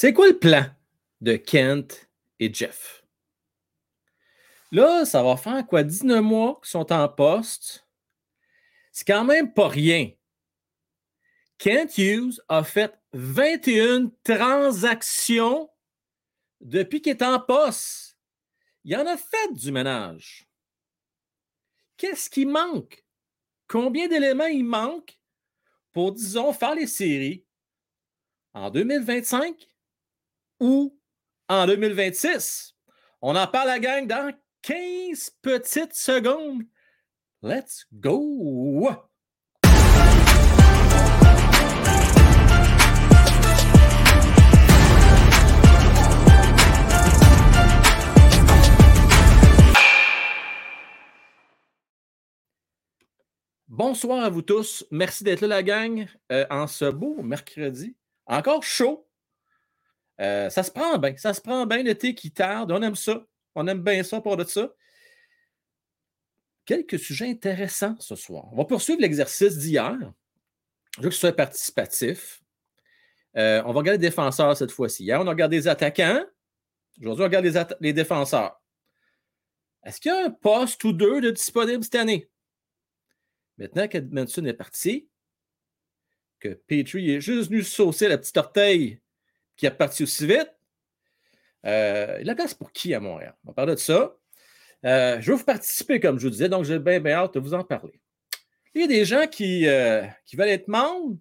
C'est quoi le plan de Kent et Jeff? Là, ça va faire quoi? 19 mois qu'ils sont en poste? C'est quand même pas rien. Kent Hughes a fait 21 transactions depuis qu'il est en poste. Il en a fait du ménage. Qu'est-ce qui manque? Combien d'éléments il manque pour, disons, faire les séries en 2025 ou en 2026? On en parle à la gang dans 15 petites secondes. Let's go! Bonsoir à vous tous. Merci d'être là, la gang, euh, en ce beau mercredi. Encore chaud. Euh, ça se prend bien. Ça se prend bien l'été qui tarde. On aime ça. On aime bien ça pour de ça. Quelques sujets intéressants ce soir. On va poursuivre l'exercice d'hier. Je veux que ce soit participatif. Euh, on va regarder les défenseurs cette fois-ci. Hier, on a regardé les attaquants. Aujourd'hui, on regarde les, défenseurs. Est-ce qu'il y a un poste ou deux de disponible cette année? Maintenant qu'Edmondson est parti, que Petrie est juste venu saucer la petite orteille qui est parti aussi vite, euh, il a place pour qui à Montréal? On va parler de ça. Euh, je vais vous participer, comme je vous disais, donc j'ai bien, bien hâte de vous en parler. Il y a des gens qui, euh, qui veulent être membres,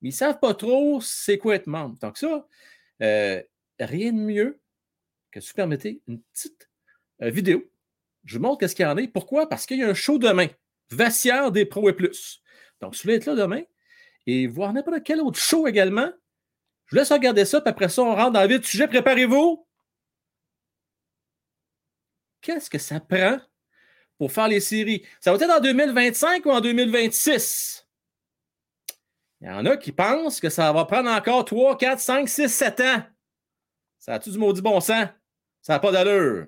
mais ils ne savent pas trop c'est quoi être membre. Donc ça, rien de mieux que si vous permettez une petite vidéo. Je vous montre qu'est-ce qu'il y en a. Pourquoi? Parce qu'il y a un show demain. Vassière des pros et plus. Donc, si vous voulez être là demain et voir n'importe quel autre show également, je vous laisse regarder ça, puis après ça, on rentre dans le vif du sujet. Préparez-vous. Qu'est-ce que ça prend pour faire les séries? Ça va être en 2025 ou en 2026? Il y en a qui pensent que ça va prendre encore 3, 4, 5, 6, 7 ans. Ça a-tu du maudit bon sens? Ça n'a pas d'allure.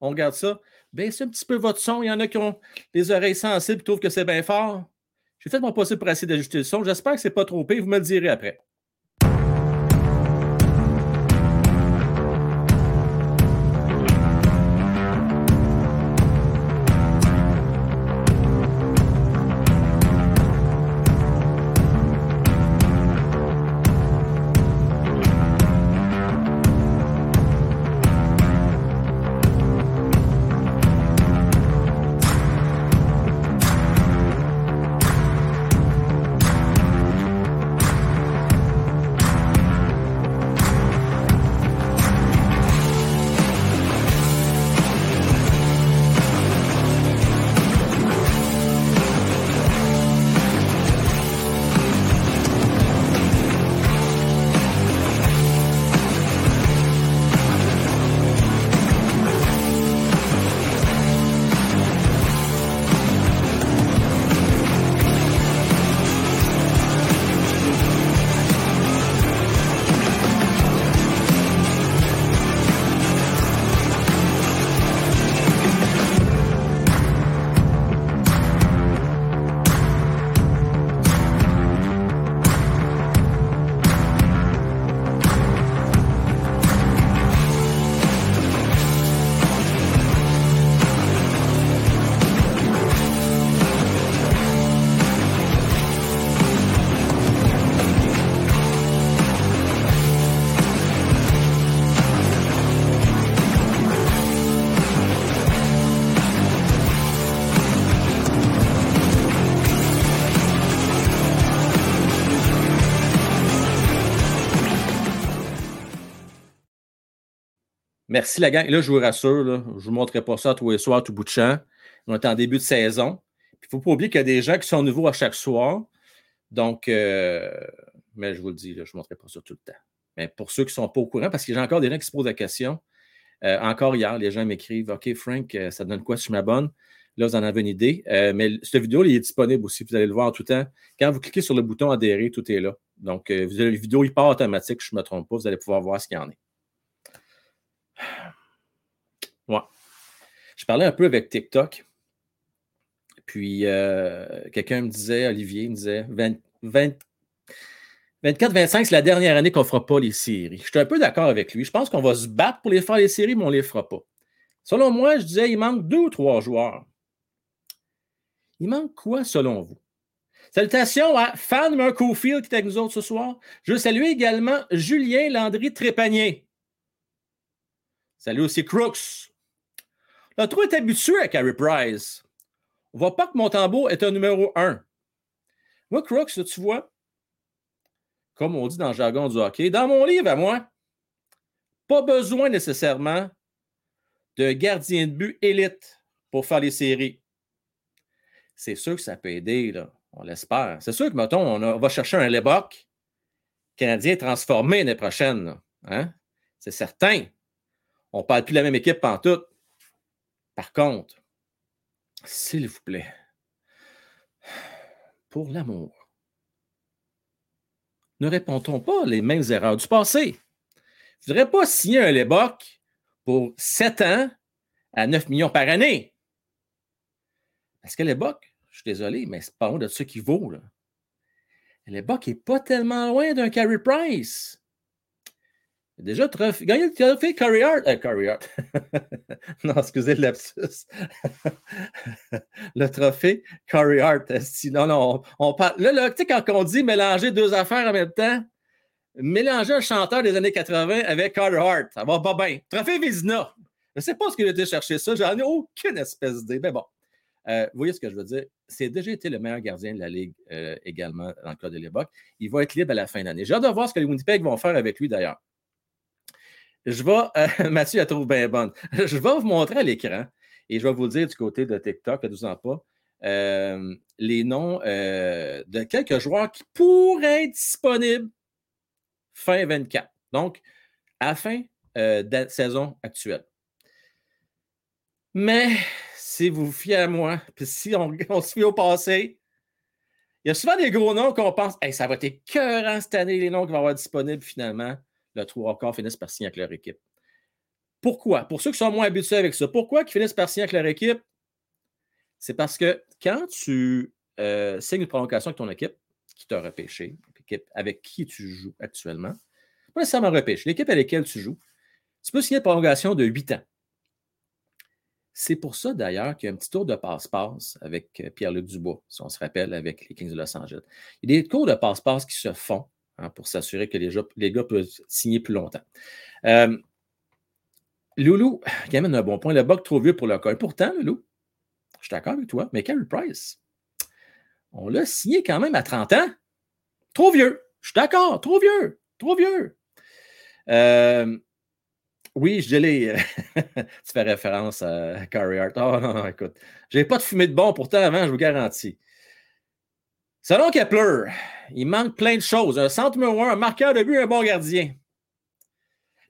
On regarde ça baissez un petit peu votre son. Il y en a qui ont les oreilles sensibles et trouvent que c'est bien fort. J'ai fait mon possible pour essayer d'ajuster le son. J'espère que ce n'est pas trop pire. Vous me le direz après. Merci la gang. là, je vous rassure, je ne vous montrerai pas ça tous les soirs, tout bout de champ. On est en début de saison. Il ne faut pas oublier qu'il y a des gens qui sont nouveaux à chaque soir. Donc, euh, mais je vous le dis, je ne vous montrerai pas ça tout le temps. Mais pour ceux qui ne sont pas au courant, parce y a encore des gens qui se posent la question. Euh, encore hier, les gens m'écrivent OK, Frank, euh, ça donne quoi si je m'abonne? Là, vous en avez une idée. mais cette vidéo, il est disponible aussi. Vous allez le voir tout le temps. Quand vous cliquez sur le bouton adhérer, tout est là. Donc, vous avez la vidéo il part automatique, je ne me trompe pas. Vous allez pouvoir voir ce qu'il y en a. Ouais. Je parlais un peu avec TikTok. Puis euh, quelqu'un me disait, Olivier me disait 20, 24-25, c'est la dernière année qu'on ne fera pas les séries. Je suis un peu d'accord avec lui. Je pense qu'on va se battre pour les faire les séries, mais on ne les fera pas. Selon moi, je disais, il manque deux ou trois joueurs. Il manque quoi selon vous? Salutations à Fan Mercofield qui est avec nous autres ce soir. Je veux saluer également Julien Landry Trépanier. Salut aussi Crooks. Le trou est habitué à Carey Price. On voit pas que mon tambour est un numéro un. Moi, Crooks, tu vois, comme on dit dans le jargon du hockey, dans mon livre à moi, pas besoin nécessairement de gardien de but élite pour faire les séries. C'est sûr que ça peut aider, on l'espère. C'est sûr que, mettons, on, va chercher un Leboc canadien transformé l'année prochaine. Hein? C'est certain. On ne parle plus de la même équipe tout. Par contre, s'il vous plaît, pour l'amour, ne répondons pas les mêmes erreurs du passé? Je ne voudrais pas signer un Leboc pour 7 ans à 9 millions par année. Parce que Leboc, je suis désolé, mais c'est pas loin de ce qui vaut. Là. Leboc n'est pas tellement loin d'un Carey Price. Déjà gagné le trophée Curry Hart. Euh, Curry Hart. non, excusez le lapsus. le trophée Curry Hart. Non, non, on, parle. Là, là tu sais, quand on dit mélanger deux affaires en même temps, mélanger un chanteur des années 80 avec Carter Hart, ça va pas bien. Trophée Vizina. Je ne sais pas ce qu'il a été chercher ça. J'en ai aucune espèce d'idée. Mais bon, euh, vous voyez ce que je veux dire? C'est déjà été le meilleur gardien de la Ligue euh, également dans le cas de l'époque. Il va être libre à la fin d'année. J'ai hâte de voir ce que les Winnipeg vont faire avec lui d'ailleurs. Je vais, euh, Mathieu la trouve bien bonne. Je vais vous montrer à l'écran et je vais vous dire du côté de TikTok, ne vous en pas, euh, les noms euh, de quelques joueurs qui pourraient être disponibles fin 24. Donc, à la fin de la saison actuelle. Mais si vous vous fiez à moi, puis si on, se fie au passé, il y a souvent des gros noms qu'on pense ça va être écœurant cette année, les noms qui vont avoir disponibles finalement le trois encore finissent par signer avec leur équipe. Pourquoi? Pour ceux qui sont moins habitués avec ça, pourquoi ils finissent par signer avec leur équipe? C'est parce que quand tu euh, signes une prolongation avec ton équipe, qui t'a repêché, avec qui tu joues actuellement, pas nécessairement repêché, l'équipe avec laquelle tu joues, tu peux signer une prolongation de 8 ans. C'est pour ça d'ailleurs qu'il y a un petit tour de passe-passe avec euh, Pierre-Luc Dubois, si on se rappelle, avec les Kings de Los Angeles. Il y a des tours de passe-passe qui se font Hein, pour s'assurer que les, gars peuvent signer plus longtemps. Euh, Loulou, il amène un bon point. Le bug trop vieux pour le cas. pourtant, Loulou, je suis d'accord avec toi, mais Carey Price, on l'a signé quand même à 30 ans. Trop vieux. Je suis d'accord, trop vieux. Trop vieux. Euh, oui, je dis tu fais référence à Carey Hart. Oh non, non, écoute. Je n'ai pas de fumée de bon pourtant avant, je vous garantis. Selon Kepler, il manque plein de choses. Un centre numéro un, un marqueur de but, un bon gardien.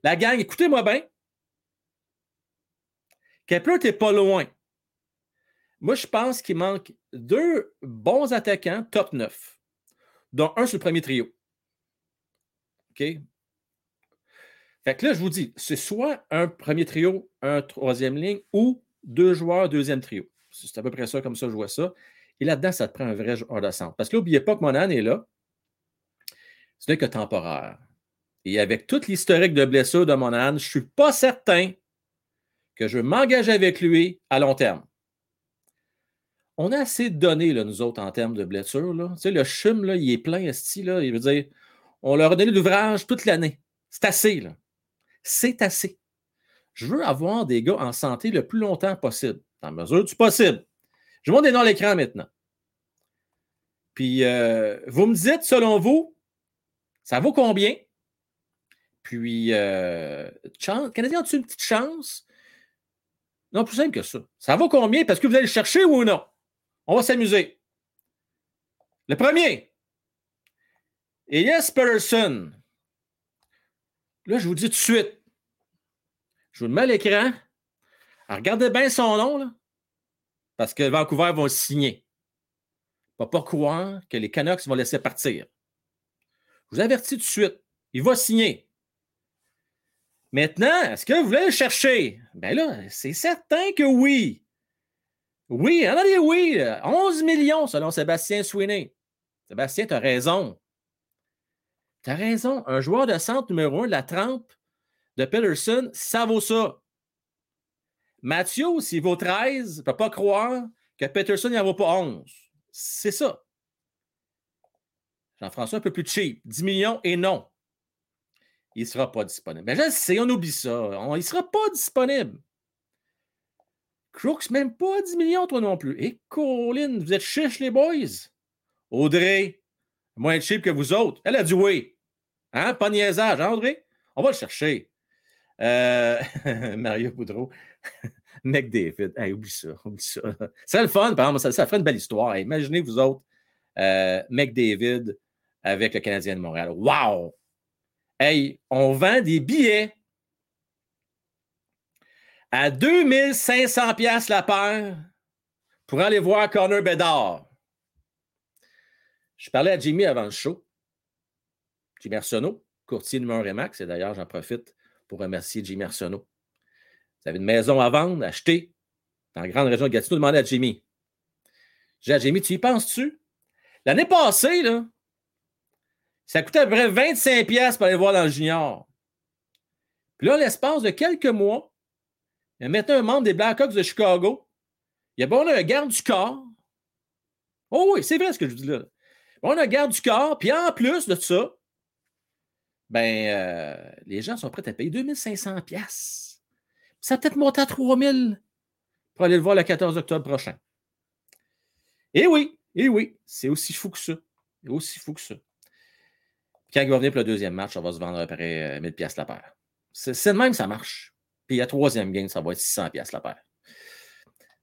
La gang, écoutez-moi bien. Kepler, t'es pas loin. Moi, je pense qu'il manque deux bons attaquants top 9, dont un sur le premier trio. OK? Fait que là, je vous dis, c'est soit un premier trio, un troisième ligne ou deux joueurs, deuxième trio. C'est à peu près ça, comme ça, je vois ça. Et là-dedans, ça te prend un vrai joueur de centre. Parce que n'oubliez pas que Monan est là. Ce n'est que temporaire. Et avec toute l'historique de blessure de Monan, je ne suis pas certain que je m'engage avec lui à long terme. On a assez de données, là, nous autres, en termes de blessure. Là. Tu sais, le chum, là, il est plein, style, là. Il veut dire, on leur a donné l'ouvrage toute l'année. C'est assez, là. C'est assez. Je veux avoir des gars en santé le plus longtemps possible, dans la mesure du possible. Je vous montre des noms à l'écran maintenant. Puis, euh, vous me dites, selon vous, ça vaut combien? Puis, euh, Canadien, as-tu une petite chance? Non, plus simple que ça. Ça vaut combien? Parce que vous allez le chercher ou non? On va s'amuser. Le premier, Elias Patterson. Là, je vous dis tout de suite. Je vous mets à l'écran. Regardez bien son nom. Là. Parce que Vancouver vont signer. Il ne va pas croire que les Canucks vont laisser partir. Je vous avertis tout de suite. Il va signer. Maintenant, est-ce que vous voulez le chercher? Bien là, c'est certain que oui. Oui, on a dit oui. 11 millions selon Sébastien Sweeney. Sébastien, tu as raison. Tu as raison. Un joueur de centre numéro un de la trempe de Peterson, ça vaut ça. Mathieu, s'il vaut 13, ne peut pas croire que Peterson n'en vaut pas 11. C'est ça. Jean-François un peu plus cheap. 10 millions et non. Il ne sera pas disponible. Mais je sais, on oublie ça. il ne sera pas disponible. Crooks, même pas 10 millions, toi non plus. Et Colin, vous êtes chiches, les boys? Audrey, moins cheap que vous autres. Elle a du oui. Hein? Pas niaisage, hein, Audrey? On va le chercher. Euh, Mario Boudreau. McDavid. Hey, oublie ça, oublie ça. C'est le fun, par exemple, ça, ça ferait une belle histoire. imaginez vous autres, euh, McDavid avec le Canadien de Montréal. Wow! Hey, on vend des billets à 2500 pièces la paire pour aller voir Connor Bedard. Je parlais à Jimmy avant le show. Jimmy Arsenault, courtier numéro 1 Remax, et d'ailleurs, j'en profite pour remercier Jimmy Arsenault. Vous avez une maison à vendre, acheter dans la grande région de Gatineau, demandez à Jimmy. J'ai à Jimmy, tu y penses-tu? L'année passée, là, ça coûtait à peu près 25$ pour aller voir dans le junior. Puis là, l'espace de quelques mois, il y a un membre des Blackhawks de Chicago. Il y a bon un garde du corps. Oh oui, c'est vrai ce que je dis là. On a un garde du corps, puis en plus de ça, ben, euh, les gens sont prêts à payer 2500 Ça peut-être monter à 3000 pour aller le voir le 14 octobre prochain. Et oui, et oui, c'est aussi fou que ça. Aussi fou que ça. Quand il va venir pour le deuxième match, ça va se vendre à peu près 1000 pièces la paire. C'est de même ça marche. Puis la troisième game, ça va être 600 pièces la paire.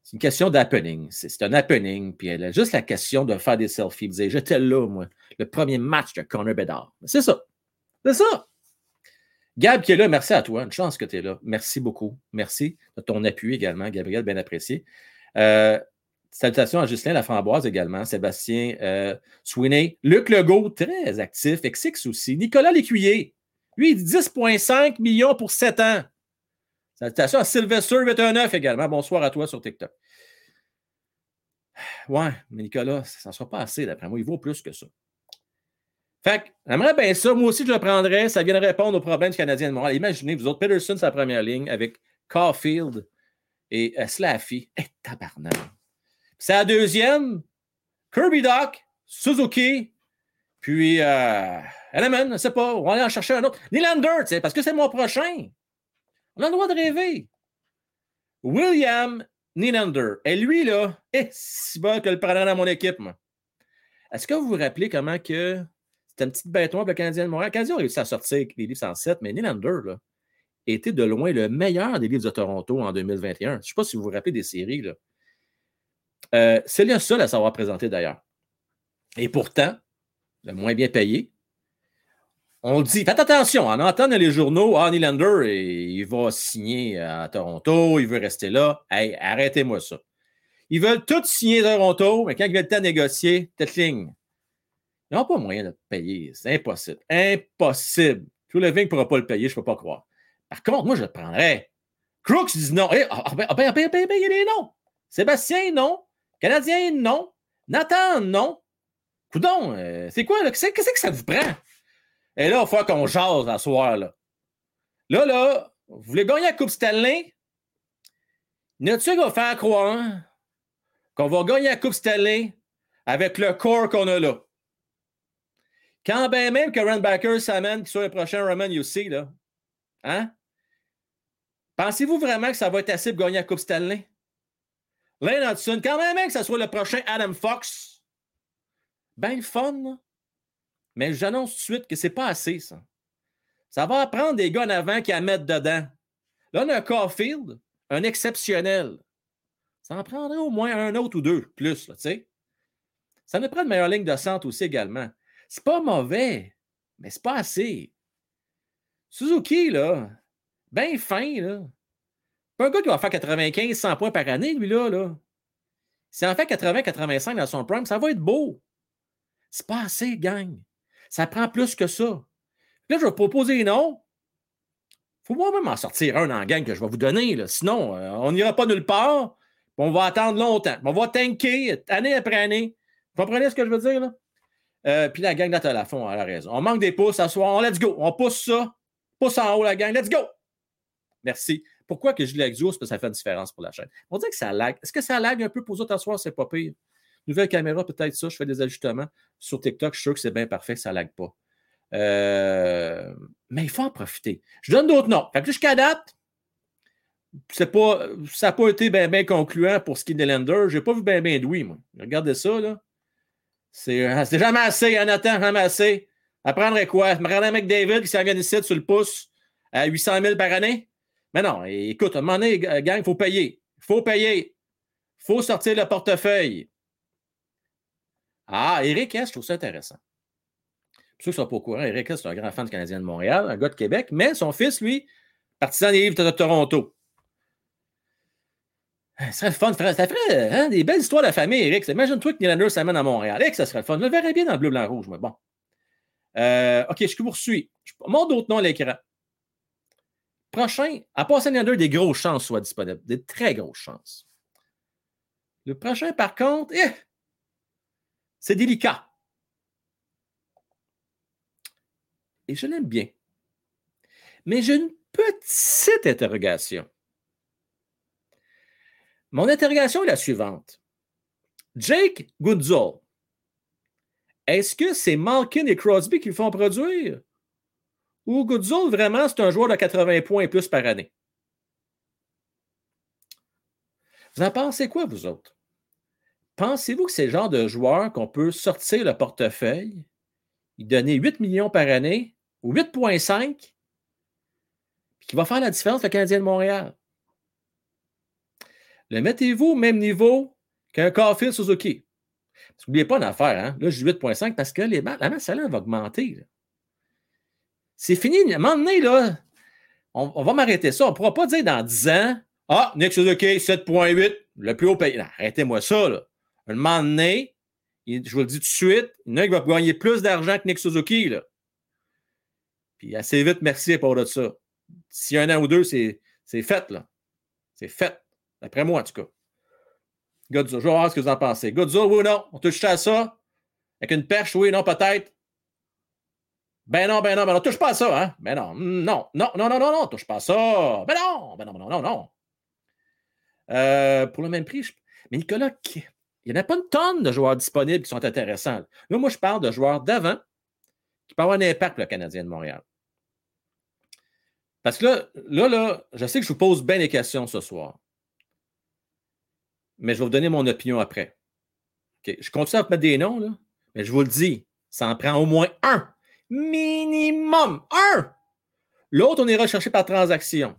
C'est une question d'happening. C'est un happening. Puis elle a juste la question de faire des selfies. Dire, j'étais là, moi, le premier match de Connor Bedard. C'est ça. C'est ça. Gab qui est là, merci à toi. Une chance que tu es là. Merci beaucoup. Merci de ton appui également, Gabriel, bien apprécié. Euh, salutations à Justin Laframboise également, Sébastien euh, Sweeney, Luc Legault, très actif, XX aussi, Nicolas Lécuyer, lui, il dit 10,5 millions pour 7 ans. Salutations à Sylvester 819 également. Bonsoir à toi sur TikTok. Ouais, mais Nicolas, ça ne sera pas assez d'après moi. Il vaut plus que ça. Fait que, j'aimerais bien ça. Moi aussi, je le prendrais. Ça vient de répondre aux problèmes du Canadien de Montréal. Imaginez, vous autres, Peterson, sa première ligne avec Caulfield et uh, Slaffy. Eh, tabarnak. La deuxième. Kirby Doc, Suzuki, puis euh, Element, je sais pas. On va aller en chercher un autre. Nylander, tu sais, parce que c'est mon prochain. On a le droit de rêver. William Nylander. Et lui, là, est si bon que le prendre dans mon équipe, moi. Est-ce que vous vous rappelez comment que c'était un petit bêton pour le Canadien de Montréal? Le Canadien a réussi à sortir avec les livres 107, mais Nylander, là, était de loin le meilleur des livres de Toronto en 2021. Je ne sais pas si vous vous rappelez des séries, là. Euh, c'est le seul à savoir présenter d'ailleurs. Et pourtant, le moins bien payé, on dit, faites attention, on entend dans les journaux, ah, Nylander, il va signer à Toronto, il veut rester là. Hey, arrêtez-moi ça. Ils veulent tous signer à Toronto, mais quand ils veulent le temps de négocier, tête ligne. Ils n'ont pas moyen de payer. C'est impossible. Impossible. Tout le ne pourra pas le payer, je ne peux pas croire. Par contre, moi, je le prendrais. Crooks dit non. Eh, ah, ben, ah, ben, ben, ben, ben, il y a des noms. Sébastien, non. Canadien, non. Nathan, non. Coudon, euh, c'est quoi, là? Qu'est-ce que ça vous prend? Et là, il falloir qu'on jase à soir, là. Là, là, vous voulez gagner la Coupe Stanley? Notre tu va faire croire qu'on va gagner la Coupe Stanley avec le corps qu'on a là? Quand bien même que Runbacker s'amène, soit le prochain Roman UC, là. Hein? Pensez-vous vraiment que ça va être assez pour gagner la Coupe Stanley? Lane Hudson, quand même que ça soit le prochain Adam Fox. Ben le fun, Mais j'annonce tout de suite que c'est pas assez, ça. Ça va prendre des gars en avant qui à mettre dedans. Là, on a un Caulfield, un exceptionnel. Ça en prendrait au moins un autre ou deux, plus, tu sais. Ça nous prend une meilleure ligne de centre aussi également. C'est pas mauvais, mais c'est pas assez. Suzuki, là, bien fin, là. Pas un gars qui va faire 95, 100 points par année, lui, là. là. S'il en fait 80, 85 dans son prime, ça va être beau. C'est pas assez, gang. Ça prend plus que ça. Là, je vais proposer non. Faut moi-même en sortir un en gang que je vais vous donner. Là. Sinon, euh, on n'ira pas nulle part. On va attendre longtemps. On va tanker année après année. Vous comprenez ce que je veux dire? Là? Euh, puis la gang la elle a raison. On manque des pouces à soir. On let's go. On pousse ça. Pousse en haut, la gang. Let's go. Merci. Pourquoi que je dis l'exo? Parce que ça fait une différence pour la chaîne. On dirait que ça lag. Est-ce que ça lag un peu pour autres à soir? C'est pas pire. Nouvelle caméra, peut-être ça. Je fais des ajustements. Sur TikTok, je suis sûr que c'est bien parfait, ça lag pas. Euh, mais il faut en profiter. Je donne d'autres noms. Fait que jusqu'à date, pas, ça n'a pas été bien concluant pour lenders. Je n'ai pas vu bien ben de oui, moi. Regardez ça, là. C'est euh, jamais assez, Nathan, jamais assez. Apprendre quoi? Me regarder avec David qui s'en vient ici sur le pouce à 800 000 par année? Mais non, écoute, à un moment donné, gang, il faut payer. Il faut payer. Il faut sortir le portefeuille. Ah, Eric S, je trouve ça intéressant. Pour ceux qui ne sont pas au courant, Eric S, c'est un grand fan du Canadien de Montréal, un gars de Québec, mais son fils, lui, partisan des livres de Toronto. Ça serait le fun, ça ferait hein, des belles histoires de la famille, Eric. Imagine-toi que Nylander s'amène à Montréal. Eric, ça serait fun. Je le verrais bien dans le bleu, blanc, rouge, mais bon. Euh, OK, je poursuis. Je montre d'autres noms à l'écran. Prochain, à part Nylander, des grosses chances soient disponibles. Des très grosses chances. Le prochain, par contre, eh, c'est délicat. Et je l'aime bien. Mais j'ai une petite interrogation. Mon interrogation est la suivante. Jake Goodzall, est-ce que c'est Malkin et Crosby qui le font produire? Ou Goodzall, vraiment, c'est un joueur de 80 points et plus par année? Vous en pensez quoi, vous autres? Pensez-vous que c'est le genre de joueur qu'on peut sortir le portefeuille, donner 8 millions par année ou 8,5, puis qui va faire la différence le Canadien de Montréal? Le mettez-vous au même niveau qu'un Caulfield Suzuki. N'oubliez pas une affaire, hein? là, dis 8,5 parce que les, la masse salaire va augmenter. C'est fini. À un moment donné, là, on, va m'arrêter ça. On ne pourra pas dire dans 10 ans Ah, Nick Suzuki, 7,8, le plus haut payé. Arrêtez-moi ça. Là. Un moment donné, je vous le dis tout de suite, il y en a qui va gagner plus d'argent que Nick Suzuki. Là. Puis assez vite, merci pour de ça. Si un an ou deux, c'est fait. C'est fait. D'après moi, en tout cas. Godzilla, je vais voir ce que vous en pensez. Godzilla, oui ou non? On touche à ça? Avec une perche, oui, non, peut-être? Ben non, ben non, ben non, touche pas à ça, hein? Ben non, non, non, non, non, non, non, touche pas à ça. Ben non, ben non, ben non, non, non. Euh, pour le même prix, mais Nicolas, il n'y en a pas une tonne de joueurs disponibles qui sont intéressants. Là, moi, je parle de joueurs d'avant qui peuvent avoir un impact le Canadien de Montréal. Parce que là, là, là, je sais que je vous pose bien des questions ce soir mais je vais vous donner mon opinion après. Je continue à vous mettre des noms, là, mais je vous le dis, ça en prend au moins un. Minimum. Un. L'autre, on ira chercher par transaction.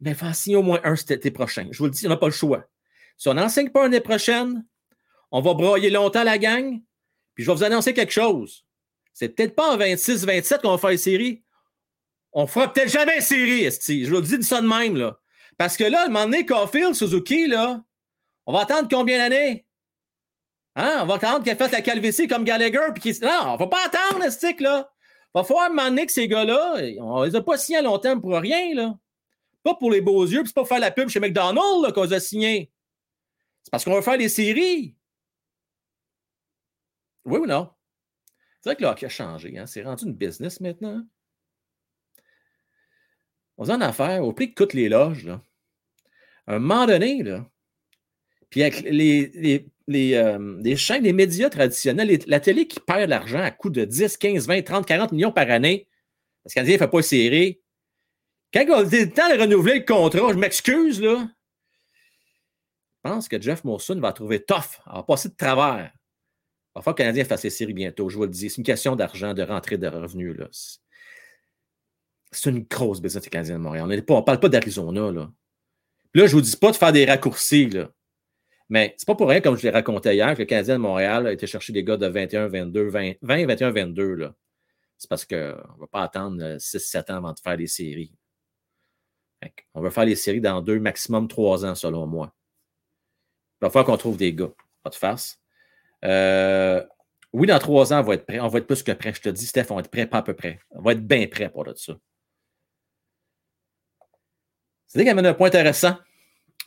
Mais signer au moins un cet été prochain. Je vous le dis, on n'a pas le choix. Si on n'enseigne pas l'année prochaine, on va broyer longtemps la gang, puis je vais vous annoncer quelque chose. C'est peut-être pas en 26-27 qu'on va faire une série. On fera peut-être jamais une série, esti. Je vous le dis de ça de même, là. Parce que là, à un moment donné, Caulfield, Suzuki, là, on va attendre combien d'années? Hein? On va attendre qu'elle fasse la calvitie comme Gallagher. Puis Non, on ne va pas attendre, ce stick, là. Il va falloir demander que ces gars-là, on les a pas signés à long terme pour rien, là. Pas pour les beaux yeux, puis c'est pas pour faire la pub chez McDonald's qu'on les a signés. C'est parce qu'on va faire des séries. Oui ou non? C'est vrai que le hockey a changé. Hein? C'est rendu une business maintenant. On a en affaire au prix que coûtent les loges. Là. À un moment donné, là, puis avec les, les, euh, les, chaînes, les médias traditionnels, la télé qui perd l'argent à coût de 10, 15, 20, 30, 40 millions par année, parce qu'un ne fait pas serrer. Quand on a le temps de renouveler le contrat, je m'excuse, là. Je pense que Jeff Monson va trouver tough, va passer de travers. Il va falloir que le Canadien fasse ses séries bientôt, je vous le dis. C'est une question d'argent, de rentrée de revenus. Là. C'est une grosse business des Canadiens de Montréal. On ne parle pas d'Arizona. Là. là, je ne vous dis pas de faire des raccourcis. Là. Mais c'est pas pour rien, comme je l'ai raconté hier, que le Canadien de Montréal a été chercher des gars de 21, 22, 20, 20 21, 22. C'est parce qu'on ne va pas attendre 6-7 ans avant de faire les séries. On va faire les séries dans deux, maximum trois ans, selon moi. Il va falloir qu'on trouve des gars. Pas de face. Euh, oui, dans trois ans, on va être prêt. On va être plus que prêt. Je te dis, Steph, on va être prêt, pas à peu près. On va être bien prêt pour tout ça. C'est qu'il y avait un point intéressant.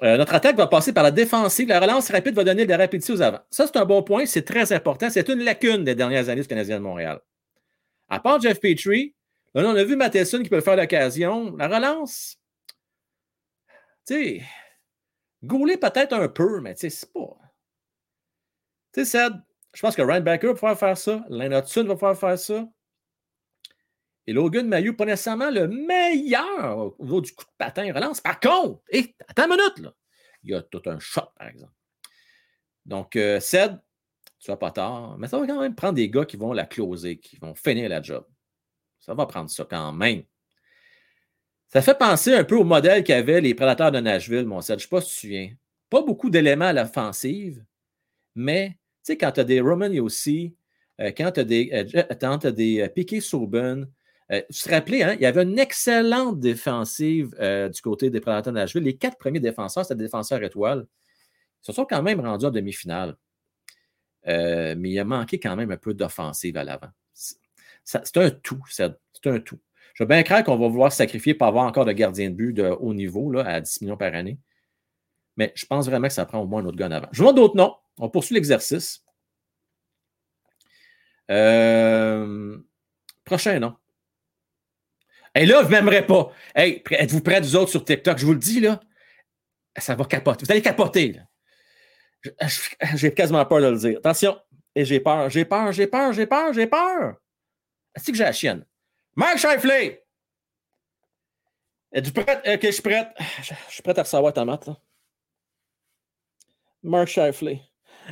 Euh, notre attaque va passer par la défensive. La relance rapide va donner de la rapidité aux avants. Ça, c'est un bon point. C'est très important. C'est une lacune des dernières années du Canadien de Montréal. À part Jeff Petrie, là, on a vu Matheson qui peut faire l'occasion. La relance, tu sais, gauler peut-être un peu, mais tu sais, c'est pas. Tu sais, je pense que Ryan Baker va pouvoir faire ça. Lane va pouvoir faire ça. Et Logan Mayu, pas nécessairement le meilleur au niveau du coup de patin relance. Par contre, hé, attends une minute, là. Il y a tout un shot, par exemple. Donc, euh, tu vas pas tard, mais ça va quand même prendre des gars qui vont la closer, qui vont finir la job. Ça va prendre ça quand même. Ça fait penser un peu au modèle qu'avaient les prédateurs de Nashville, mon Ced. Je ne sais pas si tu te souviens. Pas beaucoup d'éléments à l'offensive, mais tu sais, quand tu as des Roman aussi, euh, quand tu as des, euh, des Piquet Sauben, euh, tu te rappelles, hein, il y avait une excellente défensive euh, du côté des Prédateurs de Nashville. Les quatre premiers défenseurs, c'était des défenseurs étoiles. Ils se sont quand même rendus en demi-finale. Euh, mais il a manqué quand même un peu d'offensive à l'avant. C'est un tout, c'est un tout. Je veux bien craindre qu'on va vouloir sacrifier pour avoir encore de gardien de but de haut niveau là, à 10 millions par année. Mais je pense vraiment que ça prend au moins un autre gars en avant. Je vois d'autres noms. On poursuit l'exercice. prochain nom. Et là, vous ne m'aimerez pas. Hey, êtes-vous prêts, vous autres, sur TikTok? Je vous le dis, là, ça va capoter. Vous allez capoter, là. J'ai quasiment peur de le dire. Attention. Et j'ai peur, j'ai peur, j'ai peur, j'ai peur, j'ai peur. Est-ce que j'ai la chienne? Marc Shifley! Êtes-vous prête? Ok, je suis prête. Je, suis prête à recevoir ta maths. Mark Shifley.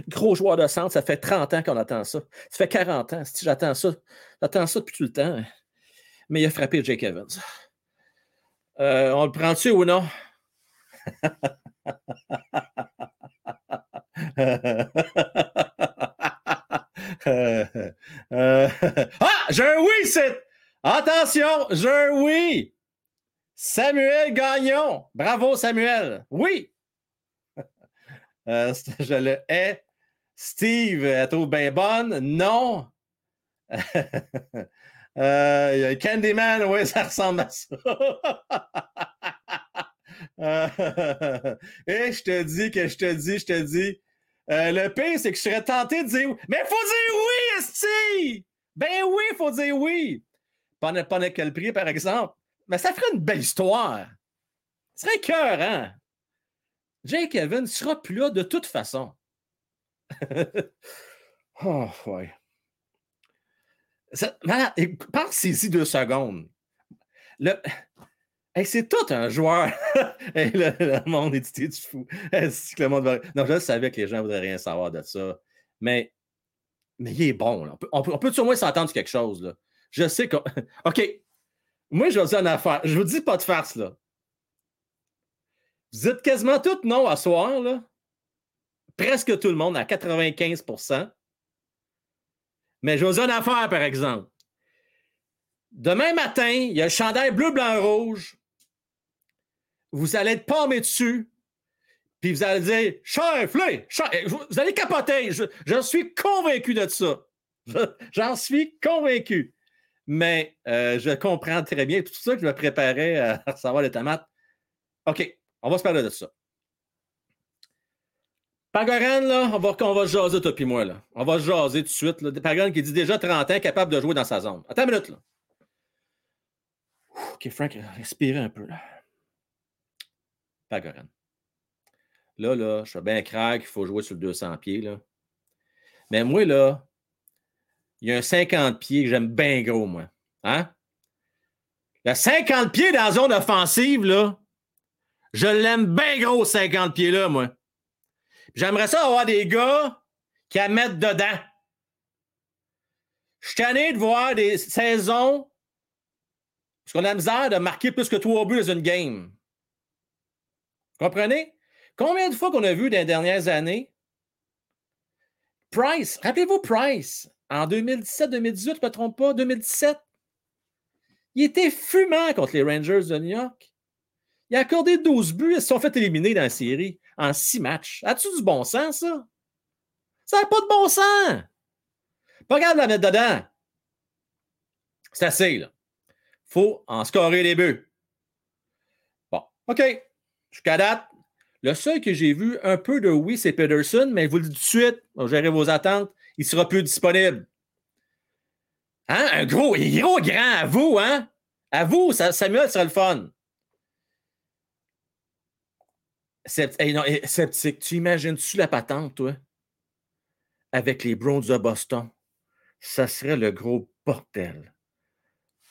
Gros joueur de centre, ça fait 30 ans qu'on attend ça. Ça fait 40 ans. Si j'attends ça, j'attends ça depuis tout le temps mais il a frappé Jake Evans. Euh, on le prend-tu ou non? ah, j'ai un oui, c'est. Attention, j'ai un oui. Samuel Gagnon. Bravo, Samuel. Oui. Euh, je le hais. Steve, elle trouve bien bonne. Non. Euh, Candyman, oui, ça ressemble à ça. Et je te dis que je te dis, je te dis. Euh, le pire, c'est que je serais tenté de dire Mais faut dire oui, Esti! Ben oui, faut dire oui. Pas n'importe quel prix, par exemple. Mais ça ferait une belle histoire. Ce serait cœur, hein? Jake Evans sera plus là de toute façon. oh, ouais. Voilà, pensez-y deux secondes. c'est tout un joueur. le, monde est du fou. le monde Non, je savais que les gens ne voudraient rien savoir de ça. Mais, mais il est bon. On peut, on au moins s'entendre quelque chose. Je sais que. OK. Moi, je vous dire une affaire. Je vous dis pas de farce, là. Vous êtes quasiment tous non à soir, là. Presque tout le monde, à 95 mais je vous dire une affaire, par exemple. Demain matin, il y a le chandail bleu, blanc, rouge. Vous allez être palmé dessus. Puis vous allez dire, Cheflé, vous allez capoter. Je, suis convaincu de ça. J'en suis convaincu. Mais euh, je comprends très bien. Tout ça que je me préparais à recevoir les tomates. OK, on va se parler de ça. Pagoran, là, on va, on va jaser, toi et moi. Là. On va jaser tout de suite. Là. Qui dit déjà 30 ans, capable de jouer dans sa zone. Attends une minute. Là. OK, Frank, respirez un peu. Là. Pagoran. Là, là, je suis bien crack, il faut jouer sur le 200 pieds. Là. Mais moi, là, il y a un 50 pieds que j'aime bien gros, moi. Hein? Le 50 pieds dans la zone offensive, là, je l'aime bien gros, 50 pieds-là, moi. J'aimerais ça avoir des gars qui la mettent dedans. Je suis tanné de voir des saisons parce qu'on a la misère de marquer plus que trois buts dans une game. Comprenez? Combien de fois qu'on a vu dans les dernières années Price, rappelez-vous Price, en 2017-2018, je ne me trompe pas, 2017, il était fumant contre les Rangers de New York. Il a accordé 12 buts, ils se sont fait éliminer dans la série en six matchs. As-tu du bon sens, ça? Ça n'a pas de bon sens! Pas regarde la mettre dedans. C'est assez, là. faut en scorer les buts. Bon, OK. Jusqu'à date, Le seul que j'ai vu un peu de oui, c'est Peterson, mais je vous le dis tout de suite, gérer vos attentes, il sera plus disponible. Hein? Un gros, gros grand à vous, hein? À vous, Samuel sera le fun. Sceptique, tu imagines-tu la patente, toi? Avec les Browns de Boston. Ça serait le gros bordel.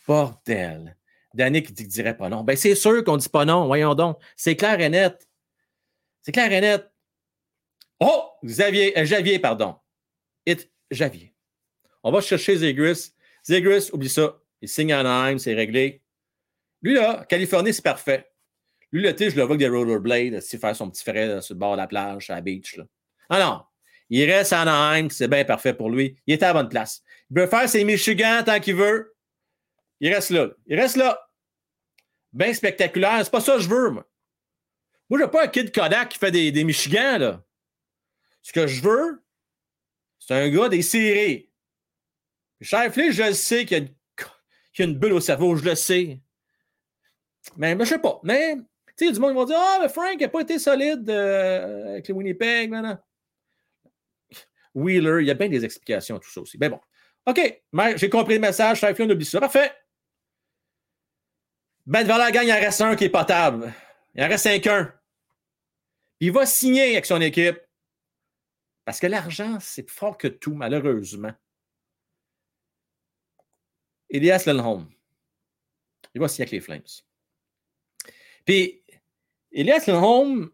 Bordel. Danny qui dirait pas non. Ben, c'est sûr qu'on dit pas non. Voyons donc. C'est clair et net. C'est clair et net. Oh! Xavier, euh, Javier, pardon. It, Javier. On va chercher Zegris. Zegris, oublie ça. Il signe à Anaheim, c'est réglé. Lui, là, Californie, c'est parfait. Lui, là, je le vois avec des rollerblades, faire son petit frère sur le bord de la plage, à la beach. Ah non, il reste à Anaheim, c'est bien parfait pour lui. Il est à la bonne place. Il peut faire ses Michigan tant qu'il veut. Il reste là. Il reste là. Bien spectaculaire. C'est pas ça que je veux, moi. Moi, je veux pas un kid Kodak qui fait des, des Michigan, là. Ce que je veux, c'est un gars des séries. Shifley, je le sais qu'il y, a une bulle au cerveau, je le sais. Mais, mais je sais pas. Mais, tu sais, du monde qui va dire Ah, mais Frank n'a pas été solide euh, avec les Winnipeg, maintenant. Wheeler, il y a bien des explications à tout ça aussi. Mais bon. OK, j'ai compris le message. Shifley, on oublie ça. Parfait. Ben, devant la gang, il en reste un qui est potable. Il en reste cinq un. Il va signer avec son équipe. Parce que l'argent, c'est plus fort que tout, malheureusement. Elias Lindholm. Il va signer avec les Flames. Puis, Elias Lindholm,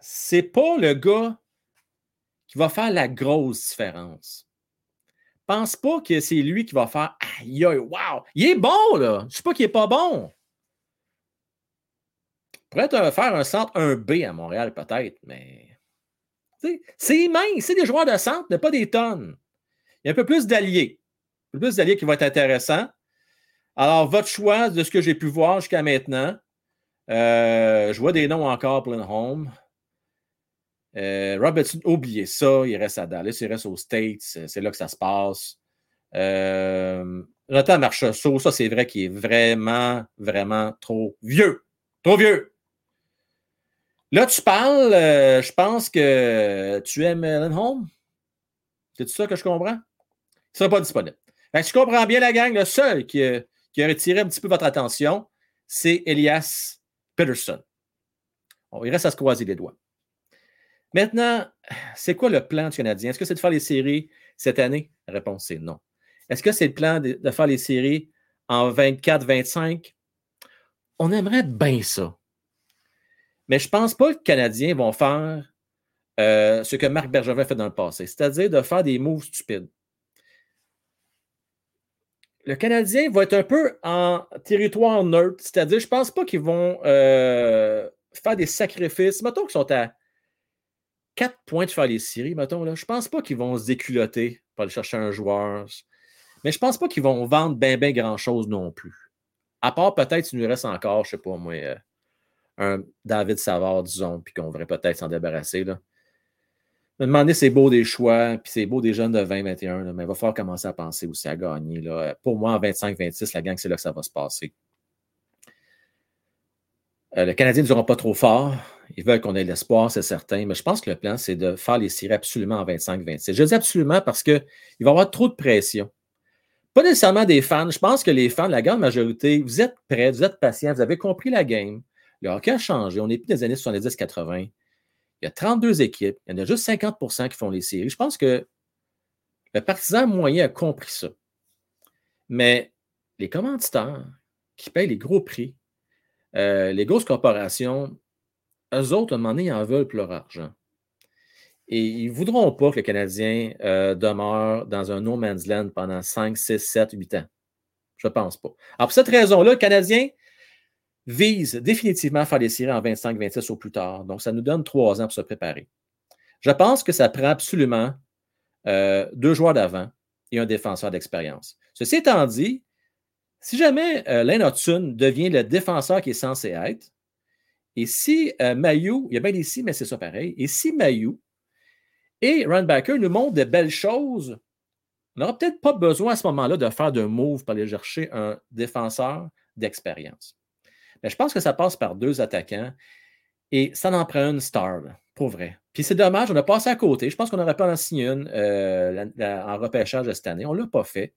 c'est pas le gars qui va faire la grosse différence. Pense pas que c'est lui qui va faire Aïe, wow! Il est bon, là. Je sais pas qu'il est pas bon pourrait faire un centre 1B à Montréal, peut-être, mais. C'est mince, c'est des joueurs de centre, mais pas des tonnes. Il y a un peu plus d'alliés. Un peu plus d'alliés qui vont être intéressants. Alors, votre choix de ce que j'ai pu voir jusqu'à maintenant. Euh, je vois des noms encore Home. Euh, Robertson, oubliez ça, il reste à Dallas, il reste aux States, c'est là que ça se passe. Euh, Nathan Marchessault, ça c'est vrai qu'il est vraiment, vraiment trop vieux. Trop vieux. Là, tu parles, euh, je pense que tu aimes Home. C'est ça que je comprends? Il ne sera pas disponible. Si je comprends bien la gang, le seul qui, a retiré un petit peu votre attention, c'est Elias Peterson. il reste à se croiser les doigts. Maintenant, c'est quoi le plan du Canadien? Est-ce que c'est de faire les séries cette année? La réponse est non. Est-ce que c'est le plan de faire les séries en 24-25? On aimerait bien ça. Mais je ne pense pas que les Canadiens vont faire euh, ce que Marc Bergevin fait dans le passé, c'est-à-dire de faire des moves stupides. Le Canadien va être un peu en territoire neutre, c'est-à-dire, je ne pense pas qu'ils vont euh, faire des sacrifices. Mettons qu'ils sont à 4 points de faire les séries, mettons, là. je ne pense pas qu'ils vont se déculotter pour aller chercher un joueur. Mais je ne pense pas qu'ils vont vendre bien, bien grand-chose non plus. À part peut-être s'il nous reste encore, je ne sais pas moi, euh, un David Savard, disons, puis qu'on devrait peut-être s'en débarrasser. Là. Me demander, c'est beau des choix, puis c'est beau des jeunes de 20-21, mais il va falloir commencer à penser aussi à gagner. Là. Pour moi, en 25-26, la gang, c'est là que ça va se passer. Euh, les Canadiens ne seront pas trop forts. Ils veulent qu'on ait l'espoir, c'est certain. Mais je pense que le plan, c'est de faire les séries absolument en 25-26. Je dis absolument parce qu'il va y avoir trop de pression. Pas nécessairement des fans. Je pense que les fans, la grande majorité, vous êtes prêts, vous êtes patients, vous avez compris la game. Le hockey a changé. On n'est plus des années 70-80. Il y a 32 équipes. Il y en a juste 50% qui font les séries. Je pense que le partisan moyen a compris ça. Mais les commanditaires qui payent les gros prix, euh, les grosses corporations, eux autres, à un moment donné, ils en veulent pour leur argent. Et ils ne voudront pas que le Canadien euh, demeure dans un no man's land pendant 5, 6, 7, 8 ans. Je ne pense pas. Alors, pour cette raison-là, le Canadien, vise définitivement à faire les séries en 25-26 au plus tard. Donc, ça nous donne trois ans pour se préparer. Je pense que ça prend absolument euh, deux joueurs d'avant et un défenseur d'expérience. Ceci étant dit, si jamais euh, devient le défenseur qui est censé être, et si euh, il y a bien des si, mais c'est ça pareil, et si Mayou et Runbacker nous montrent de belles choses, on n'aura peut-être pas besoin à ce moment-là de faire de move pour aller chercher un défenseur d'expérience. Mais je pense que ça passe par deux attaquants. Et ça en prend une star, pour vrai. Puis c'est dommage, on a passé à côté. Je pense qu'on aurait pu en signer une euh, en repêchage de cette année. On ne l'a pas fait.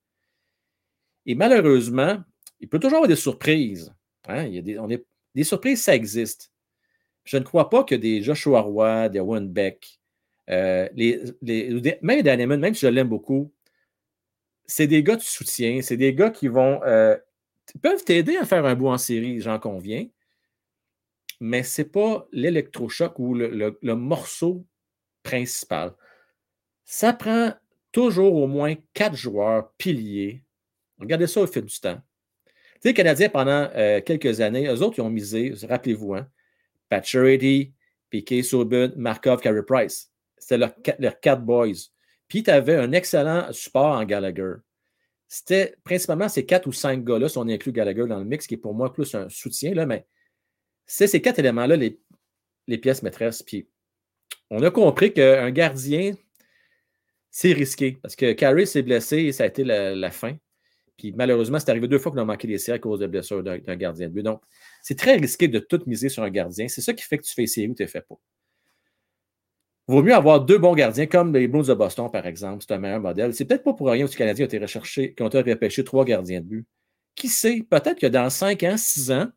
Et malheureusement, il peut toujours y avoir des surprises. Hein. Des, on est, des surprises, ça existe. Je ne crois pas que des Joshua Roy, des Owen Beck, euh, les, même Daneman, même si je l'aime beaucoup, c'est des gars de soutien, c'est des gars qui vont euh, peuvent t'aider à faire un bout en série, j'en conviens, mais ce n'est pas l'électrochoc ou le, morceau principal. Ça prend toujours au moins quatre joueurs piliers. Regardez ça au fil du temps. Tu sais, les Canadiens, pendant euh, quelques années, eux autres, ils ont misé, rappelez-vous, hein, Pat Charity, Piquet Subban, Markov, Carey Price. C'était leurs leur quatre boys. Puis tu avais un excellent support en Gallagher. C'était principalement ces quatre ou cinq gars-là, si on inclut Gallagher dans le mix, qui est pour moi plus un soutien, là, mais c'est ces quatre éléments-là, les, les, pièces maîtresses. Puis on a compris qu'un gardien, c'est risqué parce que Carey s'est blessé et ça a été la, fin. Puis malheureusement, c'est arrivé deux fois qu'on a manqué des séries à cause de blessures d'un gardien de but. Donc, c'est très risqué de tout miser sur un gardien. C'est ça qui fait que tu fais série ou tu ne fais pas. Vaut mieux avoir deux bons gardiens comme les Blues de Boston, par exemple. C'est un meilleur modèle. C'est peut-être pas pour rien que les Canadiens ont été recherchés, qui ont été repêchés trois gardiens de but. Qui sait? Peut-être que dans cinq ans, six ans,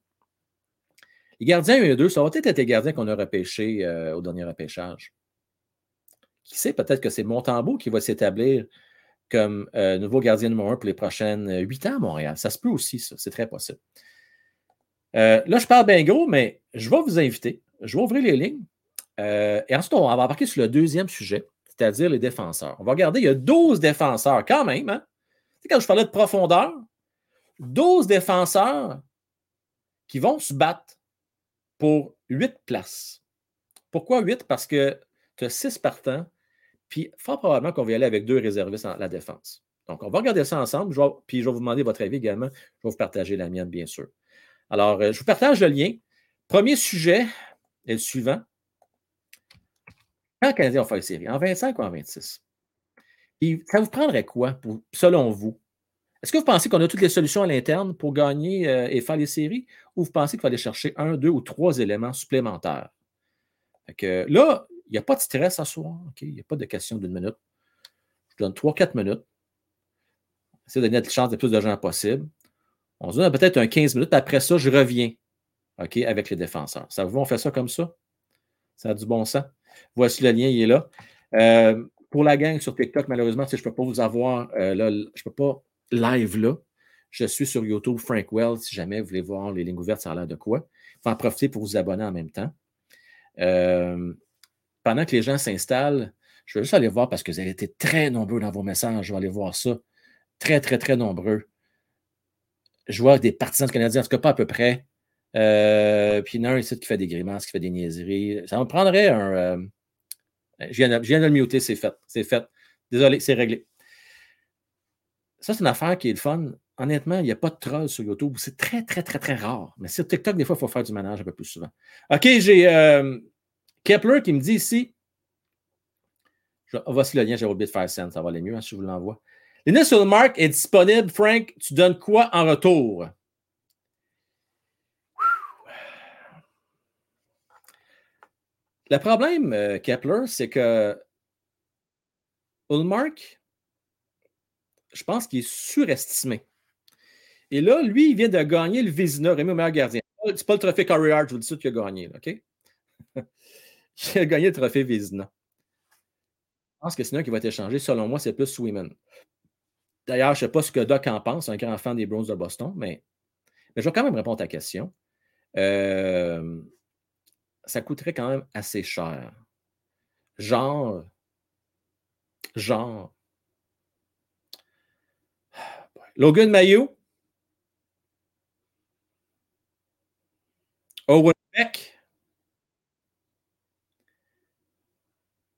les gardiens 1 et 2, ça va peut-être être les gardiens qu'on a repêchés euh, au dernier repêchage. Qui sait, peut-être que c'est Montembeau qui va s'établir comme euh, nouveau gardien numéro un pour les prochaines euh, huit ans à Montréal. Ça se peut aussi, ça. C'est très possible. là, je parle bien gros, mais je vais vous inviter. Je vais ouvrir les lignes. Et ensuite, on va embarquer sur le deuxième sujet, c'est-à-dire les défenseurs. On va regarder, il y a 12 défenseurs quand même. Hein? quand je parlais de profondeur, 12 défenseurs qui vont se battre pour 8 places. Pourquoi 8? Parce que tu as 6 partants, puis fort probablement qu'on va y aller avec deux réservistes en la défense. Donc, on va regarder ça ensemble, puis je vais vous demander votre avis également. Je vais vous partager la mienne, bien sûr. Alors, euh, je vous partage le lien. Premier sujet est le suivant. Quand le Canadien va faire une série, en 25 ou en 26? ça vous prendrait quoi, selon vous, est-ce que vous pensez qu'on a toutes les solutions à l'interne pour gagner euh, et faire les séries ou vous pensez qu'il faut aller chercher un, deux ou trois éléments supplémentaires? là, il n'y a pas de stress à soi. Il n'y a pas de question d'une minute. Je donne trois, quatre minutes. Essayer de donner la chance de plus de gens possible. On se donne peut-être un 15 minutes. Après ça, je reviens avec les défenseurs. Ça vous on fait ça comme ça? Ça a du bon sens? Voici le lien, il est là. Euh, pour la gang sur TikTok, malheureusement, je ne peux pas vous avoir, euh, là, peux pas live-là. Je suis sur YouTube, Frank Wells, si jamais vous voulez voir les lignes ouvertes, ça a l'air de quoi. Il faut en profiter pour vous abonner en même temps. Euh, pendant que les gens s'installent, je vais juste aller voir parce que vous avez été très nombreux dans vos messages. Je vais aller voir ça. Très, très, très nombreux. Je vois des partisans Canadiens, en tout cas pas à peu près. Euh, puis il y en a un ici qui fait des grimaces, qui fait des niaiseries. Ça me prendrait un. Euh, je, viens de, le muter, c'est fait. C'est fait. Désolé, c'est réglé. Ça, c'est une affaire qui est le fun. Honnêtement, il n'y a pas de troll sur YouTube. C'est très, très, très, très rare. Mais sur TikTok, des fois, il faut faire du ménage un peu plus souvent. OK, j'ai euh, Kepler qui me dit ici. Voici le lien, j'ai oublié de faire scène. Ça va aller mieux hein, si je vous l'envoie. L'initial mark est disponible. Frank, tu donnes quoi en retour? Le problème, euh, Kepler, c'est que Ulmark, je pense qu'il est surestimé. Et là, lui, il vient de gagner le Vézina, Rémi au meilleur gardien. C'est pas le trophée Curry Hart, je vous dis ça, qu'il a gagné, OK? il a gagné le trophée Vézina. Je pense que sinon, qui va être échangé, selon moi, c'est plus Swiman. D'ailleurs, je ne sais pas ce que Doc en pense, un grand fan des Browns de Boston, mais, mais je vais quand même répondre à ta question. Euh, ça coûterait quand même assez cher. Genre, genre, Logan Mayo. Owen Beck.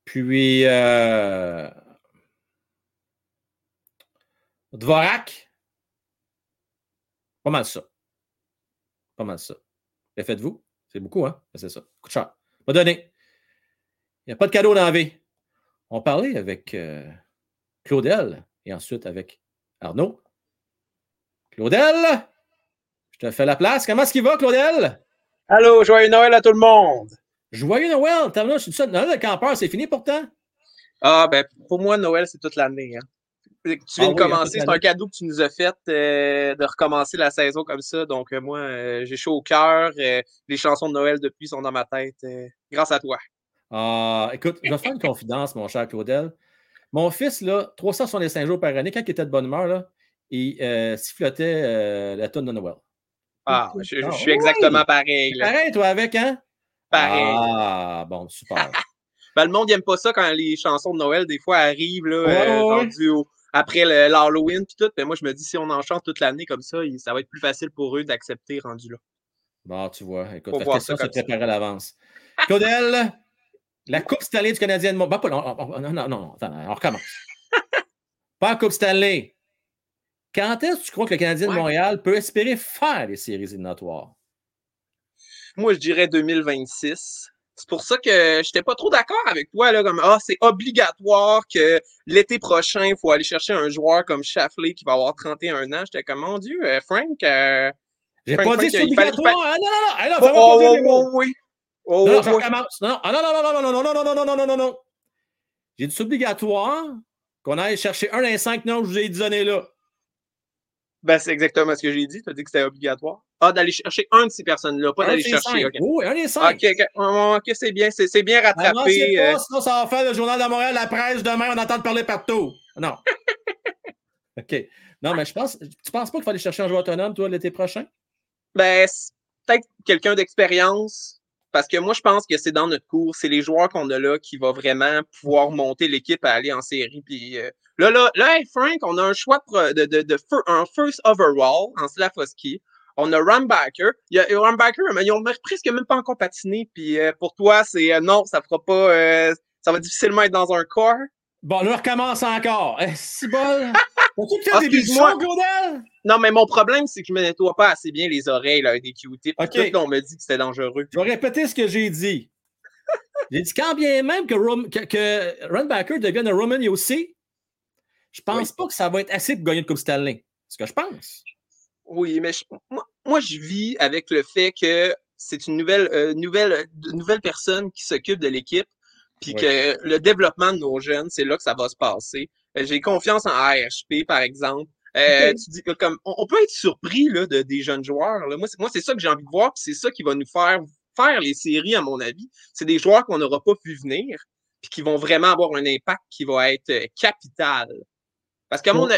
Puis euh, Dvorak. Pas mal ça. Pas mal ça. Et faites-vous? C'est beaucoup, hein? C'est ça. Coup de cher. Pas donné. Il n'y a pas de cadeau dans la vie. On parlait avec euh, Claudel et ensuite avec Arnaud. Claudel, je te fais la place. Comment est-ce qu'il va, Claudel? Allô, joyeux Noël à tout le monde. Joyeux Noël! T'as je suis ça. Noël, le campeur, c'est fini pourtant? Ah, ben, pour moi, Noël, c'est toute l'année. Hein. Tu viens ah de commencer, c'est un cadeau que tu nous as fait euh, de recommencer la saison comme ça. Donc, euh, moi, euh, j'ai chaud au cœur. les chansons de Noël depuis sont dans ma tête. grâce à toi. Ah, écoute, je vais faire une confidence, mon cher Claudel. Mon fils, là, 365 jours par année, quand il était de bonne humeur, là, il sifflotait la tonne de Noël. Ah, je, ah, suis exactement pareil. Pareil, toi, avec, hein? Pareil. Ah, bon, super. ben, le monde n'aime pas ça quand les chansons de Noël, des fois, arrivent là, après l'Halloween puis tout. Mais moi, je me dis, si on en chante toute l'année comme ça, ça va être plus facile pour eux d'accepter rendu là. Bon, tu vois. Écoute, la question se préparer à l'avance. Claudel, la Coupe Stanley du Canadien de Montréal. non, non, non, non, on recommence. pas Coupe Stanley. Quand est-ce que tu crois que le Canadien de Montréal peut espérer faire les séries éliminatoires? Moi, je dirais 2026. C'est pour ça que je n'étais pas trop d'accord avec toi, là, comme, ah, c'est obligatoire que l'été prochain, il faut aller chercher un joueur comme Shafley qui va avoir 31 ans. J'étais comme, mon Dieu, euh, Frank. Euh, J'ai pas dit c'est obligatoire. Ah, non, non, non. oh, oh, oh, oui. Oh, non, non, non, non, non, non, non, non, non, non, non, non, non, non, non, non. J'ai dit c'est obligatoire qu'on aille chercher un des cinq noms que je vous ai donné là. Ben, c'est exactement ce que j'ai dit. Tu as dit que c'était obligatoire. Ah, d'aller chercher un de ces personnes-là, pas d'aller chercher. Oui, un des cinq. OK, OK, c'est bien, c'est bien rattrapé. non, pas, sinon ça va faire le journal de Montréal, la presse, demain, on entend parler partout. Non. OK. Non, mais je pense. Tu penses pas qu'il fallait chercher un joueur autonome, toi, l'été prochain? Ben, peut-être quelqu'un d'expérience. Parce que moi, je pense que c'est dans notre cours, c'est les joueurs qu'on a là qui vont vraiment pouvoir monter l'équipe à aller en série. Puis là, là, là, Frank, on a un choix de, de, de, un first overall en Slavovski. On a Rumbacker. Il y a Rumbacker, mais ils ont presque même pas encore patiné. Puis pour toi, c'est non, ça fera pas. ça va difficilement être dans un corps. Bon, là, on recommence encore. Eh, c'est bon. Excuse-moi. Non, mais mon problème, c'est que je me nettoie pas assez bien les oreilles là, des Q-tips. Okay. On me dit que c'était dangereux. Je vais répéter ce que j'ai dit. j'ai dit quand bien même que, que, Runbacker devienne un Roman aussi, je pense pas que ça va être assez pour gagner le Coupe Stanley. C'est ce que je pense. Oui, mais moi, je vis avec le fait que c'est une nouvelle, euh, nouvelle, nouvelle personne qui s'occupe de l'équipe puis que le développement de nos jeunes, c'est là que ça va se passer. Euh, j'ai confiance en AHP, par exemple. Euh, tu dis que comme on, peut être surpris là, de, des jeunes joueurs. Là. Moi, c'est ça que j'ai envie de voir, puis c'est ça qui va nous faire faire les séries, à mon avis. C'est des joueurs qu'on n'aura pas pu venir, puis qui vont vraiment avoir un impact qui va être euh, capital. Parce que, mon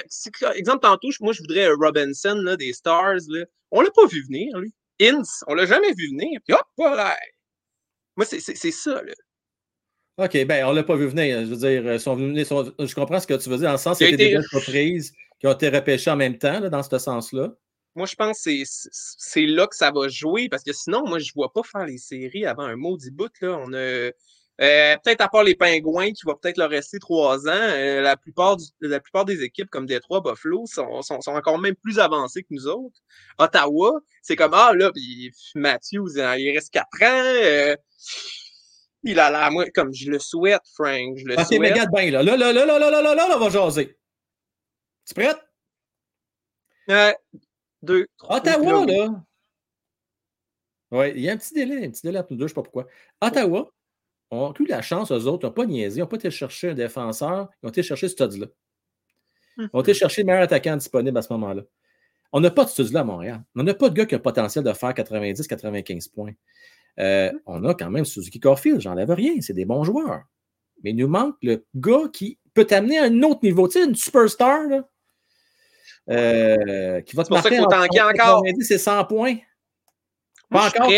exemple, tantôt, moi, je voudrais Robinson là, des Stars. Là. On l'a pas vu venir, lui. Ince, on l'a jamais vu venir. Puis hop, voilà. Moi, c'est ça. Là. OK, ben on ne l'a pas vu venir. Je veux dire, euh, sont venus, je comprends ce que tu veux dire, dans le sens y a des entreprises qui ont été repêchées en même temps, là, dans ce sens-là. Moi, je pense que c'est là que ça va jouer, parce que sinon, moi, je ne vois pas faire les séries avant un maudit bout. Là. On a euh, peut-être à part les Pingouins qui vont peut-être leur rester trois ans, euh, la, plupart la plupart des équipes comme Détroit, Buffalo sont, sont, sont, encore même plus avancées que nous autres. Ottawa, c'est comme Ah là, puis Matthews, il reste quatre ans. Il a l'air, moi, comme je le souhaite, Frank. Je le ah, souhaite. mais regarde bien, là. Là, là, là, là, là, là, là, là, on va jaser. Tu prête? Ouais. Deux, trois. Ottawa, là. Oui, il y a un petit délai, un petit délai entre nous deux, je ne sais pas pourquoi. Ottawa ont eu la chance, eux autres, ils n'ont pas niaisé, ils n'ont pas été chercher un défenseur, ils ont été chercher ce stud-là. Ils ont été chercher le meilleur attaquant disponible à ce moment-là. On n'a pas de stud-là à Montréal. On n'a pas de gars qui a le potentiel de faire 90-95 points. Euh, on a quand même Suzuki Caulfield, j'enlève rien, c'est des bons joueurs. Mais il nous manque le gars qui peut t'amener à un autre niveau, tu sais, une superstar, là, euh, qui va te marquer en, encore. c'est 100 points. Pas encore,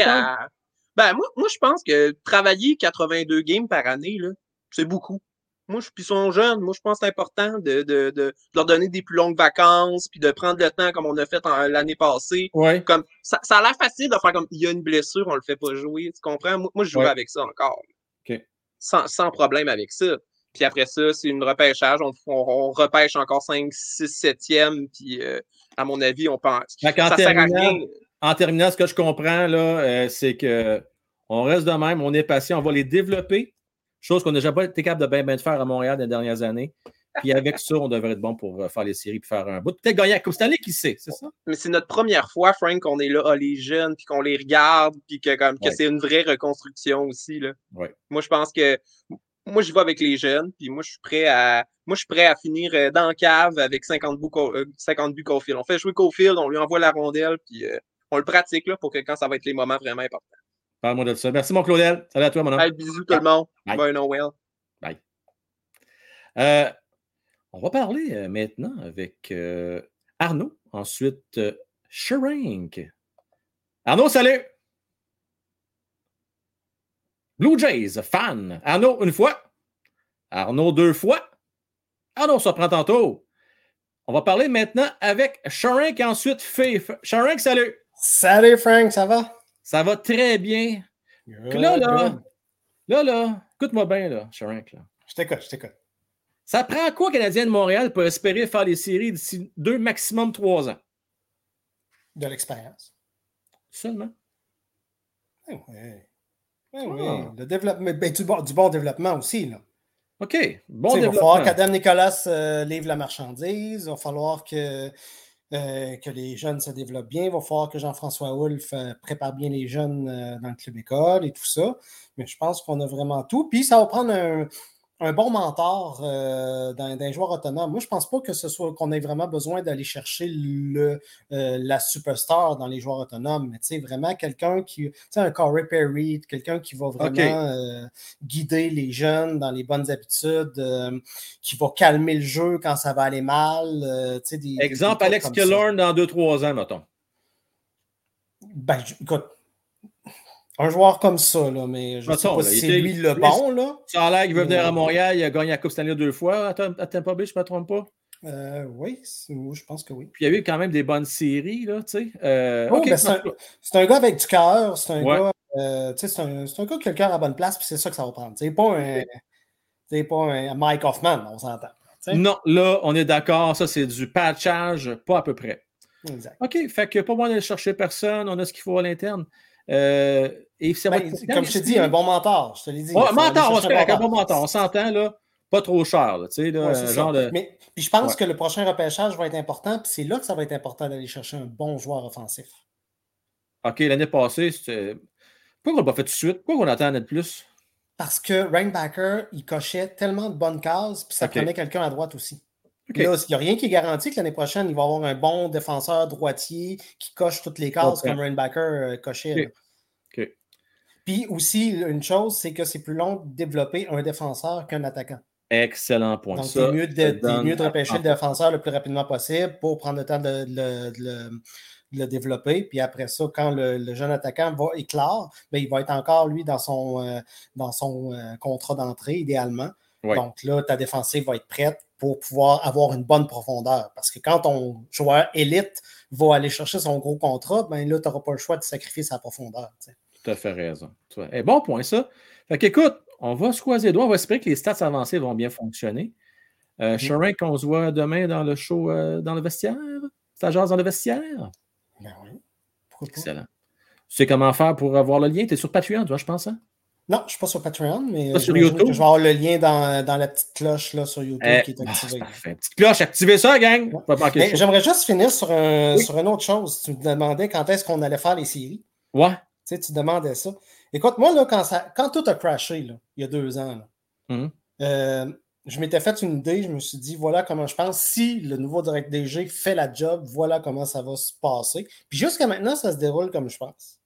ben, moi, moi, je pense que travailler 82 games par année, c'est beaucoup. Moi, je, puis sont jeunes. Moi, je pense que c'est important de, de, de, leur donner des plus longues vacances, puis de prendre le temps comme on a fait l'année passée. Ouais. Comme, ça, ça a l'air facile de faire comme il y a une blessure, on le fait pas jouer. Tu comprends? Moi, moi je jouerais avec ça encore. Sans, sans problème avec ça. Puis après ça, c'est une repêchage. On, on, repêche encore 5, 6, 7e. Puis euh, à mon avis, on pense. Ça sert à rien. En terminant, ce que je comprends, là, euh, c'est que on reste de même, on est patient, on va les développer Chose qu'on n'a jamais pas été capable de bien, bien faire à Montréal dans les dernières années. Puis avec ça, on devrait être bon pour euh, faire les séries et faire un bout. Peut-être gagner à Coupe Stanley, qui sait, c'est ça? Mais c'est notre première fois, Frank, qu'on est là, ah, les jeunes, puis qu'on les regarde, puis que, comme, que Ouais. c'est une vraie reconstruction aussi. Là. Ouais. Moi, je pense que moi, je vais avec les jeunes, puis moi, je suis prêt à. Moi, je suis prêt à finir euh, dans la cave avec 50 buts, Co- euh, 50 buts Caulfield. On fait jouer Caulfield, on lui envoie la rondelle, puis euh, on le pratique là, pour que quand ça va être les moments vraiment importants. Parle-moi de ça. Merci, mon Claudel. Salut à toi, mon homme. Bisous tout le monde. Bye. Bye, Noël. Euh, on va parler euh, maintenant avec euh, Arnaud. Ensuite, euh, Shrink. Arnaud, salut! Blue Jays, fan. Arnaud, une fois. Arnaud, deux fois. Arnaud, ça prend tantôt. On va parler maintenant avec Shrink et ensuite Faith. Shrink, salut! Salut Frank, ça va? Ça va très bien. Good, Là, là, good. là, là, écoute-moi bien, là, Shrink. Là. Je t'écoute, je t'écoute. Ça prend quoi, Canadien de Montréal, pour espérer faire les séries d'ici deux, maximum trois ans? De l'expérience. Seulement. Oui, oui. Oui, Ah. oui. Le développement, ben, du, bon, du bon développement aussi. Là. OK. Bon sais, il va développement. falloir qu'Adam Nicolas euh, livre la marchandise. Il va falloir que, euh, que les jeunes se développent bien. Il va falloir que Jean-François Wolf euh, prépare bien les jeunes euh, dans le club école et tout ça. Mais je pense qu'on a vraiment tout. Puis ça va prendre un, un bon mentor euh, d'un joueur autonome. Moi, je pense pas que ce soit qu'on ait vraiment besoin d'aller chercher le, euh, la superstar dans les joueurs autonomes. Mais tu sais, vraiment quelqu'un qui. Tu sais, un Corey Perry, quelqu'un qui va vraiment euh, guider les jeunes dans les bonnes habitudes, qui va calmer le jeu quand ça va aller mal. des, Exemple, des Alex. Killorn dans deux, trois ans, mettons. Ben, écoute, un joueur comme ça, là, mais je ne sais Mettons, pas si c'est lui le bon, là. Ça a l'air qu'il veut venir à. Montréal. Il a gagné la Coupe Stanley deux fois à Tam- à Tampa Bay, je ne me trompe pas. Euh, oui, je pense que oui. Puis il y a eu quand même des bonnes séries, là, tu sais. Euh, Oh, OK, ben, c'est un, gars avec du cœur, c'est un Ouais. gars, euh, sais, c'est un, un gars qui a le cœur à la bonne place, puis c'est ça que ça va prendre. C'est pas un, c'est pas un Mike Hoffman, on s'entend. sais. Non, là, on est d'accord. Ça, c'est du patchage, pas à peu près. Exact. OK, fait que pas besoin d'aller chercher personne. On a ce qu'il faut à l'interne. Euh, et ça va Ben, être- comme je t'ai dit, un bon mentor, je te l'ai dit. Mentor, on se un bon mentor. mentor. On s'entend, là. Pas trop cher, là. Tu sais, là, Ouais, c'est un ça. genre de. Mais puis je pense Ouais. que le prochain repêchage va être important, puis c'est là que ça va être important d'aller chercher un bon joueur offensif. OK, l'année passée, c'était. Pourquoi on l'a pas fait tout de suite? Pourquoi on attend de plus? Parce que Rainbacker, il cochait tellement de bonnes cases, puis ça Ok. prenait quelqu'un à droite aussi. Là, il n'y a rien qui est garanti que l'année prochaine, il va avoir un bon défenseur droitier qui coche toutes les cases comme Rainbacker euh, cochait. Puis aussi, une chose, c'est que c'est plus long de développer un défenseur qu'un attaquant. Excellent point. Donc, c'est mieux, de, mieux repêcher le défenseur le plus rapidement possible pour prendre le temps de, de le- de le, de le développer. Puis après ça, quand le, le jeune attaquant va éclore, ben, il va être encore, lui, dans son, euh, dans son euh, contrat d'entrée, idéalement. Ouais. Donc là, ta défensive va être prête pour pouvoir avoir une bonne profondeur. Parce que quand ton joueur élite va aller chercher son gros contrat, ben là, tu n'auras pas le choix de sacrifier sa profondeur. Tout à fait raison. Vois. Eh, bon point, ça. Fait qu'écoute, on va se croiser les doigts. On va espérer que les stats avancées vont bien fonctionner. Euh, Mhm. Shrink, on se voit demain dans le show euh, dans le vestiaire? Ça jase dans le vestiaire? Ben oui. Pourquoi? Excellent. Tu sais comment faire pour avoir le lien? Tu es sur Patreon, toi, je pense. Hein? Non, je ne suis pas sur Patreon, mais Pas sur YouTube? je vais avoir le lien dans, dans la petite cloche là, sur YouTube Eh, qui est ah, activée. Petite cloche, activez ça, gang. Ouais. J'aimerais juste finir sur, un, Oui. sur une autre chose. Tu me demandais quand est-ce qu'on allait faire les séries. Ouais. Tu sais, tu demandais ça. Écoute, moi, là, quand, ça, quand tout a crashé, là, il y a deux ans, là, Mhm. euh, je m'étais fait une idée. Je me suis dit, voilà comment je pense. Si le nouveau direct DG fait la job, voilà comment ça va se passer. Puis jusqu'à maintenant, ça se déroule comme je pense.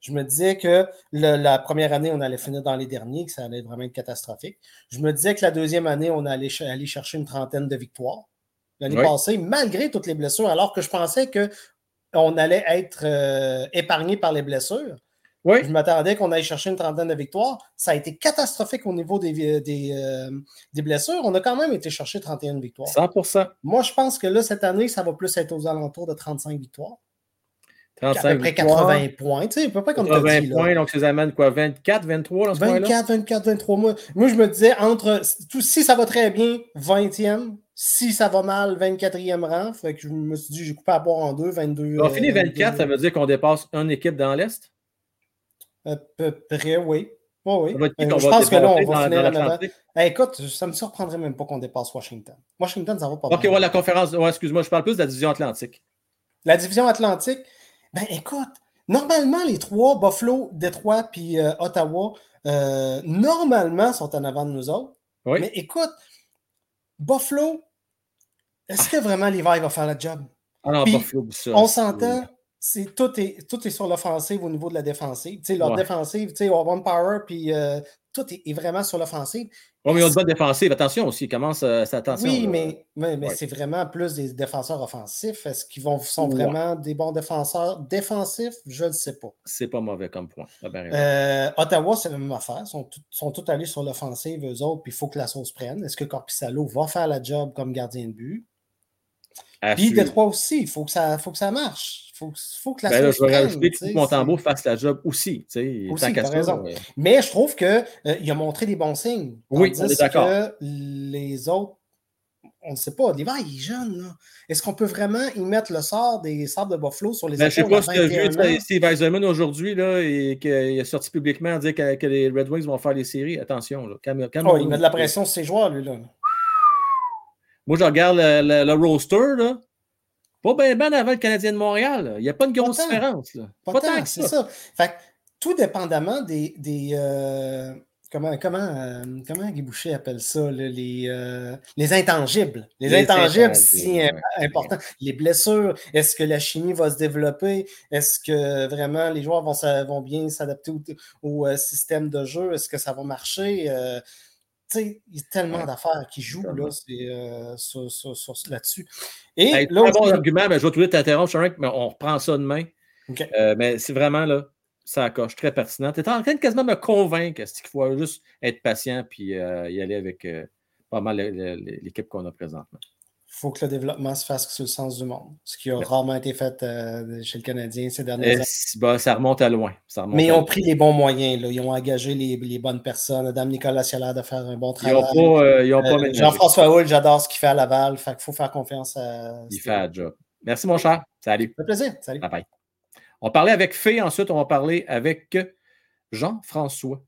Je me disais que le- la première année, on allait finir dans les derniers, que ça allait vraiment être catastrophique. Je me disais que la deuxième année, on allait ch- aller chercher une trentaine de victoires. L'année Oui. passée, malgré toutes les blessures, alors que je pensais que on allait être euh, épargné par les blessures. Oui. Je m'attendais qu'on aille chercher une trentaine de victoires. Ça a été catastrophique au niveau des, des, euh, des blessures. On a quand même été chercher 31 victoires. 100% Moi, je pense que là, cette année, ça va plus être aux alentours de 35 victoires. À 35 peu près victoires, 80 points. Tu sais, à peu près comme tu as 80 dit. là. points, donc ça amène quoi? 24, 23 dans ce point-là? 24, 24, 23 mois. Moi, je me disais, entre tout- si ça va très bien, 20e. Si ça va mal, 24e rang. Fait que je me suis dit, j'ai coupé à boire en deux, 22. On euh, finit 24, ça 22, veut dire qu'on dépasse une équipe dans l'Est? À peu près, oui. Oh oui. Ça Euh, je pense que là, on va dans- finir dans en avant. l'Atlantique? Eh, écoute, ça me surprendrait même pas qu'on dépasse Washington. Washington, ça va pas OK, bien. ouais, la conférence. Ouais, excuse-moi, je parle plus de la division Atlantique. La division Atlantique, ben écoute, normalement, les trois, Buffalo, Détroit puis euh, Ottawa, euh, normalement, sont en avant de nous autres. Oui. Mais écoute, Buffalo, est-ce que vraiment l'hiver va faire le job? Ah non, Puis, Buffalo, oublie ça. On s'entend, c'est, tout, est, tout est sur l'offensive au niveau de la défensive. Tu sais, leur Ouais. défensive, tu sais, One Power, puis euh, tout est, est vraiment sur l'offensive. Oui, mais ils ont une bonne défensive. Attention aussi, ils commencent euh, cette attention. Oui, là. mais, mais, mais Ouais. c'est vraiment plus des défenseurs offensifs. Est-ce qu'ils vont, sont Ouais. vraiment des bons défenseurs défensifs? Je ne sais pas. C'est pas mauvais comme point. Euh, Ottawa, c'est la même affaire. Ils sont, tout- sont tous allés sur l'offensive, eux autres, puis il faut que la sauce prenne. Est-ce que Corpissalo va faire la job comme gardien de but? Puis. Détroit aussi, il faut que ça, faut que ça marche. Il faut, que- faut que la Ben là, je vais rajouter que sais, Montembeau c'est- fasse la job aussi. tu sais, Aussi, ça, raison. euh, Mais je trouve qu'il a montré des bons signes. Oui, on est d'accord. que les autres, on ne sait pas. L'hiver, il est jeune. Est-ce qu'on peut vraiment y mettre le sort des sables de Buffalo sur les Ben, je sais épaules pas ce que j'ai 21 vu? Steve Eisenman aujourd'hui là, et qu'il a sorti publiquement à dire que, que les Red Wings vont faire les séries. Attention, là. Oh, il met de la pression sur ses joueurs, lui. Là. Moi, je regarde le, le- le roster, là. Pas bien ben avant le Canadien de Montréal. là. Il n'y a pas une grosse Pas différence. Là. Pas, Pas tant, tant que c'est ça. ça. Fait que, tout dépendamment des. des euh, comment comment, euh, comment Guy Boucher appelle ça? là, les, euh, les intangibles. Les, Les intangibles, intangibles, si ouais. important. Les blessures. Est-ce que la chimie va se développer? Est-ce que vraiment les joueurs vont, vont bien s'adapter au, au, euh, système de jeu? Est-ce que ça va marcher? Il y a tellement Ouais. d'affaires qui jouent là, euh, sur- sur- sur- là-dessus. Et Hey, bon argument, mais je vais tout de suite t'interrompre, mais on reprend ça demain. Euh, mais c'est vraiment là, ça coche très pertinent. Tu es en train de quasiment me convaincre qu'il faut juste être patient puis euh, y aller avec pas mal l'équipe qu'on a présentement? Il faut que le développement se fasse sur le sens du monde, ce qui a rarement été fait euh, chez le Canadien ces dernières Et années. bah, ça remonte à loin. Ça remonte Mais ils ont loin. pris les bons moyens. Là. Ils ont engagé les, les bonnes personnes. Dame Nicolas a l'air de faire un bon travail. pas, euh, ils ont pas Euh. Jean-François Hull, j'adore ce qu'il fait à Laval. Fait qu'il faut faire confiance à. Il fait la job. Merci, mon cher. Salut. Ça fait plaisir. Salut. Bye bye. On parlait avec Fé, ensuite on va parler avec Jean-François.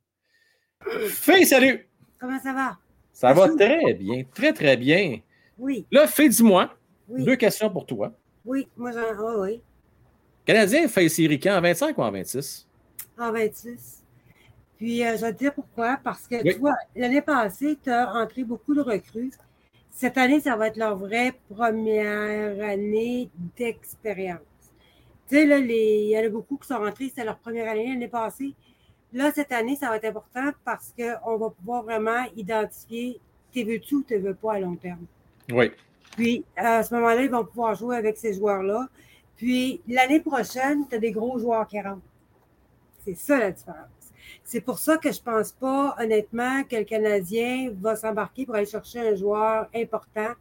Fé, salut! Comment ça va? Ça va très bien, très très bien. Oui, Là, Fé, dis-moi, oui, deux questions pour toi. oui. Moi, j'en. ah oui. Canadien fait série quand, en 25 ou en 26? En 26. Puis, euh, je vais te dire pourquoi. Parce que, Oui. tu vois, l'année passée, tu as entré beaucoup de recrues. Cette année, ça va être leur vraie première année d'expérience. Tu sais, là, les- il y en a beaucoup qui sont rentrés, c'était leur première année l'année passée. Là, cette année, ça va être important parce qu'on va pouvoir vraiment identifier t'es veux-tu ou t'es veux pas à long terme? Oui. Puis, à ce moment-là, ils vont pouvoir jouer avec ces joueurs-là. Puis, l'année prochaine, tu as des gros joueurs qui rentrent. C'est ça la différence. C'est pour ça que je ne pense pas, honnêtement, que le Canadien va s'embarquer pour aller chercher un joueur important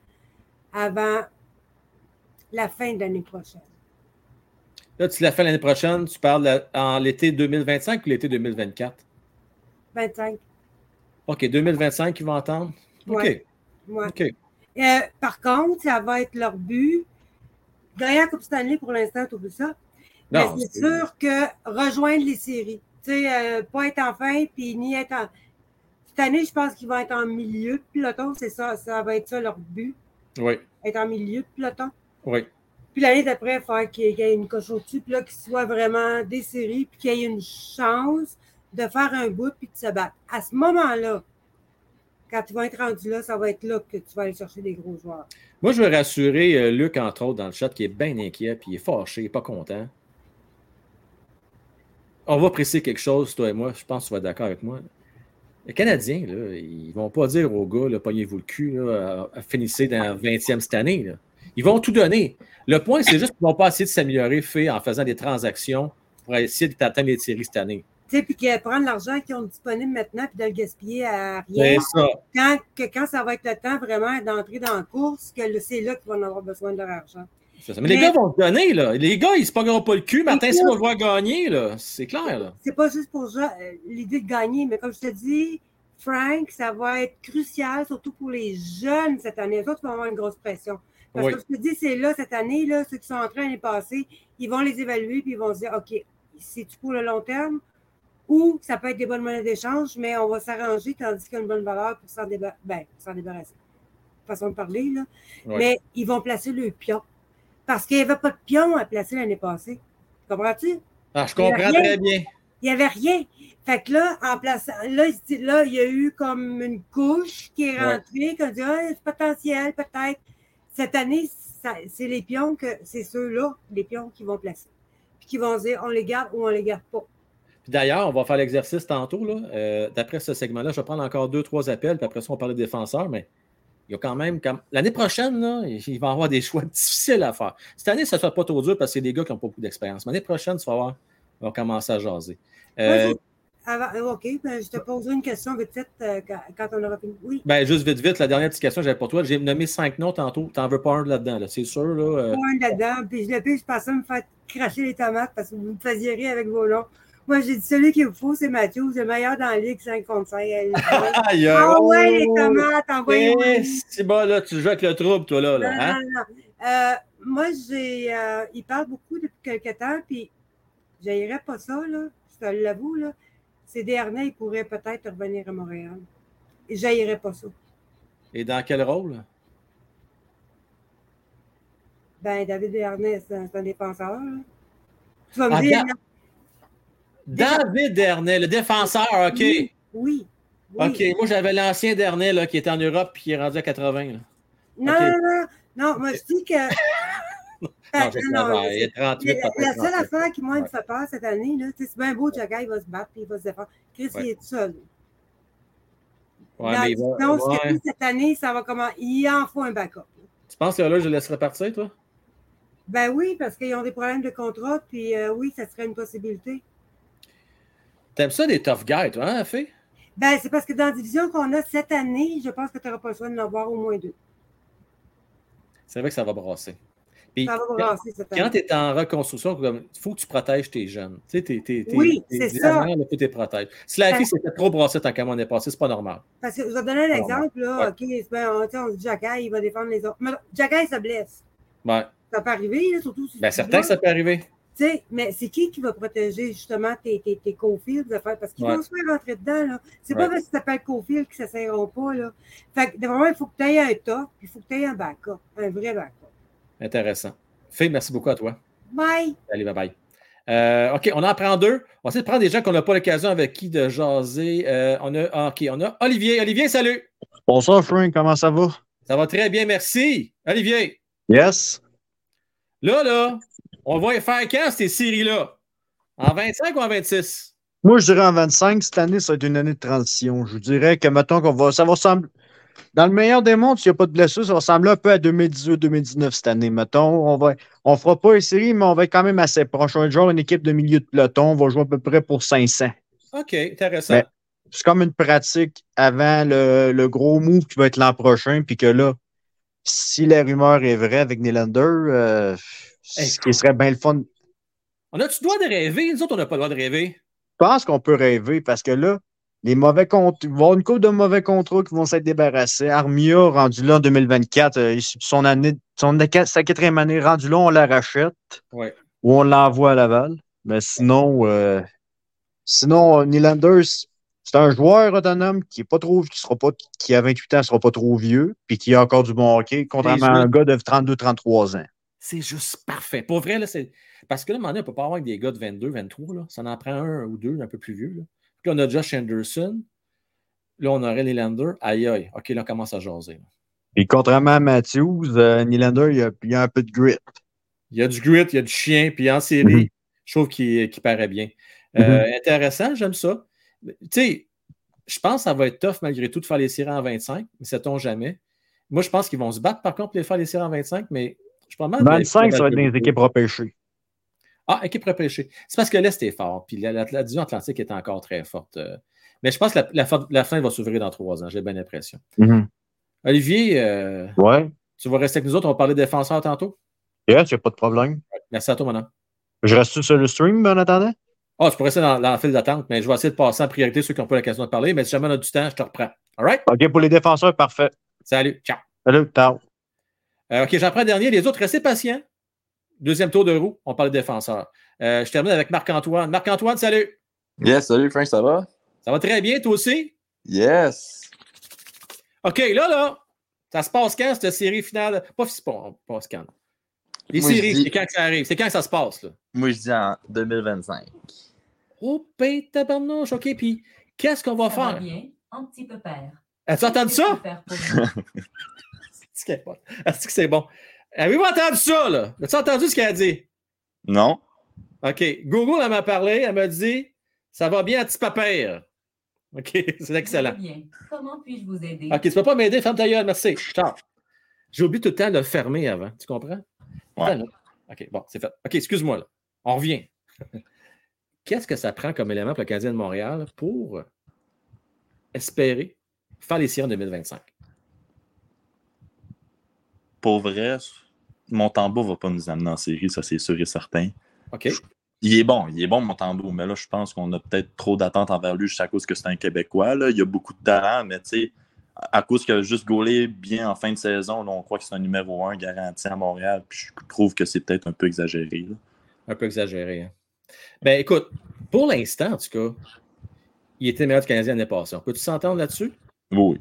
avant la fin de l'année prochaine. Là, tu l'as fait l'année prochaine, tu parles en l'été 2025 ou l'été 2024? 25. OK, 2025, ils vont entendre? OK. Ouais. Ouais. OK. Euh, par contre, ça va être leur but. Gagner la Coupe Stanley pour l'instant, tout ça? Mais Non, c'est sûr que rejoindre les séries. Tu sais, euh, pas être en fin, puis ni être en. Cette année, je pense qu'ils vont être en milieu de peloton. C'est ça, ça va être ça leur but, Oui, être en milieu de peloton. oui. Puis l'année d'après, il faut qu'il y ait une coche au-dessus, puis là, qu'ils soient vraiment des séries, puis qu'il y ait une chance de faire un bout, puis de se battre. À ce moment-là, quand tu vas être rendu là, ça va être là que tu vas aller chercher des gros joueurs. Moi, je veux rassurer euh, Luc, entre autres, dans le chat, qui est bien inquiet, puis il est fâché, il n'est pas content. On va préciser quelque chose, toi et moi, je pense que tu vas être d'accord avec moi. Les Canadiens, là, ils ne vont pas dire aux gars, là, pognez-vous le cul, à finissez dans la 20e cette année. Ils vont tout donner. Le point, c'est juste qu'ils ne vont pas essayer de s'améliorer fait en faisant des transactions pour essayer d'atteindre les séries cette année. Tu sais, puis que prendre l'argent qu'ils ont disponible maintenant, puis de le gaspiller à rien. C'est ça. quand, que quand ça va être le temps vraiment d'entrer dans la course, que c'est là qu'ils vont avoir besoin de leur argent. Mais, les gars vont te donner, là. Les gars, ils ne se pogneront pas le cul. Martin, Écoute- si on le voir gagner, là, c'est clair, là. C'est pas juste pour euh, l'idée de gagner, mais comme je te dis, Frank, ça va être crucial, surtout pour les jeunes cette année. Les autres vont avoir une grosse pression. Parce Oui. que je te dis, c'est là, cette année, là, ceux qui sont entrés l'année passée, ils vont les évaluer puis ils vont se dire OK, c'est-tu pour le long terme Ou ça peut être des bonnes monnaies d'échange, mais on va s'arranger tandis qu'il y a une bonne valeur pour s'en ben, débarrasser. Façon de parler, là. Ouais. Mais ils vont placer le pion. Parce qu'il n'y avait pas de pion à placer l'année passée. Comprends-tu? Ah, je comprends très bien. Il n'y avait rien. Fait que là, en plaçant, là, il là, y a eu comme une couche qui est rentrée, qu'on dit, ah, c'est potentiel, peut-être. Cette année, c'est les pions que, c'est ceux-là, les pions qui vont placer. Puis qui vont dire, on les garde ou on les garde pas. Puis d'ailleurs, on va faire l'exercice tantôt. là. Euh, D'après ce segment-là, je vais prendre encore deux, trois appels, puis après ça, on va parler des défenseurs, mais il y a quand même. L'année prochaine, là, il va y avoir des choix difficiles à faire. Cette année, ça ne sera pas trop dur parce que c'est des gars qui n'ont pas beaucoup d'expérience. Mais l'année prochaine, tu vas voir, on va commencer à jaser. Euh, Avant- euh, OK, ben, je te poserai une question vite fait euh, quand, on aura fini. Oui, ben, juste vite, vite, la dernière petite question que j'avais pour toi. J'ai nommé cinq noms tantôt. Tu n'en veux pas un là-dedans, là, c'est sûr. Là, euh, point là-dedans. Puis je le plus, je pensais me faire cracher les tomates parce que vous me faisiez rire avec vos noms. Moi, j'ai dit celui qu'il faut, c'est Mathieu, le meilleur dans la ligue 5 contre 5. Aïe, Ah ouais, les tomates, envoyez-moi. Eh, C'est bon, là, tu joues avec le trouble, toi, là. là Non, hein? non, non. Euh, moi, j'ai. euh, il parle beaucoup depuis quelques temps, puis j'aillerais pas ça, là. Je te l'avoue, là. Ces derniers, ils pourraient peut-être revenir à Montréal. Et j'aillerais pas ça. Et dans quel rôle? Ben, David Dernay, c'est un, c'est un défenseur, là. Tu vas me Ah, dire. David Dernay, le défenseur, OK. Oui. Oui. oui. OK, moi, j'avais l'ancien Dernay là, qui était en Europe puis qui est rendu à 80. là. Non, non, non. Non, moi, je dis que. Non, j'ai Non, non, il est 38. La, la seule 38. affaire qui, moi, Ouais. me fait peur cette année, c'est bien beau, Jagger, il va se battre puis il va se défendre. Chris, Ouais. il est tout seul. Ouais, Dans mais il va- ouais. lui, cette année, ça va comment. Il en faut un backup. Tu penses que là, je le laisserais partir, toi? Ben oui, parce qu'ils ont des problèmes de contrat, puis euh, oui, ça serait une possibilité. T'aimes ça des tough guys, toi, hein, Fé? Ben, c'est parce que dans la division qu'on a cette année, je pense que tu n'auras pas le choix d'en avoir au moins deux. C'est vrai que ça va brasser. Puis, Ça va quand, brasser cette quand année. tu es en reconstruction, il faut que tu protèges tes jeunes. Tu sais, t'es, t'es, t'es- Oui, t'es c'est ça. là, faut t'es protèges. Si la fille s'était trop brassée tant qu'à moi, on est passé, c'est pas normal. Parce que je vais te donner un exemple, là. Ouais. OK, ben, on, tu dit Jacques, il va défendre les autres. Mais Jacques, se blesse. Ouais. Ça peut arriver, là, surtout si Ben, tu certain que ça peut arriver. Tu sais, mais c'est qui qui va protéger justement tes, tes, tes co-fields de faire? Parce qu'ils Ouais. vont se faire rentrer dedans, là. C'est Ouais. pas parce que tu t'appelles co-field qu'ils ne s'essaieront pas, là. Fait que, vraiment, il faut que tu aies un top, puis il faut que tu aies un backup, un vrai backup. Intéressant. Fé, merci beaucoup à toi. Bye! Allez, bye bye. Euh, OK, on en prend deux. On va essayer de prendre des gens qu'on n'a pas l'occasion avec qui de jaser. Euh, on a, ah, OK, on a Olivier. Olivier, salut. Bonsoir, Frank, comment ça va? Ça va très bien, merci. Olivier, Yes. là, là, on va y faire quand ces séries-là? En 25 ou en 26? Moi, je dirais en 25, cette année, ça va être une année de transition. Je dirais que, mettons, qu'on va, ça va ressembler. Dans le meilleur des mondes, s'il n'y a pas de blessure, ça va ressembler un peu à 2018-2019 cette année. Mettons, on va, on fera pas une série, mais on va être quand même assez proche. On va être genre une équipe de milieu de peloton. On va jouer à peu près pour 500. OK, intéressant. Ben, C'est comme une pratique avant le, le gros move qui va être l'an prochain. Puis que là, si la rumeur est vraie avec Nylander, euh, ce qui serait bien le fun. on a-tu le droit de rêver? Nous autres, on n'a pas le droit de rêver. Je pense qu'on peut rêver parce que là, les mauvais comptes, il va y avoir une couple de mauvais contrats qui vont s'être débarrassés. Armia, rendu là en 2024, euh, son année, son, sa quatrième année, rendu là, on la rachète Ouais. ou on l'envoie à Laval. Mais sinon, euh, sinon, euh, Nylander, c'est un joueur autonome qui est pas trop, qui sera pas, qui a 28 ans, sera pas trop vieux, puis qui a encore du bon hockey, contrairement à un gars de 32-33 ans. C'est juste parfait. Pour vrai, là, c'est. Parce que là, à un moment donné, on ne peut pas avoir des gars de 22, 23. Là. Ça en prend un ou deux, un peu plus vieux. Là. Puis là, on a Josh Anderson. Là, on aurait les Landers. Aïe, aïe. OK, là, on commence à jaser. Et contrairement à Matthews, euh, Nylander, il a, il a un peu de grit. Il y a du grit, il y a du chien. Puis en série, Mhm. je trouve qu'il paraît bien. Euh, Intéressant, j'aime ça. Tu sais, je pense que ça va être tough malgré tout de faire les séries en 25, mais sait-on jamais. Moi, je pense qu'ils vont se battre par contre pour les faire les séries en 25, mais je pense 25, ça va être des équipes repêchées. Ah, équipe repêchée. C'est parce que l'Est est fort, puis la, la- la division Atlantique est encore très forte. euh. Mais je pense que la, la fin- va s'ouvrir dans trois ans, j'ai bien l'impression. Olivier, euh, Ouais. tu vas rester avec nous autres, on va parler défenseurs tantôt? Yes, il n'y a pas de problème. Merci à toi, mon homme. Je reste sur le stream en attendant? Ah, tu pourrais rester dans, dans la file d'attente, mais je vais essayer de passer en priorité ceux qui n'ont pas l'occasion de parler. Mais si jamais on a du temps, je te reprends. All right? OK, pour les défenseurs, parfait. Salut. Ciao. Salut, ciao. Euh, OK, j'en prends un dernier. Les autres, restez patients. Deuxième tour de roue, on parle de défenseurs. Euh, je termine avec Marc-Antoine. Marc-Antoine, salut. Yes, salut Frank, ça va? Ça va très bien, toi aussi? Yes! OK, là, là, ça se passe quand, cette série finale? Pas, pas, pas quand. Les Moi, séries, dis- c'est quand que ça arrive? C'est quand que ça se passe, là? Moi, je dis en 2025. Oh, tabarnouche, OK, puis qu'est-ce qu'on va Ça va faire? bien, un petit peu père. As-tu entendu ça? C'est bonne. Est-ce que c'est bon? Avez-vous entendu ça, là? As-tu entendu ce qu'elle a dit? Non? OK. Google, elle m'a parlé, elle m'a dit ça va bien à petit papère. OK, c'est excellent. bien. Comment puis-je vous aider? OK, tu peux pas m'aider, ferme ta gueule, merci. Ciao. J'ai oublié tout le temps de le fermer avant, tu comprends? Ouais. OK, bon, c'est fait. OK, excuse-moi, là. On revient. Qu'est-ce que ça prend comme élément pour le Canadien de Montréal pour espérer faire les séries en 2025? Pour vrai, Montembeau va pas nous amener en série, ça c'est sûr et certain. OK? Il est bon, il est bon Montembeau, mais là, je pense qu'on a peut-être trop d'attentes envers lui juste à cause que c'est un Québécois. Là. Il a beaucoup de talent, mais tu sais, à cause qu'il a juste gaulé bien en fin de saison, là, on croit que c'est un numéro un garanti à Montréal. Puis je trouve que c'est peut-être un peu exagéré. là. Un peu exagéré. hein. Ben, écoute, pour l'instant, en tout cas, il était meilleur du Canadien l'année passée. On peut-tu s'entendre là-dessus? Oui.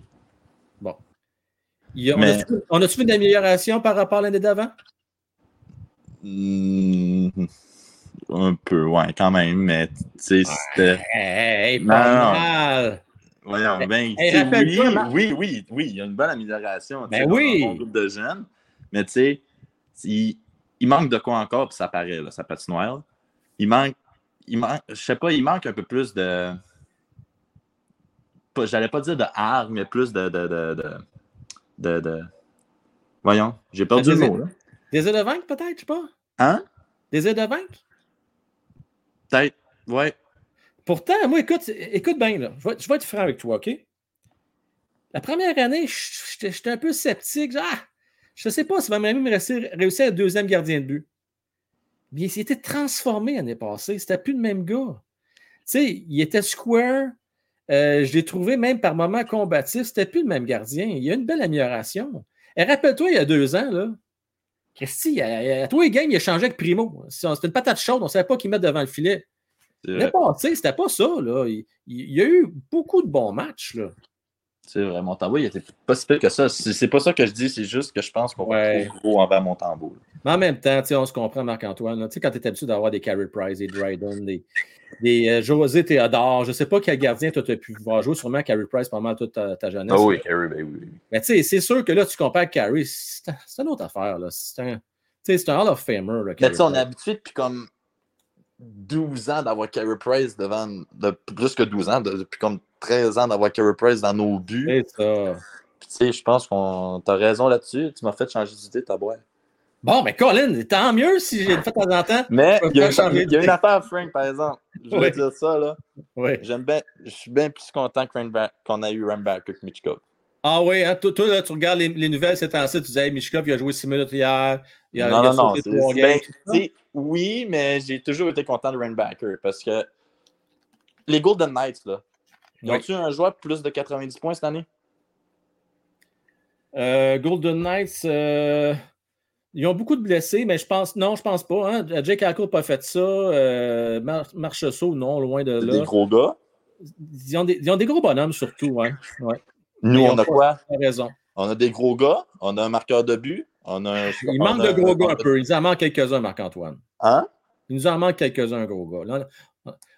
A- on Mais- a-tu- On a-tu vu une amélioration par rapport à l'année d'avant? Hmm, un peu, ouais, quand même, mais tu sais, c'était. Hey, hey, Non, non. Voyons, ben, hey, sais, rappelle-toi, oui, oui, oui, oui, il y a une bonne amélioration. Ben dans oui. bon groupe de jeunes, mais tu sais, il, il manque de quoi encore, puis ça paraît, là, sa patinoire. Il manque, il manque, je sais pas, il manque un peu plus de. J'allais pas dire de art, mais plus de. de, de, de, de- de- Voyons, j'ai perdu le des- mot, là. Désir de vaincre, peut-être, je sais pas. Hein? Désir de vaincre? Peut-être, ouais. Pourtant, moi, écoute, écoute bien, là. Je vais, je vais être franc avec toi, OK? La première année, j'étais un peu sceptique. genre, Ah, je ne sais pas si va même réussir, réussir à être deuxième gardien de but. Mais il s'était transformé l'année passée. C'était plus le même gars. Tu sais, il était square. Euh, je l'ai trouvé même par moments combatif. C'était plus le même gardien. Il y a une belle amélioration. Et rappelle-toi, il y a deux ans, là, Christy, à, à tous les games, il a changé avec Primo. C'était une patate chaude. On ne savait pas qu'il mettre devant le filet. vrai. passée, c'était pas ça. Là. Il, il- il y a eu beaucoup de bons matchs. Là. C'est vrai, Montembeau, il était pas si pire que ça. C'est pas ça que je dis, c'est juste que je pense qu'on Ouais. va trop gros envers Montembeau. là. Mais en même temps, on se comprend, Marc-Antoine. là. Tu sais, quand tu es habitué d'avoir des Carey Price, des Dryden, des, des euh, José Théodore, je ne sais pas quel gardien tu as pu voir jouer, sûrement Carey Price pendant toute ta, ta jeunesse. Ah oui, Carey, ben oui. Mais tu sais, c'est sûr que là, tu compares Carey, c'est un- c'est une autre affaire. là. C'est un, un Hall of Famer. Là, Mais tu on est habitué depuis comme 12 ans d'avoir Carey Price devant. De, plus que 12 ans, de- depuis comme 13 ans d'avoir Carey Price dans nos buts. C'est ça. Puis tu sais, je pense qu'on. T'as raison là-dessus. Tu m'as fait changer d'idée, ta boîte. Bon, mais Colin, tant mieux si j'ai fois de temps en temps. Mais il y, a il y a une affaire, Frank, par exemple. Je vais dire ça, là. Oui. J'aime bien. Je suis bien plus content qu'on a eu Rambacker que Mitchkov. Ah oui, hein, toi, là, tu regardes les, les nouvelles ces temps-ci, tu disais, hey, Mishkov, il a joué 6 minutes hier. Il a, non, il a non, non. sauté games. sais, oui, mais j'ai toujours été content de Rainbacker parce que les Golden Knights, là, ils Oui. ont-tu un joueur plus de 90 points cette année? Euh, Golden Knights, euh, ils ont beaucoup de blessés, mais je pense, non, je pense pas. Hein. Jake Alco n'a pas fait ça. Euh, Mar non, loin de là. des gros gars. Ils ont des, ils ont des gros bonhommes, surtout. Hein. Ouais, Nous, on a quoi? raison. On a des gros gars, on a un marqueur de but, on a un. Il on manque a- de gros gars un peu. Il nous en manque quelques-uns, Marc-Antoine. Hein? Il nous en manque quelques-uns, gros gars. Là,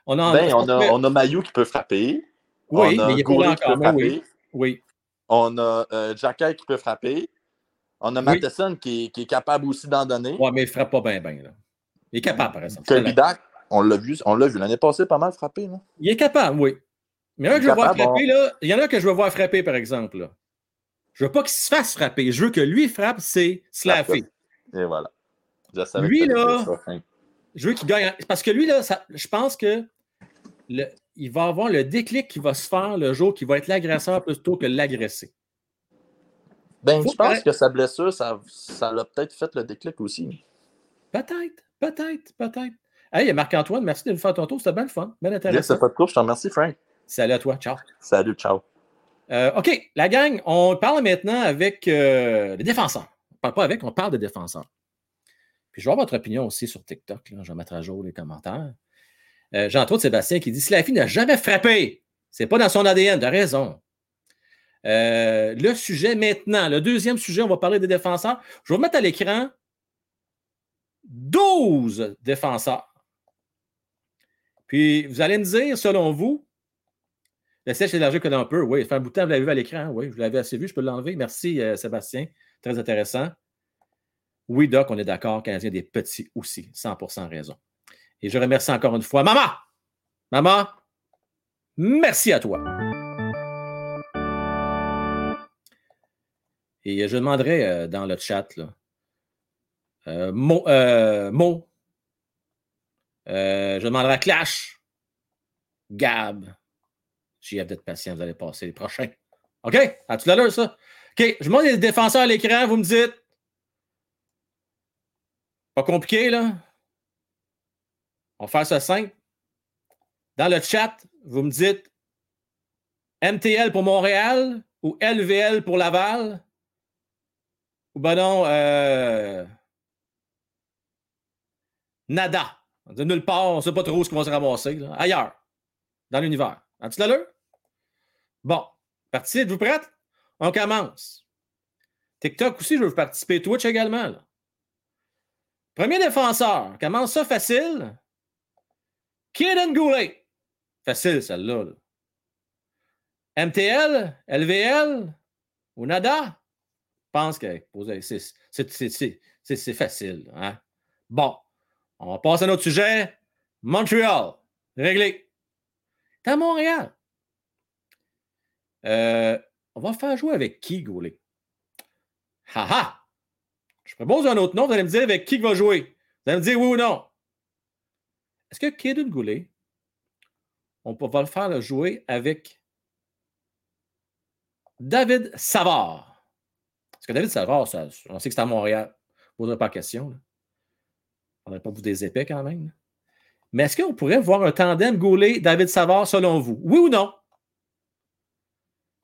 on a, Ben, on a, on a Mayu qui peut frapper. Oui, on a mais il est là qui peut encore. frapper. oui, oui. On a euh, Jacky qui peut frapper. On a Oui. Matheson qui, est- qui est capable aussi d'en donner. Ouais, mais il ne frappe pas bien, bien. Il est capable, par exemple. Kirby Dak, on l'a vu, on l'a vu l'année passée pas mal frappé. Là. Il est capable, oui. Mais que je veux voir capable, frapper, là, il y en a que je veux voir frapper, par exemple. Là. Je veux pas qu'il se fasse frapper. Je veux que lui frappe, c'est Slaffy. Et voilà. Je Lui, là, ça, Frank. Je veux qu'il gagne. Parce que lui, là, ça- je pense que le- il va avoir le déclic qui va se faire le jour qu'il va être l'agresseur plutôt que l'agressé. Ben, Faut je pense que sa blessure, ça ça l'a peut-être fait le déclic aussi. Peut-être, peut-être, peut-être. Hey, Marc-Antoine, merci de nous faire ton tour. C'était bien le fun. Bien Yes, intéressant. c'est pas de coupe, je te remercie, Frank. Salut à toi. Ciao. Salut, ciao. Euh, OK, la gang, on parle maintenant avec euh, les défenseurs. On parle pas avec, on parle des défenseurs. Puis je vais avoir votre opinion aussi sur TikTok. là. Je vais mettre à jour les commentaires. Euh, J'ai entre autres Sébastien qui dit si la fille n'a jamais frappé, c'est pas dans son ADN. De raison. Euh, le sujet maintenant, le deuxième sujet, on va parler des défenseurs. Je vais vous mettre à l'écran 12 défenseurs. Puis vous allez me dire, selon vous, le siège élargi que un peu. Oui, fait un bout vous l'avez vu à l'écran. Oui, je l'avais assez vu, je peux l'enlever. Merci, euh, Sébastien. Très intéressant. Oui, Doc, on est d'accord, Canadien des petits aussi. 100% raison. Et je remercie encore une fois Maman! Maman, merci à toi. Et je demanderai euh, dans le chat, là, euh, Mo, euh, Mo. Euh, je demanderai à Clash, Gab, JF d'être patient, vous allez passer les prochains. OK? À tout à l'heure, ça? OK, je montre les défenseurs à l'écran, vous me dites. Pas compliqué, là. On va faire ça simple. Dans le chat, vous me dites MTL pour Montréal ou LVL pour Laval? Ou ben non, euh, nada. De nulle part, on ne sait pas trop ce qu'on va se ramasser. là. Ailleurs, dans l'univers. À tout à l'heure? Bon, parti, êtes-vous prête? On commence. TikTok aussi, je veux participer. Twitch également. Premier défenseur, commence ça facile. Kaden Goulet. Facile, celle-là. là. MTL, LVL ou nada? Je pense que c'est- facile. Hein? Bon, on va passer à notre sujet. Montréal, réglé. T'es à Montréal. Euh, on va faire jouer avec qui, Goulet? Ha! Je propose un autre nom, vous allez me dire avec qui il va jouer. Vous allez me dire oui ou non. Est-ce que Kaden Goulet, on va le faire jouer avec David Savard? Parce que David Savard, on sait que c'est à Montréal. Ne poserai pas question. On n'aurait pas vous des épais quand même. Mais est-ce qu'on pourrait voir un tandem Goulet-David Savard selon vous? Oui ou non?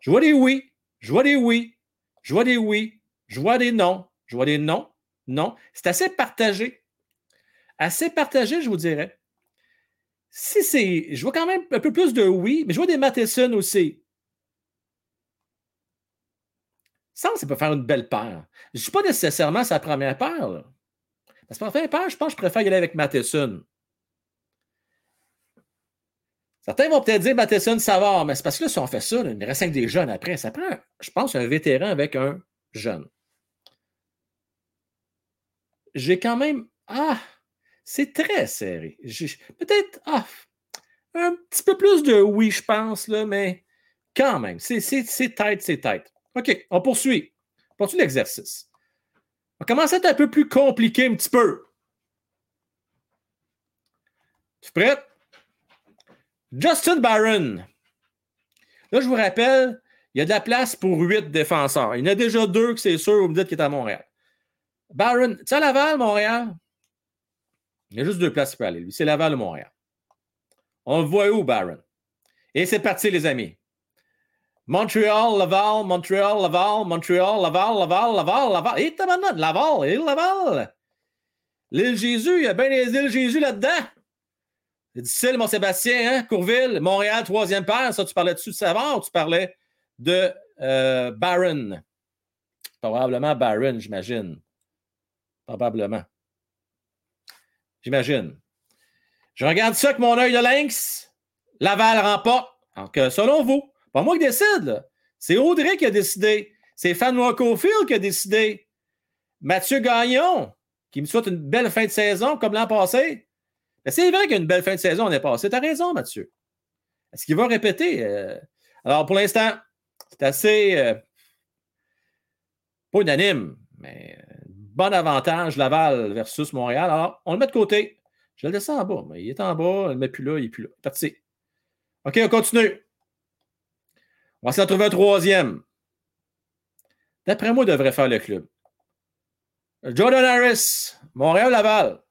Je vois des oui, je vois des oui, je vois des oui, je vois des non, je vois des non, non. C'est assez partagé. Assez partagé, je vous dirais. Si c'est. Je vois quand même un peu plus de oui, mais je vois des Matheson aussi. Ça, ça peut faire une belle paire. Je ne suis pas nécessairement sa première paire. Là. Parce que première paire, je pense que je préfère y aller avec Matheson. Certains vont peut-être dire Matheson Savard, mais c'est parce que là, si on fait ça, là, il reste cinq des jeunes après. Ça prend, je pense, un vétéran avec un jeune. J'ai quand même. Ah, c'est très serré. Peut-être ah, un petit peu plus de oui, je pense, là, mais quand même, c'est tête, c'est tête. OK, on poursuit. On poursuit l'exercice. On commence à être un peu plus compliqué, un petit peu. Tu es? Justin Barron. Là, je vous rappelle, il y a de la place pour huit défenseurs. Il y en a déjà deux que c'est sûr, vous me dites qu'il est à Montréal. Barron, tu sais, Laval, Montréal? Il y a juste deux places qui aller. Lui, c'est Laval ou Montréal. On le voit où, Barron? Et c'est parti, les amis. Montréal, Laval, Montréal, Laval, Montréal, Laval, Laval, Laval, Laval. Et tabarnak, Laval, et Laval? L'île Jésus, il y a bien les îles Jésus là-dedans. Difficile, mon Sébastien, hein? Courville, Montréal, troisième paire. Ça, tu parlais dessus de Savard ou tu parlais de euh, Barron? Probablement Barron, j'imagine. Probablement. J'imagine. Je regarde ça avec mon œil de lynx. Laval remporte. Que selon vous, pas moi qui décide. C'est Audrey qui a décidé. C'est Fanwa Cofield qui a décidé. Mathieu Gagnon, qui me souhaite une belle fin de saison comme l'an passé. Mais c'est vrai qu'il une belle fin de saison l'année passée. Tu as raison, Mathieu. Est-ce qu'il va répéter? Euh, Alors, pour l'instant, c'est assez. euh, pas unanime, mais euh, bon avantage Laval versus Montréal. Alors, on le met de côté. Je le descends en bas, mais il est en bas, on le met plus là, il n'est plus là. Parti. OK, on continue. On va de trouver un troisième. D'après moi, il devrait faire le club. Jordan Harris, Montréal-Laval.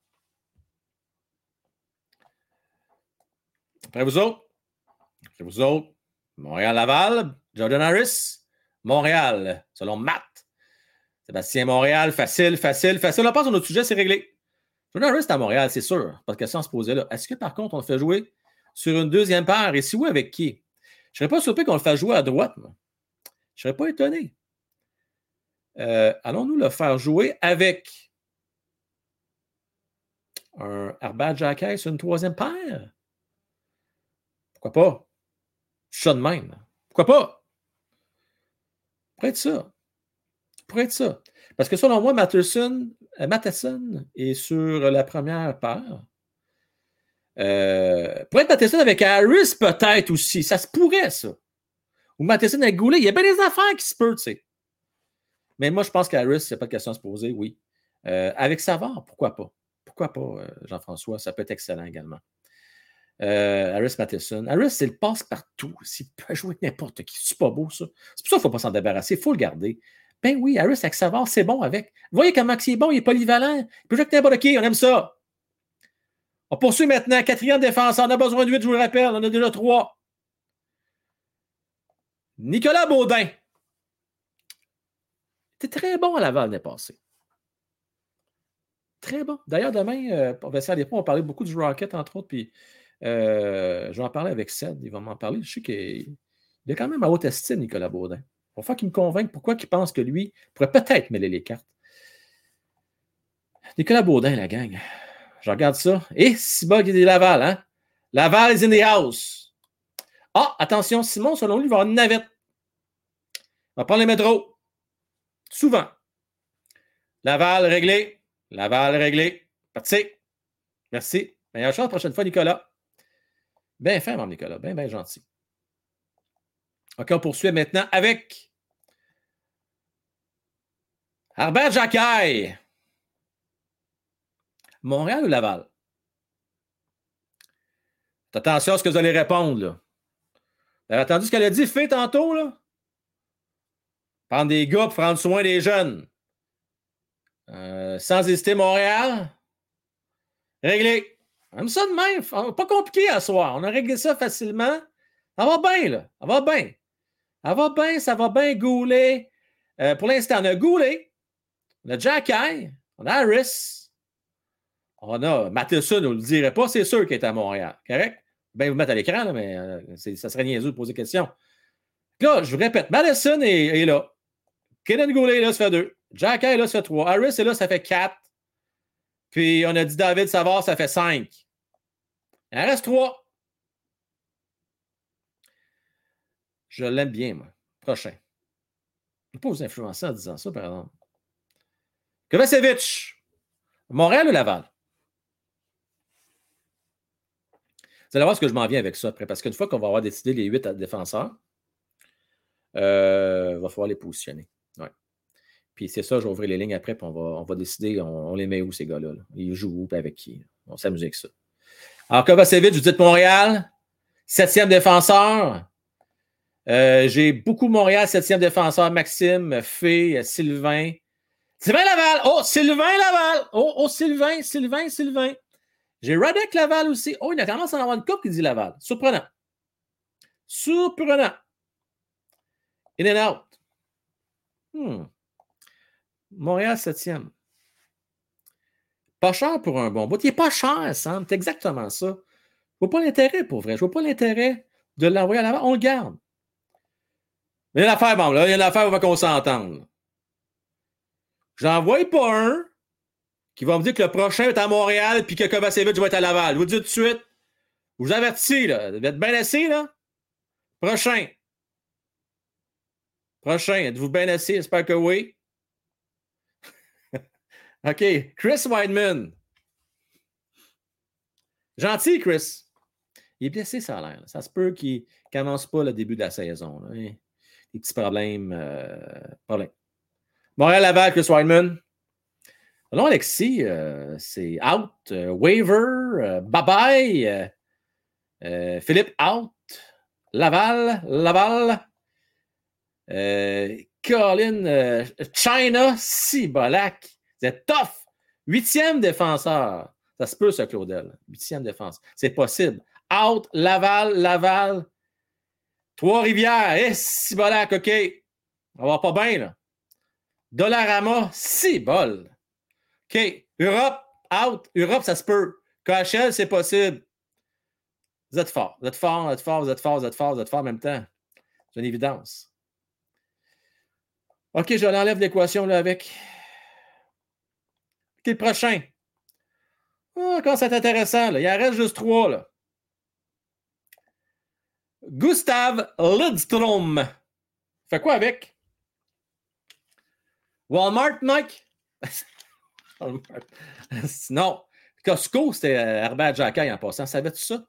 Après vous autres. Après vous autres. Montréal-Laval, Jordan Harris, Montréal, selon Matt. Sébastien Montréal, facile, facile, facile. On passe à notre sujet, c'est réglé. Jordan Harris est à Montréal, c'est sûr. Pas de question à se poser là. Est-ce que par contre, on le fait jouer sur une deuxième paire? Et si oui, avec qui? Je ne serais pas surpris qu'on le fasse jouer à droite. moi. Je ne serais pas étonné. Euh, Allons-nous le faire jouer avec un Arbad Jacquet sur une troisième paire? Pourquoi pas? Je même. Pourquoi pas? Pourrait être ça. Pourrait être ça. Parce que selon moi, Matheson, euh, Matheson est sur la première paire. Euh, pourrait être Matheson avec Harris, peut-être aussi. Ça se pourrait, ça. Ou Matheson avec Goulet. Il y a bien des affaires qui se peuvent, tu sais. Mais moi, je pense qu'Harris, il n'y a pas de question à se poser, oui. Euh, avec Savard, pourquoi pas? Pourquoi pas, euh, Jean-François? Ça peut être excellent également. Euh, Harris Matheson. Harris, c'est le passe-partout. Il peut jouer n'importe qui. C'est pas beau, ça. C'est pour ça qu'il ne faut pas s'en débarrasser. Il faut le garder. Ben oui, Harris avec Savard, c'est bon avec. Vous voyez comment il est bon, il est polyvalent. Il peut jouer avec n'importe qui, on aime ça. On poursuit maintenant. Quatrième défenseur. On a besoin de 8, je vous le rappelle. On a déjà 3. Nicolas Baudin. C'était très bon à Laval l'année passée. Très bon. D'ailleurs, demain, euh, on va. On va parler beaucoup du Rocket, entre autres. Puis euh, je vais en parler avec Seth. Il va m'en parler. Je sais qu'il est quand même à haute estime, Nicolas Baudin. Il va falloir qu'il me convainque pourquoi il pense que lui pourrait peut-être mêler les cartes. Nicolas Baudin, la gang. Je regarde ça. Et si bas, il y a des Laval, hein? Laval is in the house. Ah, attention, Simon, selon lui, il va avoir une navette. On va prendre les métros. Souvent. Laval réglé. Laval réglé. Parti. Merci. Meilleure chance prochaine fois, Nicolas. Bien fait, mon Nicolas. Bien, bien gentil. OK, on poursuit maintenant avec Herbert Jacquet. Montréal ou Laval? Attention à ce que vous allez répondre. Là. Vous avez entendu ce qu'elle a dit, fait tantôt? Là? Prendre des gars pour prendre soin des jeunes. Euh, sans hésiter, Montréal? Réglé. Même ça de même. Pas compliqué à soir. On a réglé ça facilement. Ça va bien, là. Ça va bien. Ça va bien, ça va bien gouler. Euh, pour l'instant, on a Goulet, on a Jacky, on a Harris, on a Matheson, on ne le dirait pas, c'est sûr qu'il est à Montréal. Correct? Ben, vous mettre à l'écran, là, mais euh, ça serait niaiseux de poser question. Là, je vous répète, Madison est, est là. Kenan Goulet, là, ça fait deux. Jacky, là, ça fait trois. Harris est là, ça fait quatre. Puis on a dit David Savard, ça fait cinq. Il en reste trois. Je l'aime bien, moi. Prochain. Je ne pas vous influencer en disant ça, par exemple. Kovacevic. Montréal ou Laval? Vous allez voir ce que je m'en viens avec ça après. Parce qu'une fois qu'on va avoir décidé les huit défenseurs, euh, il va falloir les positionner. Puis c'est ça, ouvrir les lignes après, puis on va, on va décider, on, les met où ces gars-là. là. Ils jouent où, puis avec qui. On s'amuse avec ça. Alors, Kovacevic, vous dites Montréal, septième défenseur. Euh, J'ai beaucoup Montréal, septième défenseur, Maxime, Fé, Sylvain. Sylvain Laval! Oh, Sylvain Laval! Oh, oh, Sylvain, Sylvain, Sylvain. J'ai Radek Laval aussi. Oh, il a tendance à en avoir une coupe qui dit Laval. Surprenant. Surprenant. In and out. Hmm. Montréal, septième. Pas cher pour un bon bout. Il n'est pas cher, Sam. C'est exactement ça. Je ne vois pas l'intérêt pour vrai. Je ne vois pas l'intérêt de l'envoyer à l'avant. On le garde. Il y a une affaire, bon, là, il y a une affaire où on s'entendre. J'en vois pas un qui va me dire que le prochain est à Montréal puis que Kovacevic va être à Laval. Je vous dis tout de suite. Je vous avertis, là. Vous êtes bien assis, là? Prochain. Prochain. Êtes-vous bien assis? J'espère que oui. OK. Chris Weidman. Gentil, Chris. Il est blessé, ça a l'air. Ça se peut qu'il ne commence pas le début de la saison. Là. Des petits problèmes. Euh. Montréal-Laval, Chris Weidman. Non, Alexis, euh, c'est out. Euh, waiver. Bye-bye. Philippe, out. Laval. Laval. Colin. China. Cibolac. C'est tough. Huitième défenseur. Ça se peut, ce Claudel. Huitième défense. C'est possible. Out, Laval, Laval. Trois-Rivières. Eh, Cibolac, OK. On va pas bien, là. Dollarama, six bol. OK. Europe, out. Europe, ça se peut. KHL, c'est possible. Vous êtes fort. Vous êtes fort, vous êtes fort, vous êtes fort, vous êtes fort, vous êtes fort en même temps. C'est une évidence. OK, je l'enlève l'équation là avec. OK, le prochain. Ah, quand c'est intéressant, là. il en reste juste trois. Là. Gustav Lidstrom. Fait quoi avec? Walmart, Mike? Walmart. non. Costco, c'était euh, Herbert Jacquet en passant. Savais-tu ça?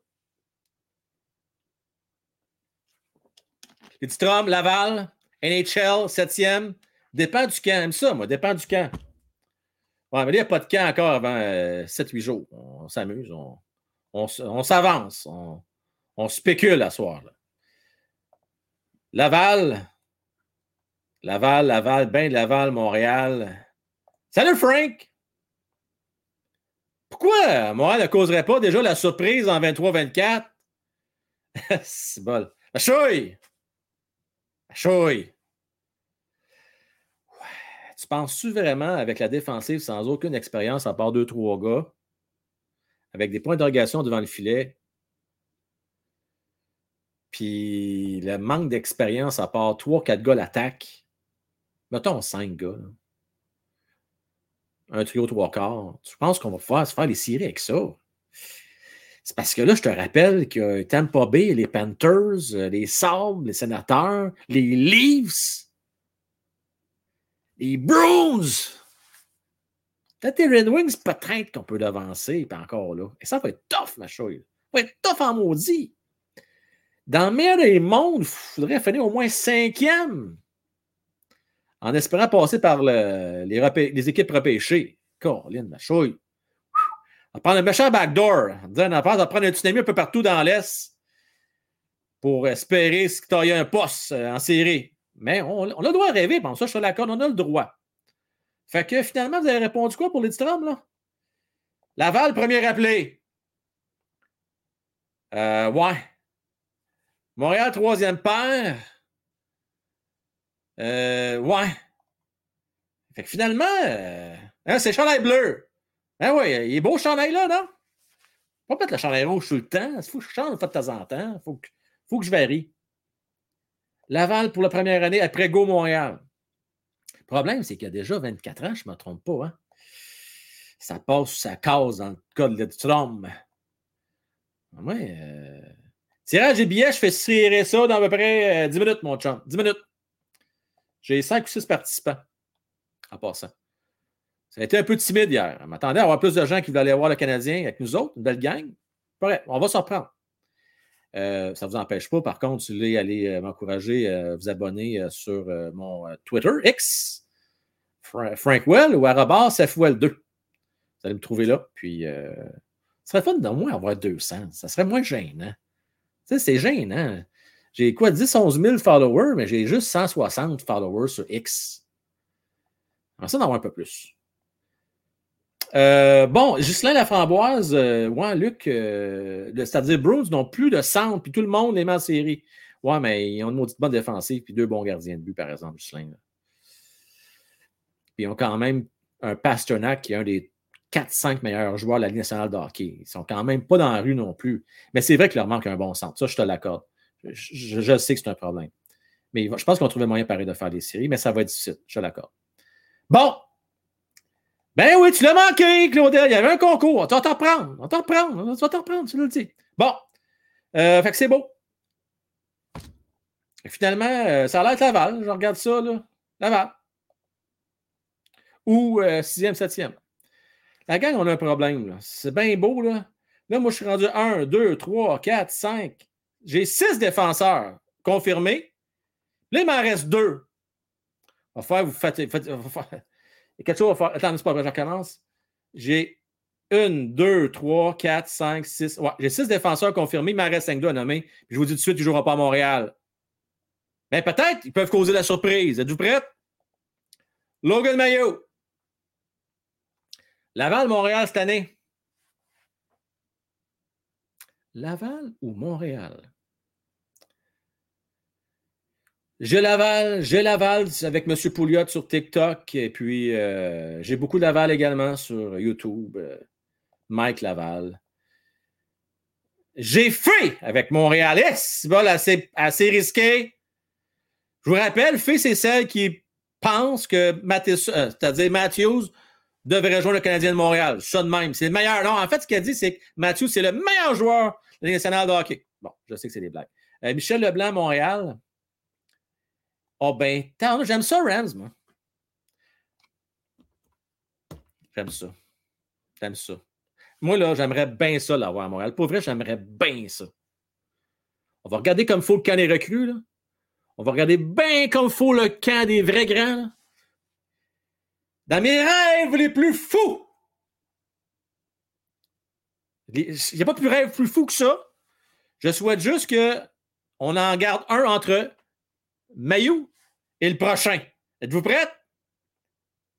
Lidstrom, Laval, NHL, 7e. Dépend du camp. Aime ça, moi. Dépend du camp. Ouais, mais il n'y a pas de camp encore avant 7-8 jours. On s'amuse. On, s'avance. On, spécule à soir. Là. Laval. Laval, Laval, ben Laval, Montréal. Salut Frank! Pourquoi Montréal ne causerait pas déjà la surprise en 23-24? C'est bol. La chouille! La chouille! Tu penses-tu vraiment avec la défensive sans aucune expérience à part deux, trois gars, avec des points d'interrogation devant le filet, puis le manque d'expérience à part trois, quatre gars l'attaque, mettons cinq gars, un trio trois quarts, tu penses qu'on va pouvoir se faire les séries avec ça? C'est parce que là, je te rappelle que Tampa Bay, les Panthers, les Sabres, les Sénateurs, les Leafs, les Bruins. Peut-être les Red Wings, peut-être qu'on peut l'avancer, puis encore là. Et ça va être tough, ma chouille. Ça va être tough en maudit. Dans le meilleur des mondes, il faudrait finir au moins cinquième. En espérant passer par le, les, équipes repêchées. Caroline, ma chouille. On va prendre un méchant backdoor. On va prendre un tsunami un peu partout dans l'Est pour espérer y a un poste en série. Mais on, a le droit à rêver, bon, ça, je suis d'accord, on a le droit. Fait que finalement, vous avez répondu quoi pour l'Edstrom, là? Laval, premier appelé. Euh, ouais. Montréal, troisième paire. Euh, ouais. Fait que finalement, euh, hein, c'est chandail bleu. Ben oui, il est beau ce chandail-là, non? Pas mettre le chandail rouge tout le temps. Il faut que je change de temps en temps. Il faut que, faut que je varie. Laval pour la première année après Go Montréal. Le problème, c'est qu'il y a déjà 24 ans, je ne me trompe pas. Hein? Ça passe, ça case dans le cas de Trump. Ouais. Euh... Tirage des billets, je fais tirer ça dans à peu près 10 minutes, mon chum. 10 minutes. J'ai 5 ou 6 participants en passant. Ça a été un peu timide hier. Je m'attendais à avoir plus de gens qui voulaient aller voir le Canadien avec nous autres, une belle gang. Pareil, on va s'en prendre. Euh, ça ne vous empêche pas, par contre, si vous voulez aller euh, m'encourager à vous abonner euh, sur mon Twitter, X, Fra Frank Well ou arrobas FWell2. Vous allez me trouver là. Puis, ce serait fun d'au moins avoir 200. Ça serait moins gênant. Tu sais, c'est gênant. J'ai quoi, 10, 11 000 followers, mais j'ai juste 160 followers sur X. Ça d'en un peu plus. Euh, bon, Ghislain Laframboise, euh, ouais, Luc, euh, c'est-à-dire Bruins n'ont plus de centre, puis tout le monde est en série. Ouais, mais ils ont une maudite bonne défensive, puis deux bons gardiens de but, par exemple, Ghislain. Puis ils ont quand même un Pasternak qui est un des 4-5 meilleurs joueurs de la Ligue nationale de hockey. Ils sont quand même pas dans la rue non plus. Mais c'est vrai qu'il leur manque un bon centre. Ça, je te l'accorde. Je, sais que c'est un problème. Mais je pense qu'on trouvait moyen pareil de faire des séries, mais ça va être difficile. Je te l'accorde. Bon, ben oui, tu l'as manqué, Claudel. Il y avait un concours. On va t'en reprendre. On va t'en reprendre. On va t'en reprendre, tu le dis. Bon. Euh, fait que c'est beau. Et finalement, euh, ça a l'air de Laval. Je regarde ça, là. Laval. Ou euh, sixième, septième. La gang, on a un problème. C'est bien beau, là. Là, moi, je suis rendu 1, 2, 3, 4, 5. J'ai 6 défenseurs confirmés. Là, il m'en reste 2. On va faire, vous faites, faites, et quelque chose à faire. Attends, c'est pas vrai, je recommence. J'ai une, deux, trois, quatre, cinq, six. J'ai six défenseurs confirmés. Il m'en reste cinq deux à nommer. Je vous dis tout de suite, ils ne joueront pas à Montréal. Mais ben, peut-être, ils peuvent causer la surprise. Êtes-vous prêts? Logan Mayo. Laval, Montréal cette année. Laval ou Montréal? J'ai Laval, j'ai Laval avec M. Pouliot sur TikTok et puis euh, j'ai beaucoup Laval également sur YouTube. Mike Laval. J'ai fait avec Montréal. C'est bon, assez, assez risqué. Je vous rappelle, fait, c'est celle qui pense que Mathis- euh, c'est-à-dire Matthews devrait rejoindre le Canadien de Montréal. Ça de même. C'est le meilleur. Non, en fait, ce qu'elle dit, c'est que Matthews, c'est le meilleur joueur de nationale de hockey. Bon, je sais que c'est des blagues. Euh, Michel Leblanc, Montréal. Oh ben, j'aime ça, Rams. J'aime ça. J'aime ça. Moi, là, j'aimerais bien ça l'avoir à Montréal. Pour vrai, j'aimerais bien ça. On va regarder comme faut le camp des recrues, là. On va regarder bien comme faut le camp des vrais grands. Dans mes rêves les plus fous! Il n'y a pas plus rêve plus fou que ça. Je souhaite juste qu'on en garde un entre Mayou et le prochain. Êtes-vous prêts?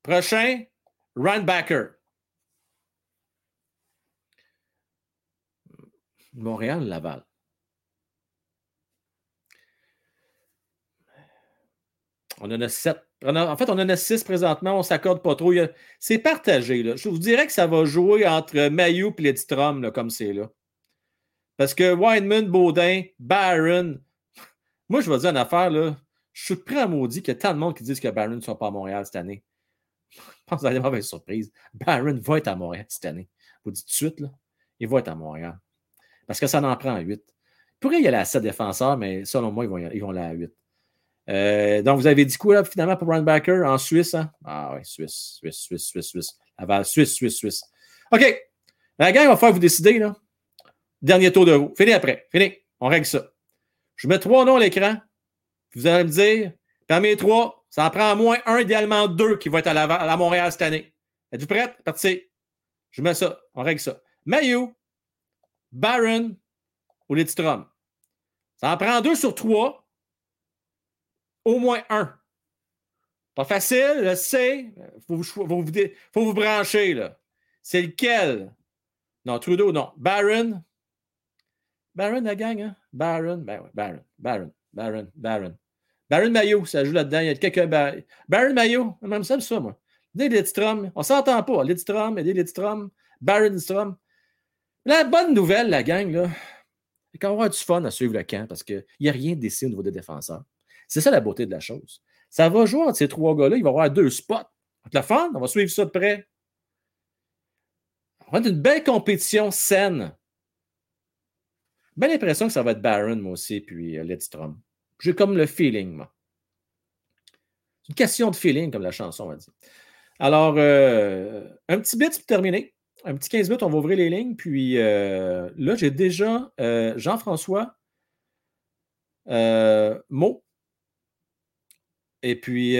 Prochain, Runbacker. Montréal, Laval. On en a sept. en fait, on en a six présentement. On ne s'accorde pas trop. C'est partagé. Je vous dirais que ça va jouer entre Mayou et Ledstrom, là, comme c'est là. Parce que Wineman, Baudin, Barron. Moi, je vais dire une affaire. Là. Je suis prêt à maudit qu'il y a tant de monde qui disent que Barron ne sera pas à Montréal cette annie. Je pense que vous allez avoir une surprise. Barron va être à Montréal cette année. Vous dis tout de suite, là, il va être à Montréal. Parce que ça en prend 8. Il pourrait y aller à 7 défenseurs, mais selon moi, ils vont, ils vont aller à 8. Euh, donc, vous avez dit quoi, finalement, pour Runbacker en Suisse? Hein? Ah oui, Suisse, Suisse, Suisse, Suisse, Suisse. Laval, Suisse, Suisse, Suisse. OK. La gang, va falloir vous décider, là. Dernier tour de roue. Fini après. Fini. On règle ça. Je mets trois noms à l'écran. Vous allez me dire, parmi les trois, ça en prend au moins un, idéalement deux, qui vont être à, à Montréal cette année. Êtes-vous prêts? Parti. Je mets ça. On règle ça. Mayu, Barron ou Lidstrom. Ça en prend deux sur trois. Au moins un. Pas facile, je sais. Faut vous, faut vous, faut vous brancher. C'est lequel? Non, Trudeau, non. Barron. Barron, la gang, hein? Barron. Ben oui, Barron. Barron. Barron. Barron. Barron Mayo, ça joue là-dedans. Il y a quelques. Bar... Baron Mayo, même ça, ça, moi. Des Lidstrom. On s'entend pas. Lidstrom des Lidstrom. Baron Lidstrom. La bonne nouvelle, la gang, là, c'est qu'on va avoir du fun à suivre le camp parce qu'il n'y a rien de décidé au niveau des défenseurs. C'est ça la beauté de la chose. Ça va jouer entre ces trois gars-là. Il va y avoir deux spots. Donc, le fun, on va suivre ça de près. On va avoir une belle compétition saine. Belle impression que ça va être Baron, moi aussi, puis euh, Lidstrom. J'ai comme le feeling, moi. C'est une question de feeling, comme la chanson a dit. Alors, euh, un petit bit pour terminer. Un petit 15 minutes, on va ouvrir les lignes. Puis euh, là, j'ai déjà euh, Jean-François Mo. Et puis,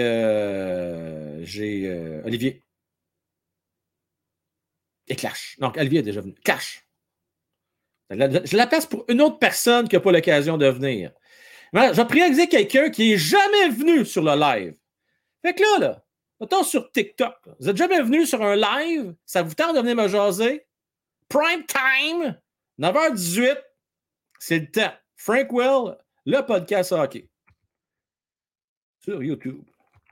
j'ai Olivier. Et Clash. Donc, Olivier est déjà venu. Clash. Je la place pour une autre personne qui n'a pas l'occasion de venir. Mais Je vais prioriser quelqu'un qui n'est jamais venu sur le live. Fait que là, là, mettons sur TikTok, vous n'êtes jamais venu sur un live, ça vous tente de venir me jaser? Prime time, 9h18, c'est le temps. Frank Will, le podcast hockey. Sur YouTube.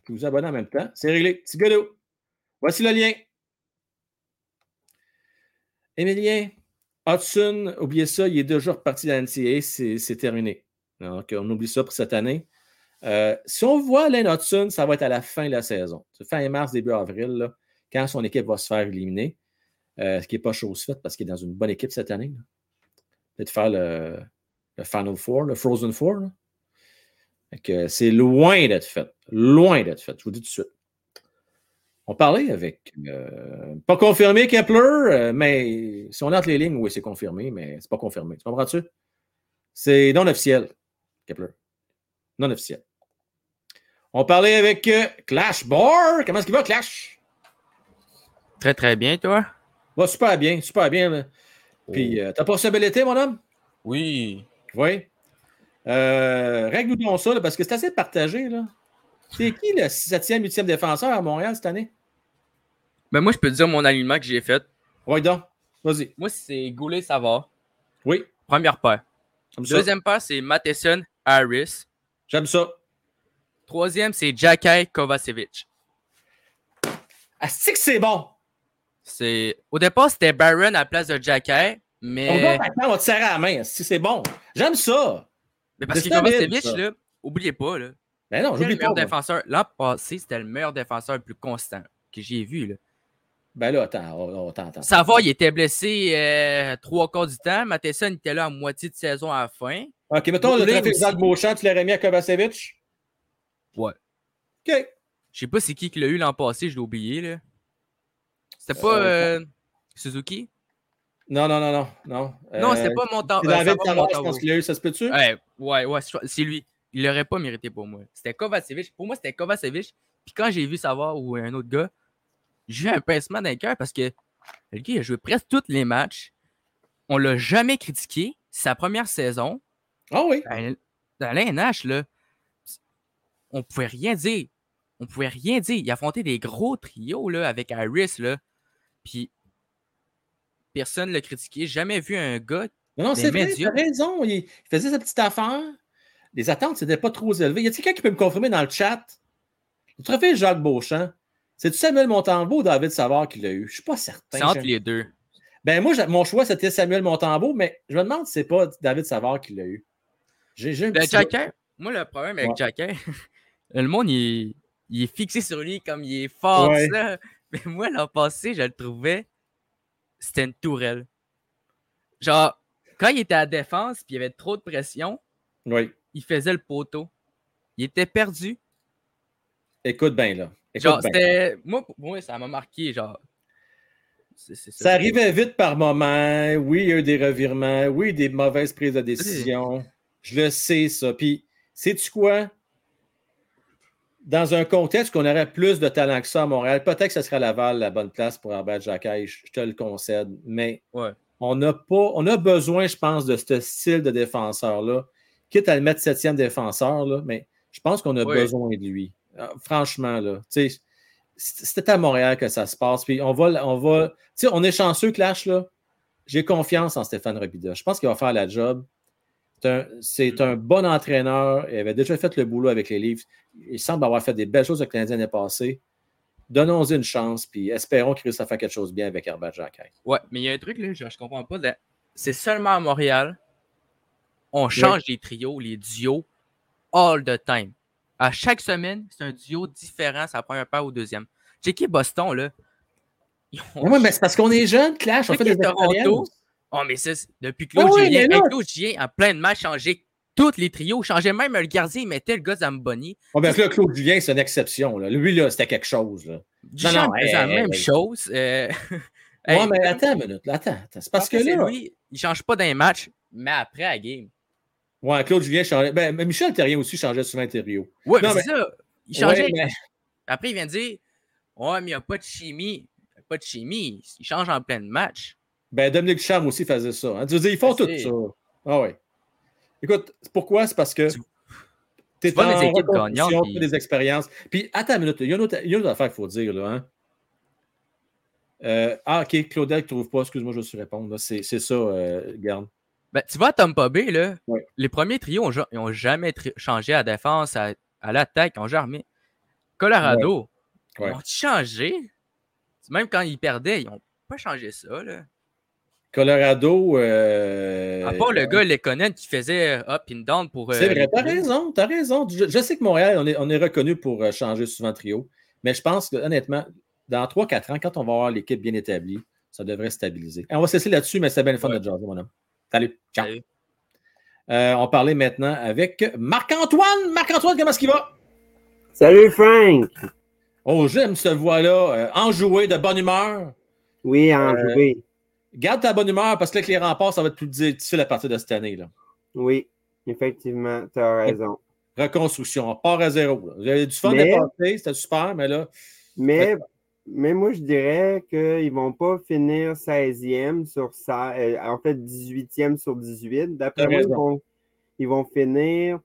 Vous vous abonnez en même temps. C'est réglé. Petit gado. Voici le lien. Émilien, Hudson, oubliez ça, il est déjà reparti NCAA, c'est c'est terminé. On oublie ça pour cette année. Euh, si on voit Len Hudson, ça va être à la fin de la saison. Fin mars, début avril, quand son équipe va se faire éliminer. Euh, ce qui n'est pas chose faite parce qu'il est dans une bonne équipe cette année. Peut-être faire le, Final Four, le Frozen Four. C'est loin d'être fait. Loin d'être fait. Je vous dis tout de suite. On parlait avec, euh, pas confirmé Kepler, mais si on entre les lignes, oui, c'est confirmé, mais c'est pas confirmé. Tu comprends-tu? C'est non officiel, Kepler. Non officiel. On parlait avec euh, Clash Bar. Comment est-ce qu'il va, Clash? Très, très bien, toi? Va super bien, super bien. là. Puis, euh, t'as passé un bel été, mon homme? Oui. Oui. Euh, Règle-nous donc ça, là, parce que c'est assez partagé. là. C'est qui le 7e, 8e défenseur à Montréal cette année? Ben moi, je peux te dire mon alignement que j'ai fait. Oui, donc. Vas-y. Moi, c'est Goulet Savard. Oui. Première paire. Deuxième paire, c'est Matheson Harris. J'aime ça. Troisième, c'est Jakai Kovacevic. Ah, c'est que c'est bon? C'est... Au départ, c'était Byron à la place de Jacker, On mais, va, attends, on va te serrer à la main. Si c'est bon? J'aime ça. mais parce que Kovacevic, ça. là, oubliez pas, là, Ben non, j'oublie meilleur pas. moi. défenseur? L'an passé, c'était le meilleur défenseur le plus constant que j'ai vu. Là. Ben là, attends, on, on t'entend. Savard, il était blessé euh, trois quarts du temps. Matheson était là à moitié de saison à la fin. OK, mettons le trafic. Zach Beauchamp, tu l'aurais mis à Kovacevic? Ouais. OK. Je sais pas c'est qui qui l'a eu l'an passé, je l'ai oublié. Là. C'était pas Euh, euh, Suzuki? Non, non, non, non. Non, non, Euh, c'était pas Monta- c'est euh, David Savard, je pense qu'il a eu, ça se peut-tu? Ouais, ouais, ouais, c'est c'est lui. Il l'aurait pas mérité pour moi. C'était Kovacevic. Pour moi, c'était Kovacevic. Puis quand j'ai vu Savard ou un autre gars, j'ai eu un pincement d'un cœur parce que le gars il a joué presque tous les matchs. On l'a jamais critiqué. C'est sa première saison. Ah oui. Dans, dans l'ANH, là, on pouvait rien dire. On pouvait rien dire. Il affrontait des gros trios là, avec Harris. Là. Puis personne ne l'a critiqué. Jamais vu un gars. Non, non, c'est vrai, médias. t'as raison. Il, faisait sa petite affaire. Les attentes, c'était pas trop élevées. Y a quelqu'un qui peut me confirmer dans le chat? Le trophée Jacques Beauchamp, c'est-tu Samuel Montembeau ou David Savard qui l'a eu? Je suis pas certain. C'est entre les deux. Ben moi, mon choix, c'était Samuel Montembeau, mais je me demande si c'est pas David Savard qui l'a eu. J'ai Le Jacker, moi, le problème avec Ouais. Jacker, le monde, il est, il est fixé sur lui comme il est fort, Ouais. ça. Mais moi, l'an passé, je le trouvais, c'était une tourelle. Genre, quand il était à la défense puis il y avait trop de pression. Oui. il faisait le poteau. Il était perdu. Écoute bien, là. Écoute Genre, c'était. Moi, ça m'a marqué. Genre. c'est Ça arrivait vite par moment. Oui, il y a eu des revirements. Oui, des mauvaises prises de décision. Je le sais, ça. Puis, sais-tu quoi? Dans un contexte qu'on aurait plus de talent que ça à Montréal, peut-être que ce serait Laval la bonne place pour Herbert Jacquet, je te le concède. Mais Ouais. on a pas, on a besoin, je pense, de ce style de défenseur-là. Quitte à le mettre septième défenseur, là, mais je pense qu'on a Ouais. besoin de lui. Ah, Franchement, là. Tu sais, c'est- c'était à Montréal que ça se passe. Puis on va, on va. Tu sais, on est chanceux, Clash, là. J'ai confiance en Stéphane Robida. Je pense qu'il va faire la job. C'est un, bon entraîneur. Il avait déjà fait le boulot avec les livres. Il semble avoir fait des belles choses avec les Canadiens l'année passée. Donnons-y une chance, puis espérons qu'il réussisse à faire quelque chose de bien avec Herbert Jacquet. Ouais, mais il y a un truc, là, je, je comprends pas. C'est seulement à Montréal, on change les trios, les duos, all the time. À chaque semaine, c'est un duo différent, ça prend un paire ou deuxième. J'ai qui Boston, là? Oui, mais c'est parce qu'on est jeunes, Clash. On fait des Toronto. Oh, mais ça, c'est- depuis Claude oui, Julien, là- Claude Julien, en plein de matchs, changeait tous les trios, changeait même le gardien, il mettait le gars Zamboni. Bon, ben, là, Claude Julien, c'est une exception. Là. Lui, là, c'était quelque chose. Là. Duchamp non, faisait hey, la hey, même hey. chose. euh, Ouais, hey, mais attends une minute. Attends, attends. C'est parce que c'est là. lui, il change pas d'un match, mais après la game. Ouais, Claude Julien changeait. Ben, mais Michel Terrien aussi changeait souvent les trios. Ouais, Non, mais mais- c'est ça. Il changeait. Ouais, mais- Après, il vient de dire Ouais, mais il n'y a pas de chimie. Il n'y a pas de chimie. Il change en plein match. Ben, Dominique Ducharme aussi faisait ça. hein. Tu veux dire, ils font Je tout ça. Ah ouais. Écoute, pourquoi? C'est parce que Tu- es en les équipes gagnantes, puis- des expériences. Puis, attends une minute. Il y a une autre, il y a une autre affaire qu'il faut dire. Là, hein. Euh, ah, OK. Claudel ne trouve pas. Excuse-moi, je vais te répondre. C'est ça, euh, garde. Ben, tu vois, Tampa Bay, là, Ouais. les premiers trios, ont n'ont jamais tri- changé à défense, à, à l'attaque, ils n'ont jamais. Colorado, Ouais. ils ont changé? Même quand ils perdaient, ils n'ont pas changé ça. Là. Colorado. euh, À part le gars Lekonen qui faisait up and down pour. euh, C'est vrai, les t'as raison, t'as raison. Je, je sais que Montréal, on est, on est reconnu pour euh, changer souvent de trio, mais je pense que honnêtement, dans 3-4 ans, quand on va avoir l'équipe bien établie, ça devrait stabiliser. Et on va se laisser là-dessus, mais c'est bien le fun Ouais. de jaser, mon homme. Salut, ciao. Salut. Euh, on parlait maintenant avec Marc-Antoine. Marc-Antoine, comment est-ce qu'il va? Salut Frank! Oh, j'aime cette voix-là, euh, enjouée, de bonne humeur. Oui, en Euh, joué. Garde ta bonne humeur parce que avec les remparts, ça va être plus difficile à partir de cette année. Là. Oui, effectivement, tu as raison. Reconstruction, on part à zéro. là. Avez du fun Mais- c'était super, mais là, Mais, mais moi, je dirais qu'ils ne vont pas finir 16e sur ça, euh, en fait 18e sur 18. D'après moi, ils vont, ils vont finir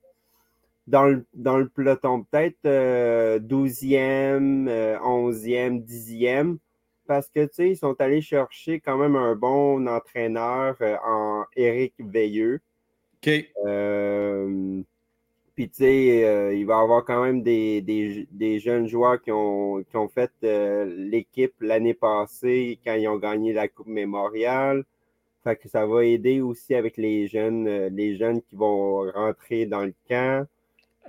dans le, dans le peloton, peut-être euh, 12e, euh, 11e, 10e. Parce que, tu sais, ils sont allés chercher quand même un bon entraîneur euh, en Éric Veilleux. OK. Euh, Puis, tu sais, euh, il va y avoir quand même des, des, des jeunes joueurs qui ont, qui ont fait l'équipe l'année passée quand ils ont gagné la Coupe Mémoriale. Fait que ça va aider aussi avec les jeunes, les jeunes qui vont rentrer dans le camp.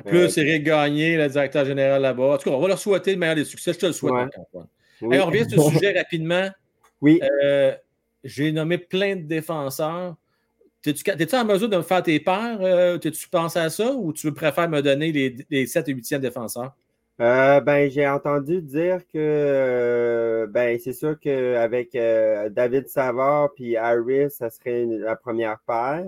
Plus Eric Gagné, le directeur général là-bas. En tout cas, on va leur souhaiter le meilleur des succès. Je te le souhaite, Ouais. Oui. Hey, on revient sur le sujet rapidement. Oui. Euh, J'ai nommé plein de défenseurs. T'es-tu es en mesure de me faire tes paires? Euh, T'es-tu pensé à ça ou tu préfères me donner les, les 7 et 8e défenseurs? Euh, ben, j'ai entendu dire que euh, ben, c'est sûr qu'avec David Savard puis Harris, ça serait une- la première paire.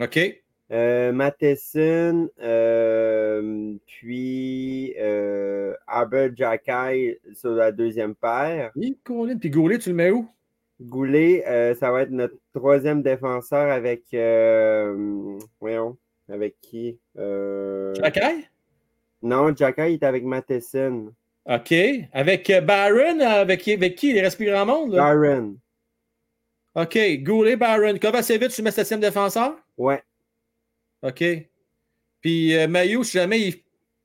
OK. Euh, Matheson, euh, puis euh, Albert Jackay sur la deuxième paire. Oui. Puis Goulet, tu le mets où? Goulet, euh, ça va être notre troisième défenseur avec. Euh, voyons, avec qui Jacky? Non, Jackay est avec Matheson. OK. Avec Barron, avec, qui- avec qui? Il reste plus grand monde? Là? Byron. OK. Goulet, Barron. Kovacevic, tu mets 7e défenseur? Ouais. OK? Puis euh, si jamais il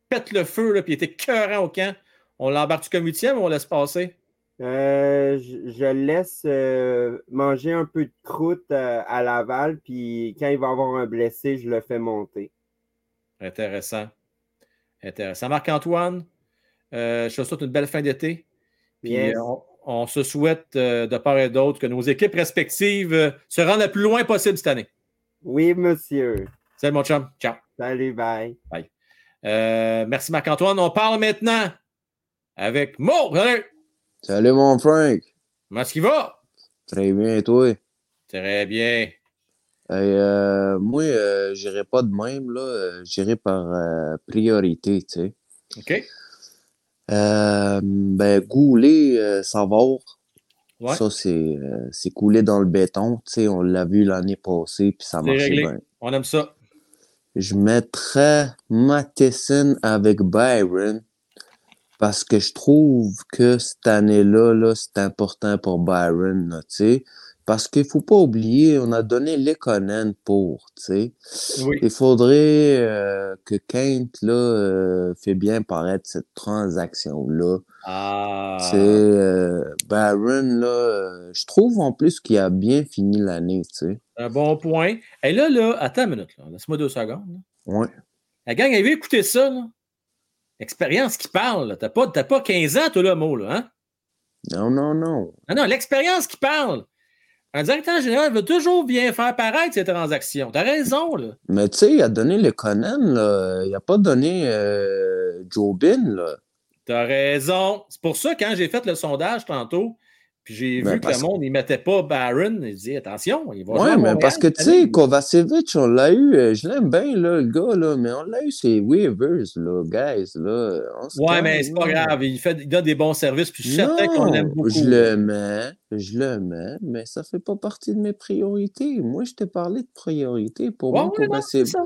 pète le feu, là, puis il était cœurant au camp, on l'embarque comme huitième ou on laisse passer? Euh, je, je laisse euh, manger un peu de croûte euh, à Laval, puis quand il va avoir un blessé, je le fais monter. Intéressant. Intéressant. Marc-Antoine, je te souhaite une belle fin d'été. Puis Yes. on, on se souhaite de part et d'autre que nos équipes respectives se rendent le plus loin possible cette année. Oui, monsieur. Salut mon chum. Ciao. Salut, bye. Euh, merci Marc-Antoine. On parle maintenant avec Mo. Salut. Salut mon Frank. Comment est-ce qu'il va? Très bien, et toi? Très bien. Hey, euh, moi, euh, j'irai pas de même, là. Euh, J'irai par euh, priorité, tu sais. OK. Euh, ben, Goulet, euh, Savard, Ouais. ça, c'est euh, c'est coulé dans le béton, tu sais. On l'a vu l'année passée, puis ça marchait réglé. bien. On aime ça. Je mettrais Matheson avec Byron parce que je trouve que cette année-là, là, c'est important pour Byron, tu sais. Parce qu'il faut pas oublier, on a donné Lekonen pour, tu sais. Oui. Il faudrait euh, que Kent, là, euh, fait bien paraître cette transaction-là. Ah. Tu sais, euh, là, je trouve en plus qu'il a bien fini l'année, tu sais. Un bon point. Et là, là, attends une minute. là. Laisse-moi deux secondes. Ouais. La gang, avez écouté ça? Là? Expérience qui parle. là. T'as pas, pas 15 ans, toi, là, mot, là, hein? Non, non, non. Non, non, l'expérience qui parle. Un directeur général veut toujours bien faire paraître ses transactions. T'as raison, là. Mais tu sais, il a donné le Conan, là. Il a pas donné euh, Jobin, là. T'as raison. C'est pour ça, quand j'ai fait le sondage tantôt, puis j'ai Ben, vu que le monde, il mettait pas Barron, il dit attention, il va Ouais, mais Montréal parce que tu sais. Kovacevic, on l'a eu, euh, je l'aime bien, là, le gars, là, mais on l'a eu, c'est waivers, là, guys, là. Ouais, mais c'est pas grave. Il, fait, il donne des bons services, puis je suis certain qu'on l'aime beaucoup. je le mets, je le mets, mais ça fait pas partie de mes priorités. Moi, je t'ai parlé de priorité. Pour Ouais, moi, ouais, c'est Kovacevic, ça.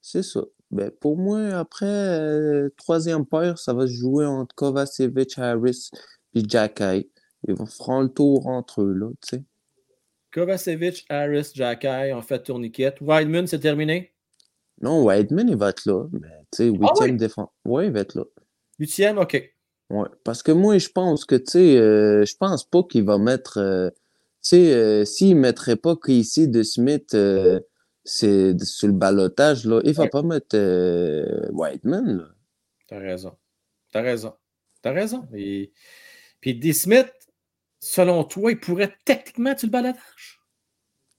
c'est ça. Ben, pour moi, après, euh, troisième paire, ça va se jouer entre Kovacevic, Harris puis Jacky. Ils vont faire le tour entre eux, là, tu sais. Kovacevic, Harris, Jacky ont fait tourniquet. Wideman, c'est terminé? Non, Whiteman, il va être là, mais tu sais, Ah huitième oui? défense. Ouais, il va être là. Huitième, OK. Ouais, parce que moi, je pense que, tu sais, euh, je pense pas qu'il va mettre, euh, tu sais, euh, s'il mettrait pas Casey de Smith euh, c'est sur le balotage, là, il va Ouais. pas mettre Whiteman, là. T'as raison. T'as raison. T'as raison. Et... Puis D. Smith, selon toi, il pourrait techniquement tu le baladage?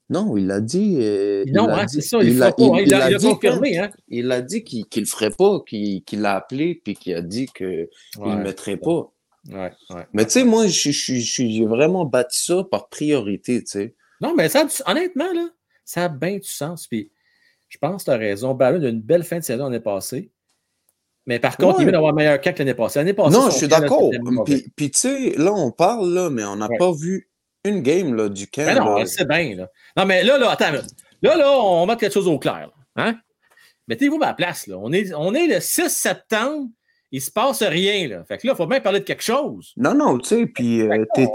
Non, il a dit. euh, Non, hein, c'est ça, il le fera pas, hein, il l'a- l'a confirmé, hein. Il a dit qu'il qu'il le ferait pas, qu'il l'a appelé, puis qu'il a dit qu'il Ouais, le mettrait pas. Ouais, ouais. Mais tu sais, moi, je je- je- j'ai vraiment bâti ça par priorité, tu sais. Non, mais ça, honnêtement, là, ça a bien du sens. Puis je pense que tu as raison. Ballon a une belle fin de saison l'année passée. Mais par contre, Ouais. il vient d'avoir un meilleur camp que l'année passée. L'année passée, Non, je suis camp, d'accord. Puis, tu sais, là, on parle, là, mais on n'a Ouais. pas vu une game là, du camp. Ben non, on là. le sait bien. Là. Non, mais là, là, attends. Là, là, on met quelque chose au clair. Hein? Mettez-vous à la place. Là. On, est, on est le 6 septembre. Il se passe rien. Là. Fait que là, il faut bien parler de quelque chose. Non, non, tu sais, puis euh, t'es-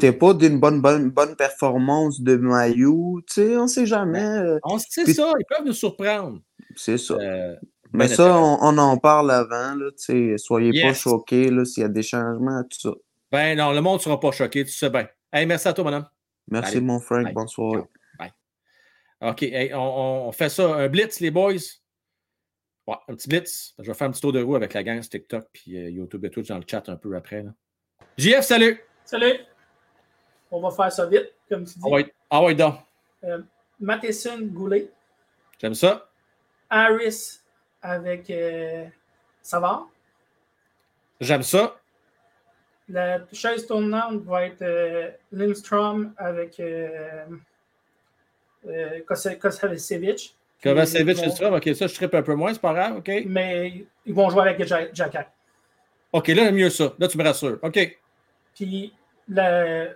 t'es- pas d'une bonne, bonne, bonne performance de Mayu, tu sais, on sait jamais. euh, On sait ça. Ils peuvent nous surprendre. C'est ça. Euh, Mais ben ça, on, on en parle avant. Là, tu sais, soyez pas choqués là, s'il y a des changements, tout ça. Ben non, le monde ne sera pas choqué, tu sais bien. Hey, merci à toi, mon homme. Merci, Allez. mon Frank. Bye. Bonsoir. Bye. OK, hey, on, on- on fait ça, un blitz, les boys. Ouais, un petit blitz. Je vais faire un petit tour de roue avec la gang sur TikTok puis euh, YouTube et Twitch dans le chat un peu après. Là. JF, salut! Salut! On va faire ça vite, comme tu dis. Ah ouais, ah ouais donc. Euh, Matheson Goulet, J'aime ça. Harris avec euh, Savard. J'aime ça. La chaise tournante va être euh, Lindstrom avec euh, euh. Kovacevic, vont- ça. OK, ça, je trippe un peu moins, c'est pas grave. OK. Mais ils vont jouer avec Ja- Jacquet. OK, là, mieux ça. Là, tu me rassures. OK. Puis le,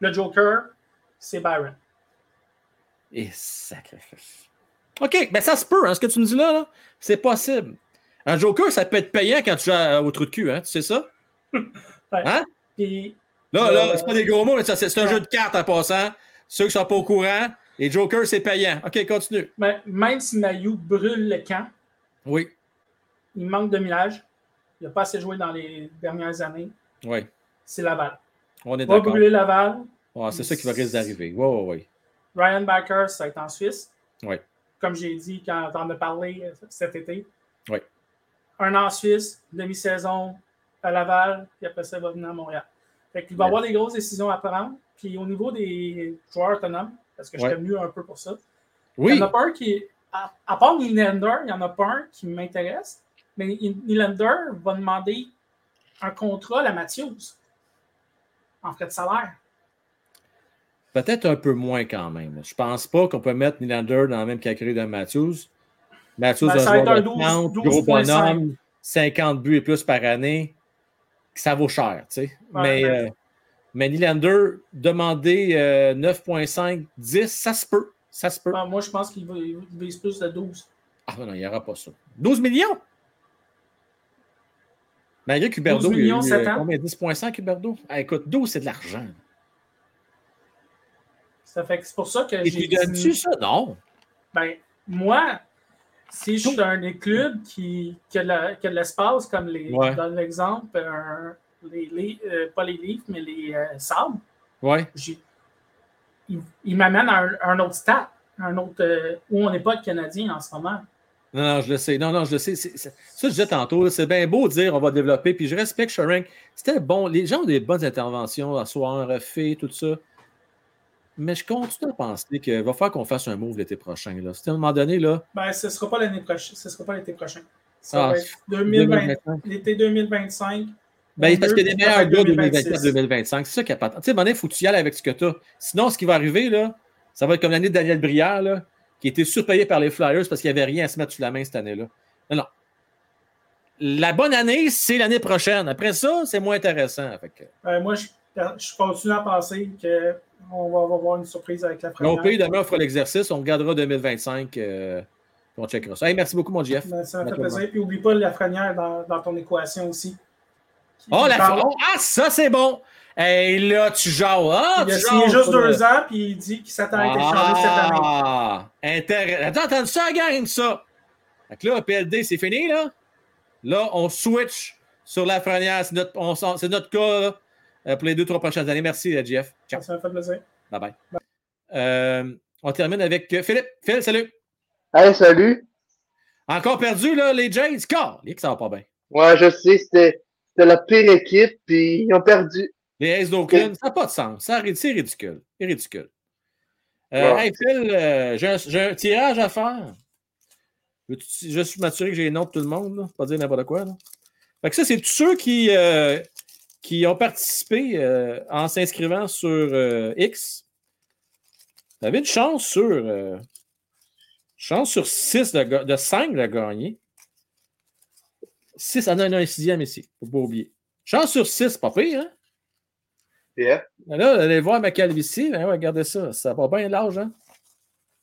le Joker, c'est Byron. Et sacrifice. OK, ben ça se peut, hein, ce que tu me dis là, là. C'est possible. Un Joker, ça peut être payant quand tu as au trou de cul, hein, tu sais ça? Hein? Puis Là, Le- là, c'est pas des gros mots, mais c'est un jeu de cartes en passant. Ceux qui sont pas au courant, les Jokers, c'est payant. OK, continue. mais même si Mayu brûle le camp, Oui, il manque de millage. Il n'a pas assez joué dans les dernières années. oui, C'est Laval. on est Va d'accord. brûler Laval. C'est ça qui va risque d'arriver. Oui, oui, oui. Ryan Backer, ça va être en Suisse. Oui. Comme j'ai dit quand on en a parlé euh, cet été. Oui. Un an en Suisse, demi-saison à Laval, puis après ça, il va venir à Montréal. Fait qu'il va y avoir des grosses décisions à prendre. Puis au niveau des joueurs autonomes, parce que Ouais. j'étais venu un peu pour ça, Oui, il y en a pas un qui. À, à part Nylander, il n'y en a pas un qui m'intéresse. Mais Nylander va demander un contrat à Matthews en frais de salaire. Peut-être un peu moins quand même. Je pense pas qu'on peut mettre Nylander dans la même catégorie de Matthews. Matthews, Ben, de un 12, 30, 12,5. gros bonhomme, 50 buts et plus par année. Ça vaut cher, tu sais. Mais, ben- euh, mais Nylander, demander euh, 9,5, 10, ça se peut. Ça se peut. Ben, moi, je pense qu'il vise plus de 12. Ah non, il n'y aura pas ça. 12 millions? Malgré qu'Huberdo, 12 il y a millions, eu, sept euh, ans. combien? 10,5 Huberdo? Ah, écoute, 12, c'est de l'argent. Ça fait que c'est pour ça que j'ai tu donnes-tu ça? Non. Ben, moi, si je suis un des clubs qui, qui, a, de la- qui a de l'espace, comme les, Ouais. dans l'exemple, un- les, les- euh, pas les livres, mais les euh, sables, Ouais. j'ai- il, il m'amène à un, un autre stade, un autre, euh, où on n'est pas de Canadien en ce moment. Non, non, je le sais. Non, non, je le sais. Ça, je disais tantôt, c'est bien beau de dire on va développer. Puis je respecte Sharank. C'était bon. Les gens ont des bonnes interventions à soir, refait, tout ça. Mais je continue à penser qu'il va falloir qu'on fasse un move l'été prochain. Là. C'est à un moment donné, là. Ben, ce ne sera pas l'année prochaine. Ce sera pas l'été prochain. Ça Ah, va être 2020 2025. l'été 2025. Ben, parce qu'il y a des meilleurs gars 2026. 2024-2025. C'est ça qui est pas. Tu sais, il faut que tu y ailles avec ce que tu as. Sinon, ce qui va arriver, là, ça va être comme l'année de Daniel Brière, là, qui a été surpayé par les Flyers parce qu'il n'y avait rien à se mettre sous la main cette année-là. Non, non. La bonne année, c'est l'année prochaine. Après ça, c'est moins intéressant. Fait que- Ben, moi, je, je continue à penser qu'on va avoir une surprise avec la première. pays, demain, on fera l'exercice. On regardera 2025. euh, on checkera ça. Hey, merci beaucoup, mon GF. Ben, ça me fait plaisir. Puis, oublie pas la frenière dans, dans ton équation aussi. Oh, la oh, Ah, ça, c'est bon. Hey, là, tu jases. Ah, il a signé juste deux là. ans, puis il dit qu'il s'attend à être échangé cette année. Ah, intéressant. Attends, attends, ça, gang, ça. Fait que là, PLD, c'est fini, là. Là, on switch sur la frenière. C'est notre, on notre cas là, pour les deux, trois prochaines années. Merci, euh, Jeff. Ciao. Ça me fait plaisir. Bye bye. Euh, on termine avec euh, Philippe. Phil, salut. Hey, salut. Encore perdu, là, les Jades. Car, que ça va pas bien. Ouais, je sais, c'était la pire équipe, puis ils ont perdu. Les Aces d'Oakland, ça n'a pas de sens. Ça, C'est ridicule. C'est ridicule. Euh, Ouais. Hey, Phil, euh, j'ai un, tirage à faire. Veux-tu- Je suis m'assurer que j'ai les noms de tout le monde, là. pas dire n'importe quoi. Là. Fait que ça, c'est tous ceux qui, euh, qui ont participé euh, en s'inscrivant sur euh, X. Vous avez une chance sur euh, chance sur 6 de, de 5 de gagner. 6, ah non, non, un sixième ici. Faut pas oublier. Chance sur 6, pas pire, hein? Yeah. Là, allez voir ma calvitie. Ben ouais, regardez ça. Ça va bien large, hein?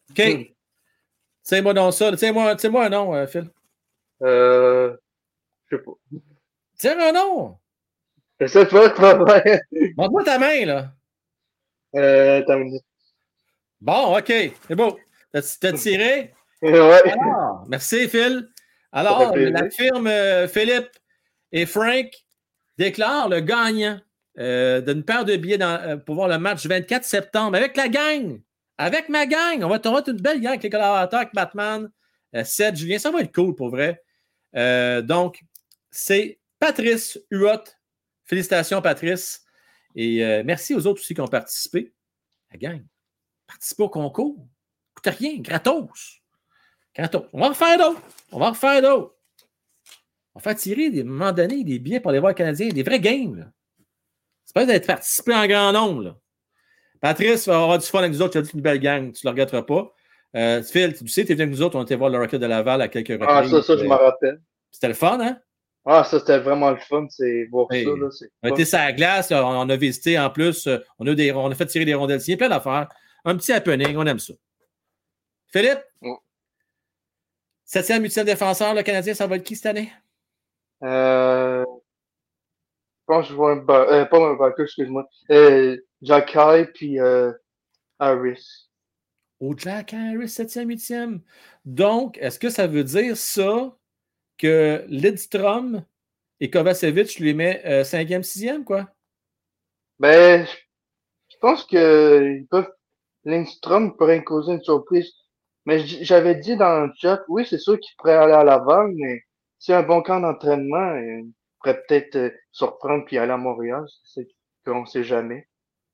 OK. Tiens-moi donc ça. Tiens-moi tiens un nom, euh, Phil. Euh, je sais pas. Tiens un nom. Je sais pas, vas voir. Montre-moi ta main, là. Euh, une minute. Bon, OK. C'est beau. T'as t'as tiré? Ouais. Alors, Merci, Phil. Alors, la firme euh, Philippe et Frank déclarent le gagnant euh, d'une paire de billets dans- euh, pour voir le match 24 septembre avec la gang. Avec ma gang. On va être une belle gang avec les collaborateurs, avec Batman, Seth, Julien. Ça va être cool pour vrai. Donc, c'est Patrice Huot. Félicitations, Patrice. Et euh, merci aux autres aussi qui ont participé. La gang. Participez au concours. Coûte rien, gratos. Gratos. On va en refaire d'autres. On va en refaire d'autres. On va faire tirer des à un moment donné des billets pour aller voir les Canadiens, des vrais games. C'est pas d'être participé en grand nombre. là. Patrice va avoir du fun avec nous autres. Tu as dit une belle gang. Tu ne le regretteras pas. Euh, Phil, tu sais, tu es venu avec nous autres. On était voir le Rocket de Laval à quelques reprises. Ah, ça, ça, je Euh, m'en rappelle. C'était le fun, hein? Ah, ça, c'était vraiment le fun, c'est voir Hey, ça, là. On été sur la glace, on a visité en plus, euh, on a, des, on a fait tirer des rondelles, il y a plein d'affaires. Un petit happening, on aime ça. Philippe? Ouais. Septième, huitième défenseur, le Canadien, ça va être qui cette année? Euh, je pense que je vois un ba- euh, pas un backer, excuse-moi. Euh, Jack High puis euh, Harris. Au Jack Harris, septième, huitième. Donc, est-ce que ça veut dire ça que Lidstrom et Kovacevic, je lui mets euh, cinquième, sixième, quoi? Ben, je pense que ils peuvent, Lindstrom pourrait causer une surprise. Mais j'avais dit dans le chat, oui, c'est sûr qu'il pourrait aller à Laval, mais a un bon camp d'entraînement, euh, il pourrait peut-être euh, surprendre puis aller à Montréal. C'est qu'on sait jamais.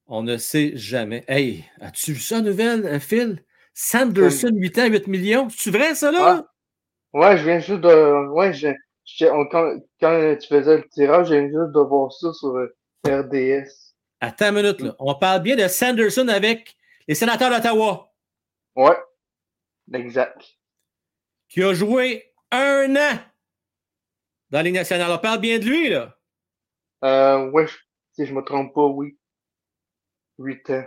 On ne sait jamais. Hey, as-tu vu ça, nouvelle, euh, Phil? Sanderson, 8 ans, 8 millions. C'est vrai, ça, là? Ouais, je viens juste de, ouais, je, je- on- quand, quand tu faisais le tirage, je viens juste de voir ça sur euh, RDS. Attends une minute, là. On parle bien de Sanderson avec les sénateurs d'Ottawa, Ouais, exact. qui a joué un an dans la Ligue nationale. On parle bien de lui, là. Euh, ouais, je- si je me trompe pas, oui. 8 ans.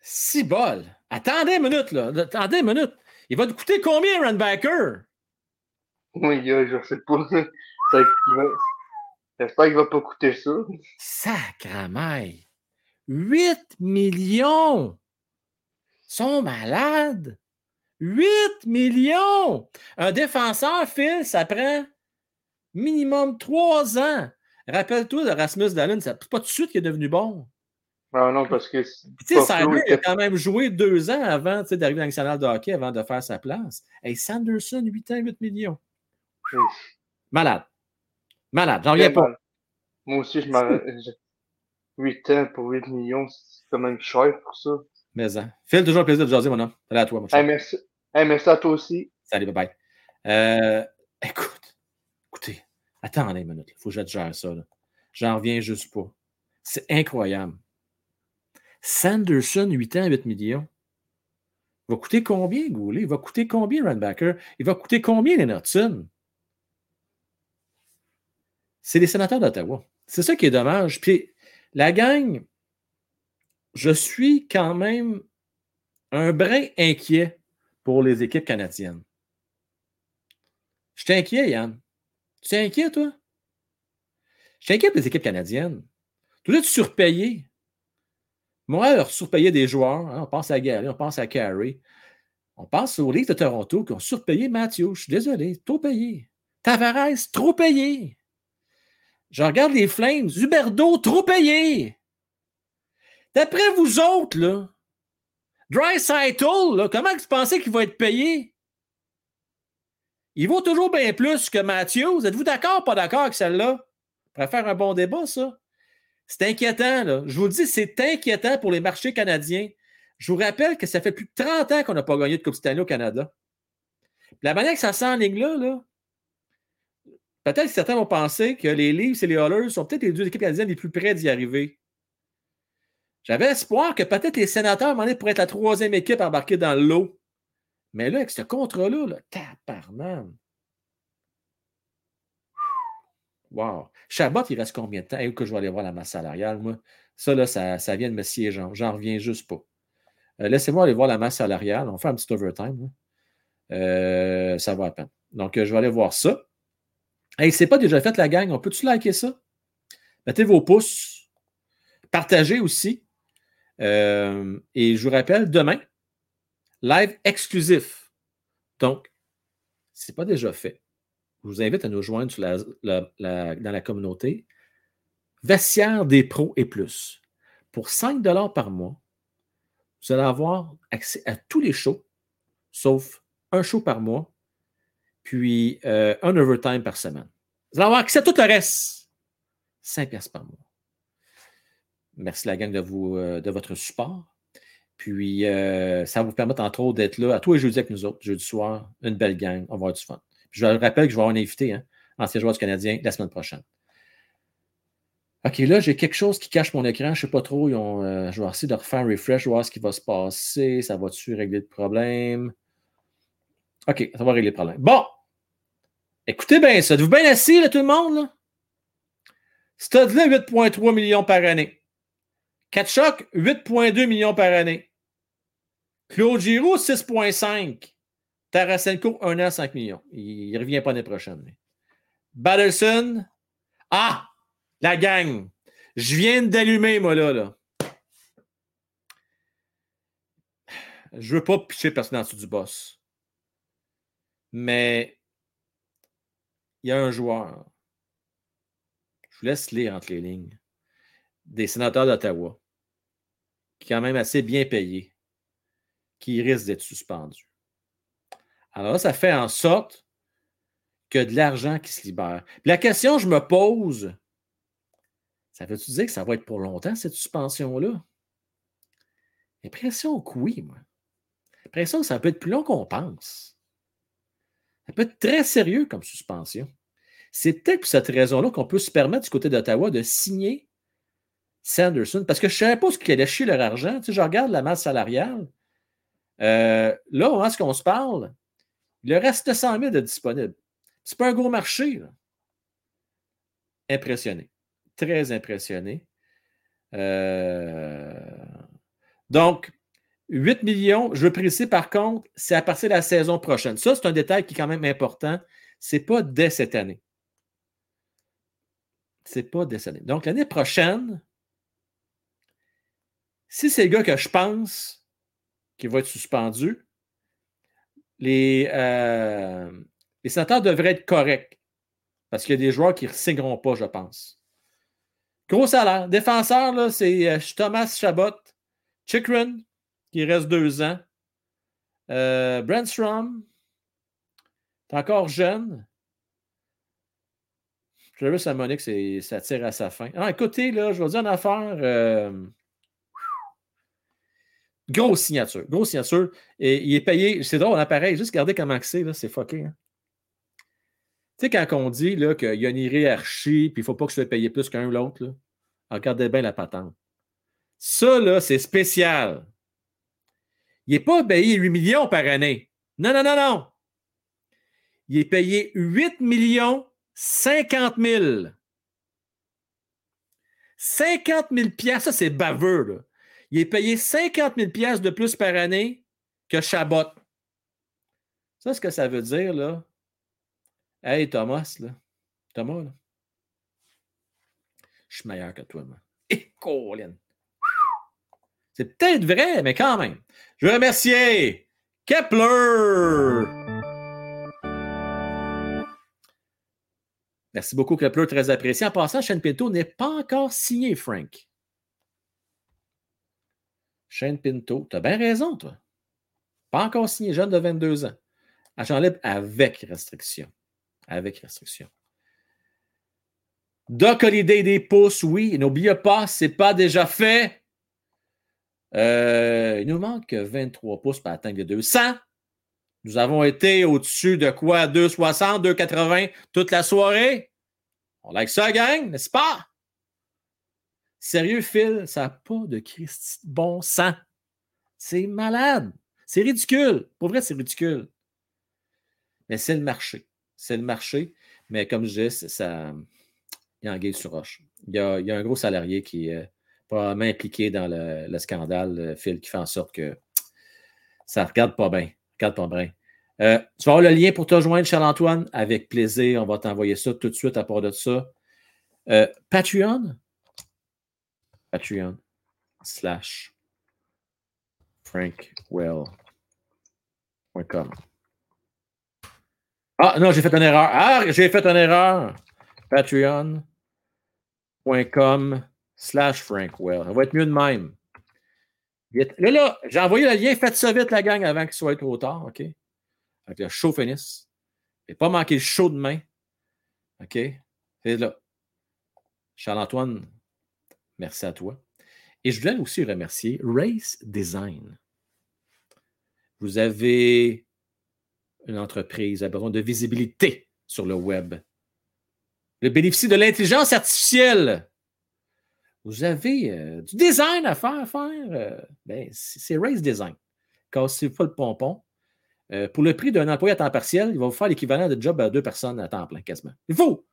Six bol. Attendez une minute, là. Attendez une minute. Il va te coûter combien, Runbacker? Oui, je sais pas. J'espère qu'il va pas coûter ça. Sacramaille. 8 millions. Sont malades. 8 millions. Un défenseur, Phil, ça prend minimum 3 ans. Rappelle-toi de Rasmus Dallin, c'est pas tout de suite qu'il est devenu bon. Ah non, parce que. Tu sais, a quand même joué deux ans avant d'arriver dans la nationale de hockey, avant de faire sa place. Hey, Sanderson, 8 ans, 8 millions. Malade. Malade. J'en reviens pas. mal. Moi aussi, je m'en. 8 ans pour 8 millions, c'est quand même cher pour ça. Mais, hein. Phil, toujours un plaisir de jaser, mon homme. Salut à toi, mon cher. Hey, merci. Hey, merci à toi aussi. Salut, bye bye. Euh, écoute, écoutez, attendez une minute. Il faut que je te gère ça. J'en reviens juste pas. C'est incroyable. Sanderson, 8 ans, 8 millions. Il va coûter combien, Goulet? Il va coûter combien, Runbacker? Il va coûter combien, les Norton? C'est les sénateurs d'Ottawa. C'est ça qui est dommage. Puis la gang, je suis quand même un brin inquiet pour les équipes canadiennes. Je suis inquiet, Yann. Tu es inquiet, toi? Je suis inquiet pour les équipes canadiennes. Dois être surpayé. Moi, leur surpayer des joueurs, hein, on pense à Gary, on pense à Carey. On pense aux Leafs de Toronto qui ont surpayé Mathieu. Je suis désolé, trop payé. Tavares, trop payé. Je regarde les Flames, Huberdo, trop payé. D'après vous autres, là, Dry là, comment vous pensez qu'il va être payé? Il vaut toujours bien plus que Matthews. Êtes-vous d'accord ou pas d'accord avec celle-là? On faire un bon débat, ça. C'est inquiétant, là. Je vous dis, c'est inquiétant pour les marchés canadiens. Je vous rappelle que ça fait plus de 30 ans qu'on n'a pas gagné de Coupe Stanley au Canada. La manière que ça sent en ligne là, là peut-être que certains vont penser que les Leafs et les Oilers sont peut-être les deux équipes canadiennes les plus près d'y arriver. J'avais espoir que peut-être les sénateurs, à être la troisième équipe embarquée dans le lot. Mais là, avec ce contrat-là, là, tabarnane. Wow. Chabot, il reste combien de temps? Et que je vais aller voir la masse salariale, moi. Ça, là, ça, vient de me siéger. J'en reviens juste pas. Euh, Laissez-moi aller voir la masse salariale. On fait un petit overtime. Euh, ça va à peine. Donc, euh, je vais aller voir ça. Hey, c'est pas déjà fait la gang. On peut-tu liker ça? Mettez vos pouces. Partagez aussi. Euh, et je vous rappelle, demain, live exclusif. Donc, si ce n'est pas déjà fait, je vous invite à nous joindre dans la communauté. Vestiaire des pros et plus. Pour 5 par mois, vous allez avoir accès à tous les shows, sauf un show par mois, puis euh, un overtime par semaine. Vous allez avoir accès à tout le reste. 5 piastres par mois. Merci la gang de, vous, euh, de votre support. Puis, euh, ça va vous permettre, entre autres, d'être là à tous les jeudis avec nous autres, jeudi soir, une belle gang, on va avoir du fun. Je rappelle que je vais avoir un invité, hein, ancien joueur du Canadien, la semaine prochaine. OK, là, j'ai quelque chose qui cache mon écran. Je ne sais pas trop. je vais essayer de refaire un refresh, voir ce qui va se passer. Ça va-tu régler le problème? OK, ça va régler le problème. Bon! Écoutez bien ça. Êtes-vous bien assis, là, tout le monde? Là? Stade-là, 8,3 millions par année. Katchok, 8,2 millions par année. Claude Giroux, 6,5. Tarasenko, 1 an, 5 millions. Il ne revient pas l'année prochaine. lui. Badelson, ah! La gang. Je viens d'allumer, moi, là. là. Je veux pas pitcher personne en dessous du boss. Mais il y a un joueur. Je vous laisse lire entre les lignes. Des sénateurs d'Ottawa. Qui est quand même assez bien payé. Qui risque d'être suspendu. Alors là, ça fait en sorte que de l'argent qui se libère. La question que je me pose, ça veut-tu dire que ça va être pour longtemps, cette suspension-là? L'impression que oui, moi. L'impression que ça peut être plus long qu'on pense. Ça peut être très sérieux comme suspension. C'est peut-être pour cette raison-là qu'on peut se permettre du côté d'Ottawa de signer Sanderson, parce que je ne savais pas ce qu'il allait chier leur argent. Tu sais, je regarde la masse salariale. Euh, là, au moment où on se parle, il reste 100 000 de disponibles. C'est pas un gros marché. Impressionné. Très impressionné. Euh, Donc, 8 millions, je veux préciser par contre, c'est à partir de la saison prochaine. Ça, c'est un détail qui est quand même important. Ce n'est pas dès cette année. C'est pas dès cette année. Donc, l'année prochaine, si c'est le gars que je pense qui va être suspendu, les, euh, sénateurs devraient être corrects. Parce qu'il y a des joueurs qui ne signeront pas, je pense. Gros salaire. Défenseur, c'est euh, Thomas Chabot, Chikrin, qui reste deux ans. Euh, Brandstrom, est encore jeune. Travis Monique, ça tire à sa fin. Ah, écoutez, là, je vais dire une affaire. euh, Grosse signature. Grosse signature. Et il est payé. C'est drôle, l'appareil. Juste regardez comment c'est. C'est fucké. hein. Tu sais, quand on dit qu'il y a une hiérarchie, puis il ne faut pas que je sois payé plus qu'un ou l'autre, regardez bien la patente. Ça, là, c'est spécial. Il n'est pas payé 8 millions par année. Non, non, non, non. Il est payé 8 millions 50 000. 50 000 piastres, ça, c'est baveux, là. Il est payé 50 000 piastres de plus par année que Chabot. Ça, ce que ça veut dire, là. Hey, Thomas, là. Thomas, là. Je suis meilleur que toi, moi. Et Colin. C'est peut-être vrai, mais quand même. Je veux remercier Kepler. Merci beaucoup, Kepler, très apprécié. En passant, Shane Pinto n'est pas encore signé, Frank. Shane Pinto, tu as bien raison, toi. Pas encore signé, jeune de 22 ans. Agent libre avec restriction. Avec restriction. Doc Holiday des pouces, oui. N'oubliez pas, ce n'est pas déjà fait. Euh, il nous manque 23 pouces pour atteindre les 200. Nous avons été au-dessus de quoi? 2,60, 2,80 toute la soirée? On like ça, gang, n'est-ce pas? Sérieux, Phil, ça n'a pas de bon sens. C'est malade. C'est ridicule. Pour vrai, c'est ridicule. Mais c'est le marché. C'est le marché. Mais comme je dis, ça, il y a un guet sur roche. Il y a, un gros salarié qui est probablement impliqué dans le, le scandale, euh, Phil, qui fait en sorte que ça ne regarde pas bien. Regarde pas bien. Euh, tu vas avoir le lien pour te joindre, Charles-Antoine. Avec plaisir. On va t'envoyer ça tout de suite à part de ça. Euh, Patreon? Patreon slash frankwell.com. Ah non, j'ai fait une erreur. Ah, j'ai fait une erreur. Patreon.com slash Frankwell. Ça va être mieux de même. Là, là, j'ai envoyé le lien. Faites ça vite, la gang, avant qu'il soit trop tard. OK? Avec le show finisse. Et pas manquer le show demain. OK? C'est là. Charles-Antoine, merci à toi. Et je voulais aussi remercier Race Design. Vous avez une entreprise besoin de visibilité sur le web. Le bénéficie de l'intelligence artificielle. Vous avez euh, du design à faire. faire euh, ben, c'est Race Design. Cassez pas le pompon. Euh, pour le prix d'un employé à temps partiel, il va vous faire l'équivalent de job à deux personnes à temps plein, quasiment. Il faut.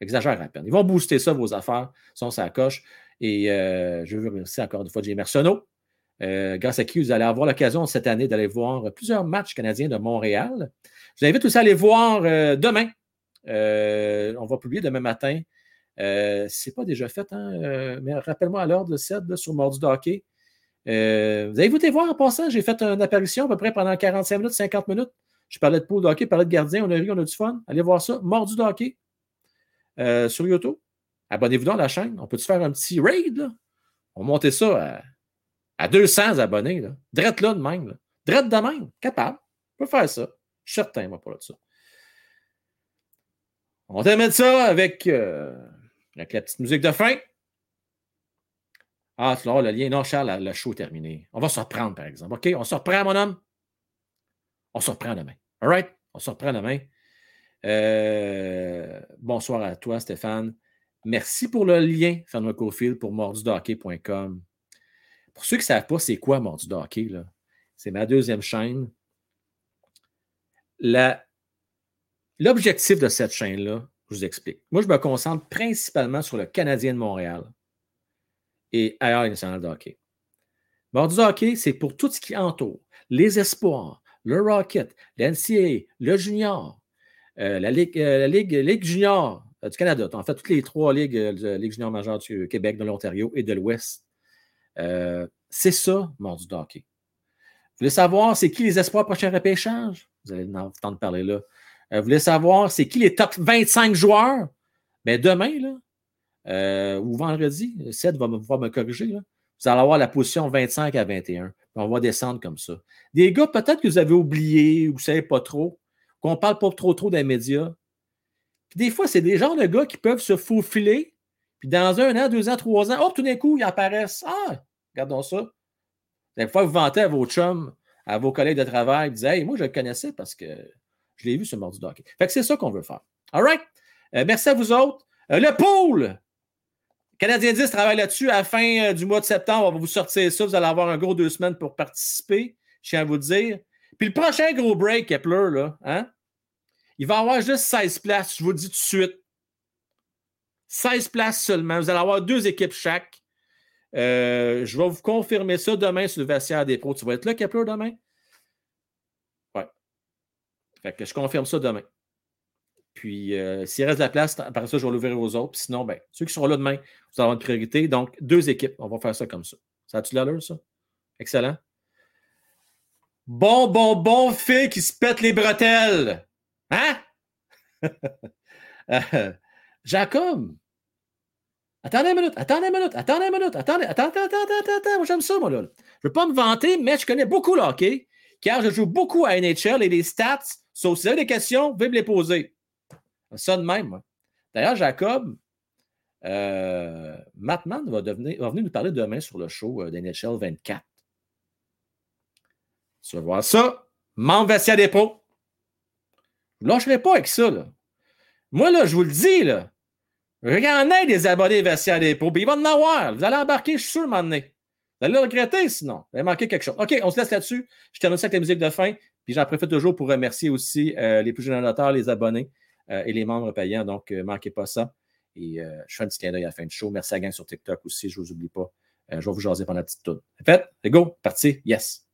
Exagère à peine. Ils vont booster ça, vos affaires, sont sa coche. Et je veux remercier encore une fois Jay Mercenault, grâce à qui vous allez avoir l'occasion cette année d'aller voir plusieurs matchs canadiens de Montréal. Je vous invite aussi à aller voir demain. on va publier demain matin euh, c'est pas déjà fait, hein? Euh, mais rappelle-moi à l'heure de 7 sur Mordu Hockey. Euh, vous avez voté voir en passant, j'ai fait une apparition à peu près pendant 45 minutes, 50 minutes. Je parlais de pool de hockey, je parlais de gardien, on a ri, on a du fun. Allez voir ça, Mordu Hockey sur YouTube. Abonnez-vous dans la chaîne. On peut-tu faire un petit raid? On monter ça à, 200 abonnés. Là. Drette là de même. Là. Drette de même. Capable. On peut faire ça. Je suis certain, moi, pour ça. On termine ça avec avec la petite musique de fin. Ah, tu vas le lien. Non, Charles, le show est terminé. On va se reprendre, par exemple. OK? On se reprend, mon homme? On se reprend demain. All right? On se reprend demain. Euh, bonsoir à toi, Stéphane. Merci pour le lien, Fernand Cofield, pour mordudohockey.com. Pour ceux qui ne savent pas, c'est quoi Mordu C'est ma deuxième chaîne. L'objectif de cette chaîne-là, je vous explique. Moi, je me concentre principalement sur le Canadien de Montréal et ailleurs national de hockey. du hockey, c'est pour tout ce qui entoure les espoirs, le Rocket, l'NCAA, le Junior, euh, la, Ligue, euh, la Ligue, Junior euh, du Canada. En fait, toutes les trois ligues, la Ligue Junior majeure du Québec, de l'Ontario et de l'Ouest. c'est ça, du hockey. Vous voulez savoir c'est qui les espoirs prochain repêchage? Vous allez entendre parler là. Euh, vous voulez savoir c'est qui les top 25 joueurs? Bien, demain, là, euh, ou vendredi, Seth va me, corriger. Vous allez avoir la position 25 à 21. On va descendre comme ça. Des gars, peut-être que vous avez oublié, ou vous ne savez pas trop, qu'on ne parle pas trop trop des médias. Puis des fois, c'est des genres de gars qui peuvent se faufiler, puis dans un an, deux ans, trois ans, hop, tout d'un coup, ils apparaissent. Ah, regardons ça. Des fois, vous vantez à vos chums, à vos collègues de travail, vous dites Hey, moi, je le connaissais parce que je l'ai vu ce mardi hockey. Fait que c'est ça qu'on veut faire. All right? Euh, merci à vous autres. Euh, le pool! Canadien 10 travaille là-dessus. À la fin euh, du mois de septembre, on va vous sortir ça. Vous allez avoir un gros deux semaines pour participer. Je tiens à vous dire. Puis le prochain gros break, Kepler, là, hein? il va avoir juste 16 places. Je vous le dis tout de suite. 16 places seulement. Vous allez avoir deux équipes chaque. je vais vous confirmer ça demain sur le vestiaire des pros. Tu vas être là, Kepler, demain? Fait que je confirme ça demain. Puis, euh, s'il reste de la place, après ça, je vais l'ouvrir aux autres. Puis sinon, ben, ceux qui seront là demain, vous allez avoir une priorité. Donc, deux équipes. On va faire ça comme ça. Ça a-tu l'allure, ça? Excellent. Bon, bon, bon fait qui se pète les bretelles. Hein? Euh, Jacob. Attendez une minute, attendez une minute, attendez une minute, attendez, attendez, attendez, attendez, attendez. Moi, j'aime ça, moi, là. Je ne veux pas me vanter, mais je connais beaucoup le hockey car je joue beaucoup à NHL et les stats, sauf si vous avez des questions, veuillez me les poser. Ça de même, moi. D'ailleurs, Jacob, euh, Mattman va, venir nous parler demain sur le show euh, d'NHL 24. Tu vas voir ça. Membre des pros. Je ne lâcherai pas avec ça. Moi, là, je vous le dis, là. Regardez des abonnés vestiaire des pros. il va en avoir. Vous allez embarquer, je suis sûr, m'en vous allez le regretter sinon. Vous allez manquer quelque chose. OK, on se laisse là-dessus. Je termine ça avec la musique de fin. Puis j'en profite toujours pour remercier aussi euh, les plus jeunes les abonnés euh, et les membres payants. Donc, ne euh, manquez pas ça. Et je fais un petit clin d'œil à la fin du show. Merci à gang sur TikTok aussi. Je ne vous oublie pas. je vais vous jaser pendant la petite tour. Fait, go, parti, yes.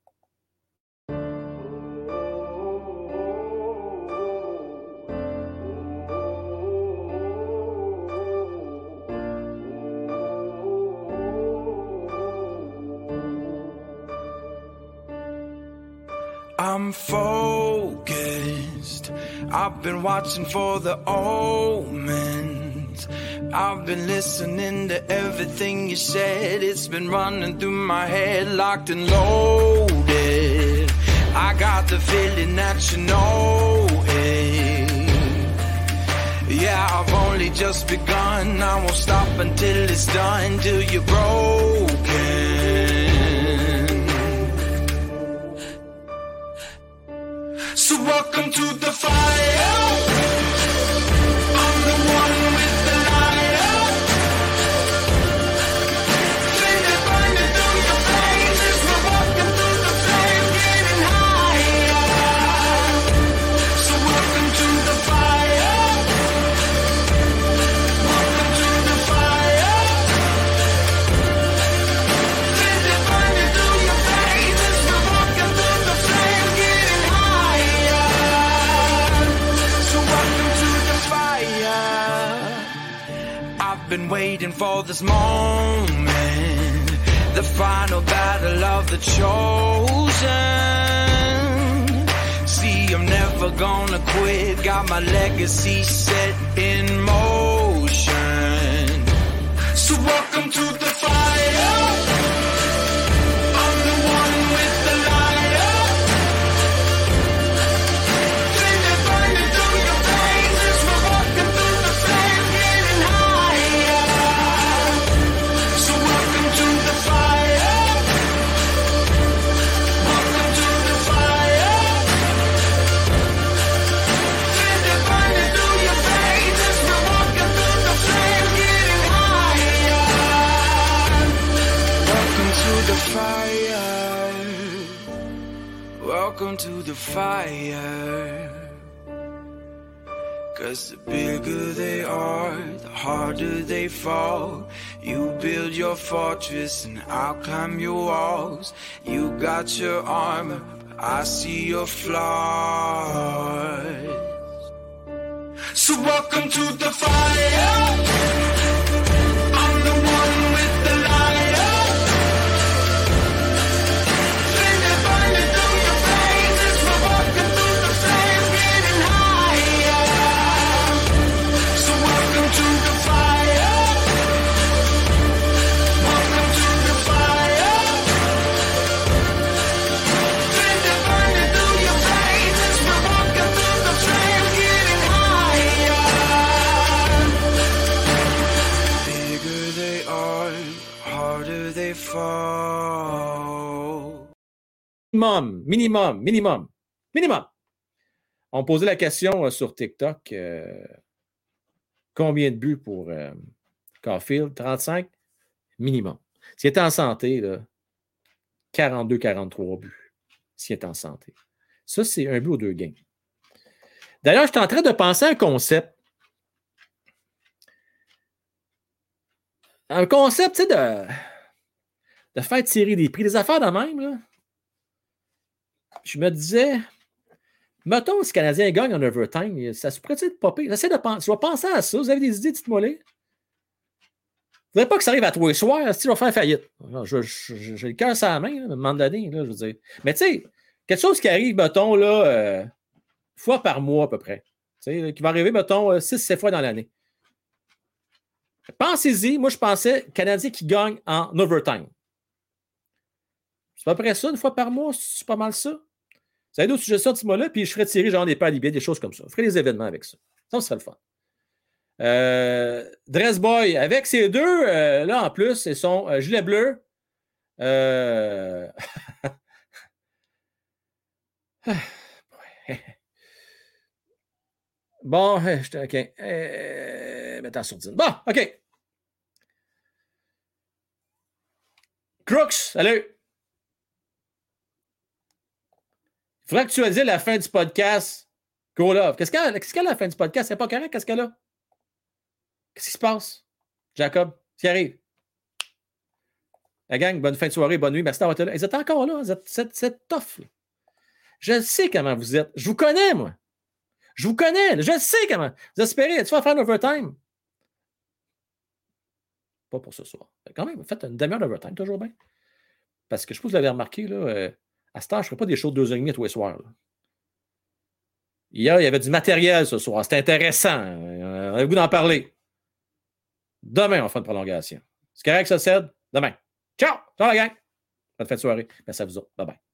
I'm focused. I've been watching for the omens. I've been listening to everything you said. It's been running through my head, locked and loaded. I got the feeling that you know it. Yeah, I've only just begun. I won't stop until it's done, till you're broken. For this moment, the final battle of the chosen. See, I'm never gonna quit. Got my legacy set in motion. So welcome to harder they fall. You build your fortress and I'll climb your walls. You got your armor, but I see your flaws. So welcome to the fire. Minimum, minimum, minimum, minimum. On posait la question euh, sur TikTok euh, combien de buts pour euh, Caulfield? 35 Minimum. S'il est en santé, 42-43 buts. S'il est en santé. Ça, c'est un but aux deux games. D'ailleurs, je suis en train de penser à un concept. Un concept, tu de, de faire tirer des prix, des affaires de même, là je me disais, mettons, si le Canadien gagne en overtime, ça se pourrait être popé. J'essaie de penser, je vais penser à ça. Vous avez des idées, dites-moi les. Vous pas que ça arrive à tous les soirs, si tu vas faire faillite. J'ai le cœur sur la main, là, à un moment donné, je veux dire. Mais tu sais, quelque chose qui arrive, mettons, là, euh, une fois par mois à peu près. Qui va arriver, mettons, 6-7 fois dans l'année. Pensez-y, moi je pensais Canadien qui gagne en overtime. C'est à peu près ça, une fois par mois, c'est pas mal ça? Vous avez d'autres suggestions de ce mois-là, puis je ferais tirer genre des palibés, des choses comme ça. Je ferais des événements avec ça. Ça, ce serait le fun. Euh, Dressboy, avec ces deux, euh, là en plus, c'est son euh, gilet bleu. Euh... bon, OK. En sourdine. Bon, OK. Crooks, salut. Faudrait actualiser la fin du podcast. Go Love. Qu'est-ce qu'elle qu'est-ce qu'elle a la fin du podcast? C'est pas correct? Qu'est-ce qu'elle a? Qu'est-ce qui se passe? Jacob, ce qui arrive? La gang, bonne fin de soirée, bonne nuit. Merci d'avoir été là. Vous êtes encore là. C'est, tough. Je sais comment vous êtes. Je vous connais, moi. Je vous connais. Je sais comment. Vous espérez. Tu vas faire un overtime? Pas pour ce soir. Quand même, faites une demi-heure d'overtime, toujours bien. Parce que je pense que vous l'avez remarqué, là, euh, À ce temps, je ne ferai pas des shows de deux heures et demie tous les soirs. Hier, il y avait du matériel ce soir. C'était intéressant. On avait le goût d'en parler? Demain, on fera une prolongation. C'est correct, ça, Ced? Demain. Ciao! Ciao, la gang! Bonne fin de soirée. Merci à vous autres. Bye bye.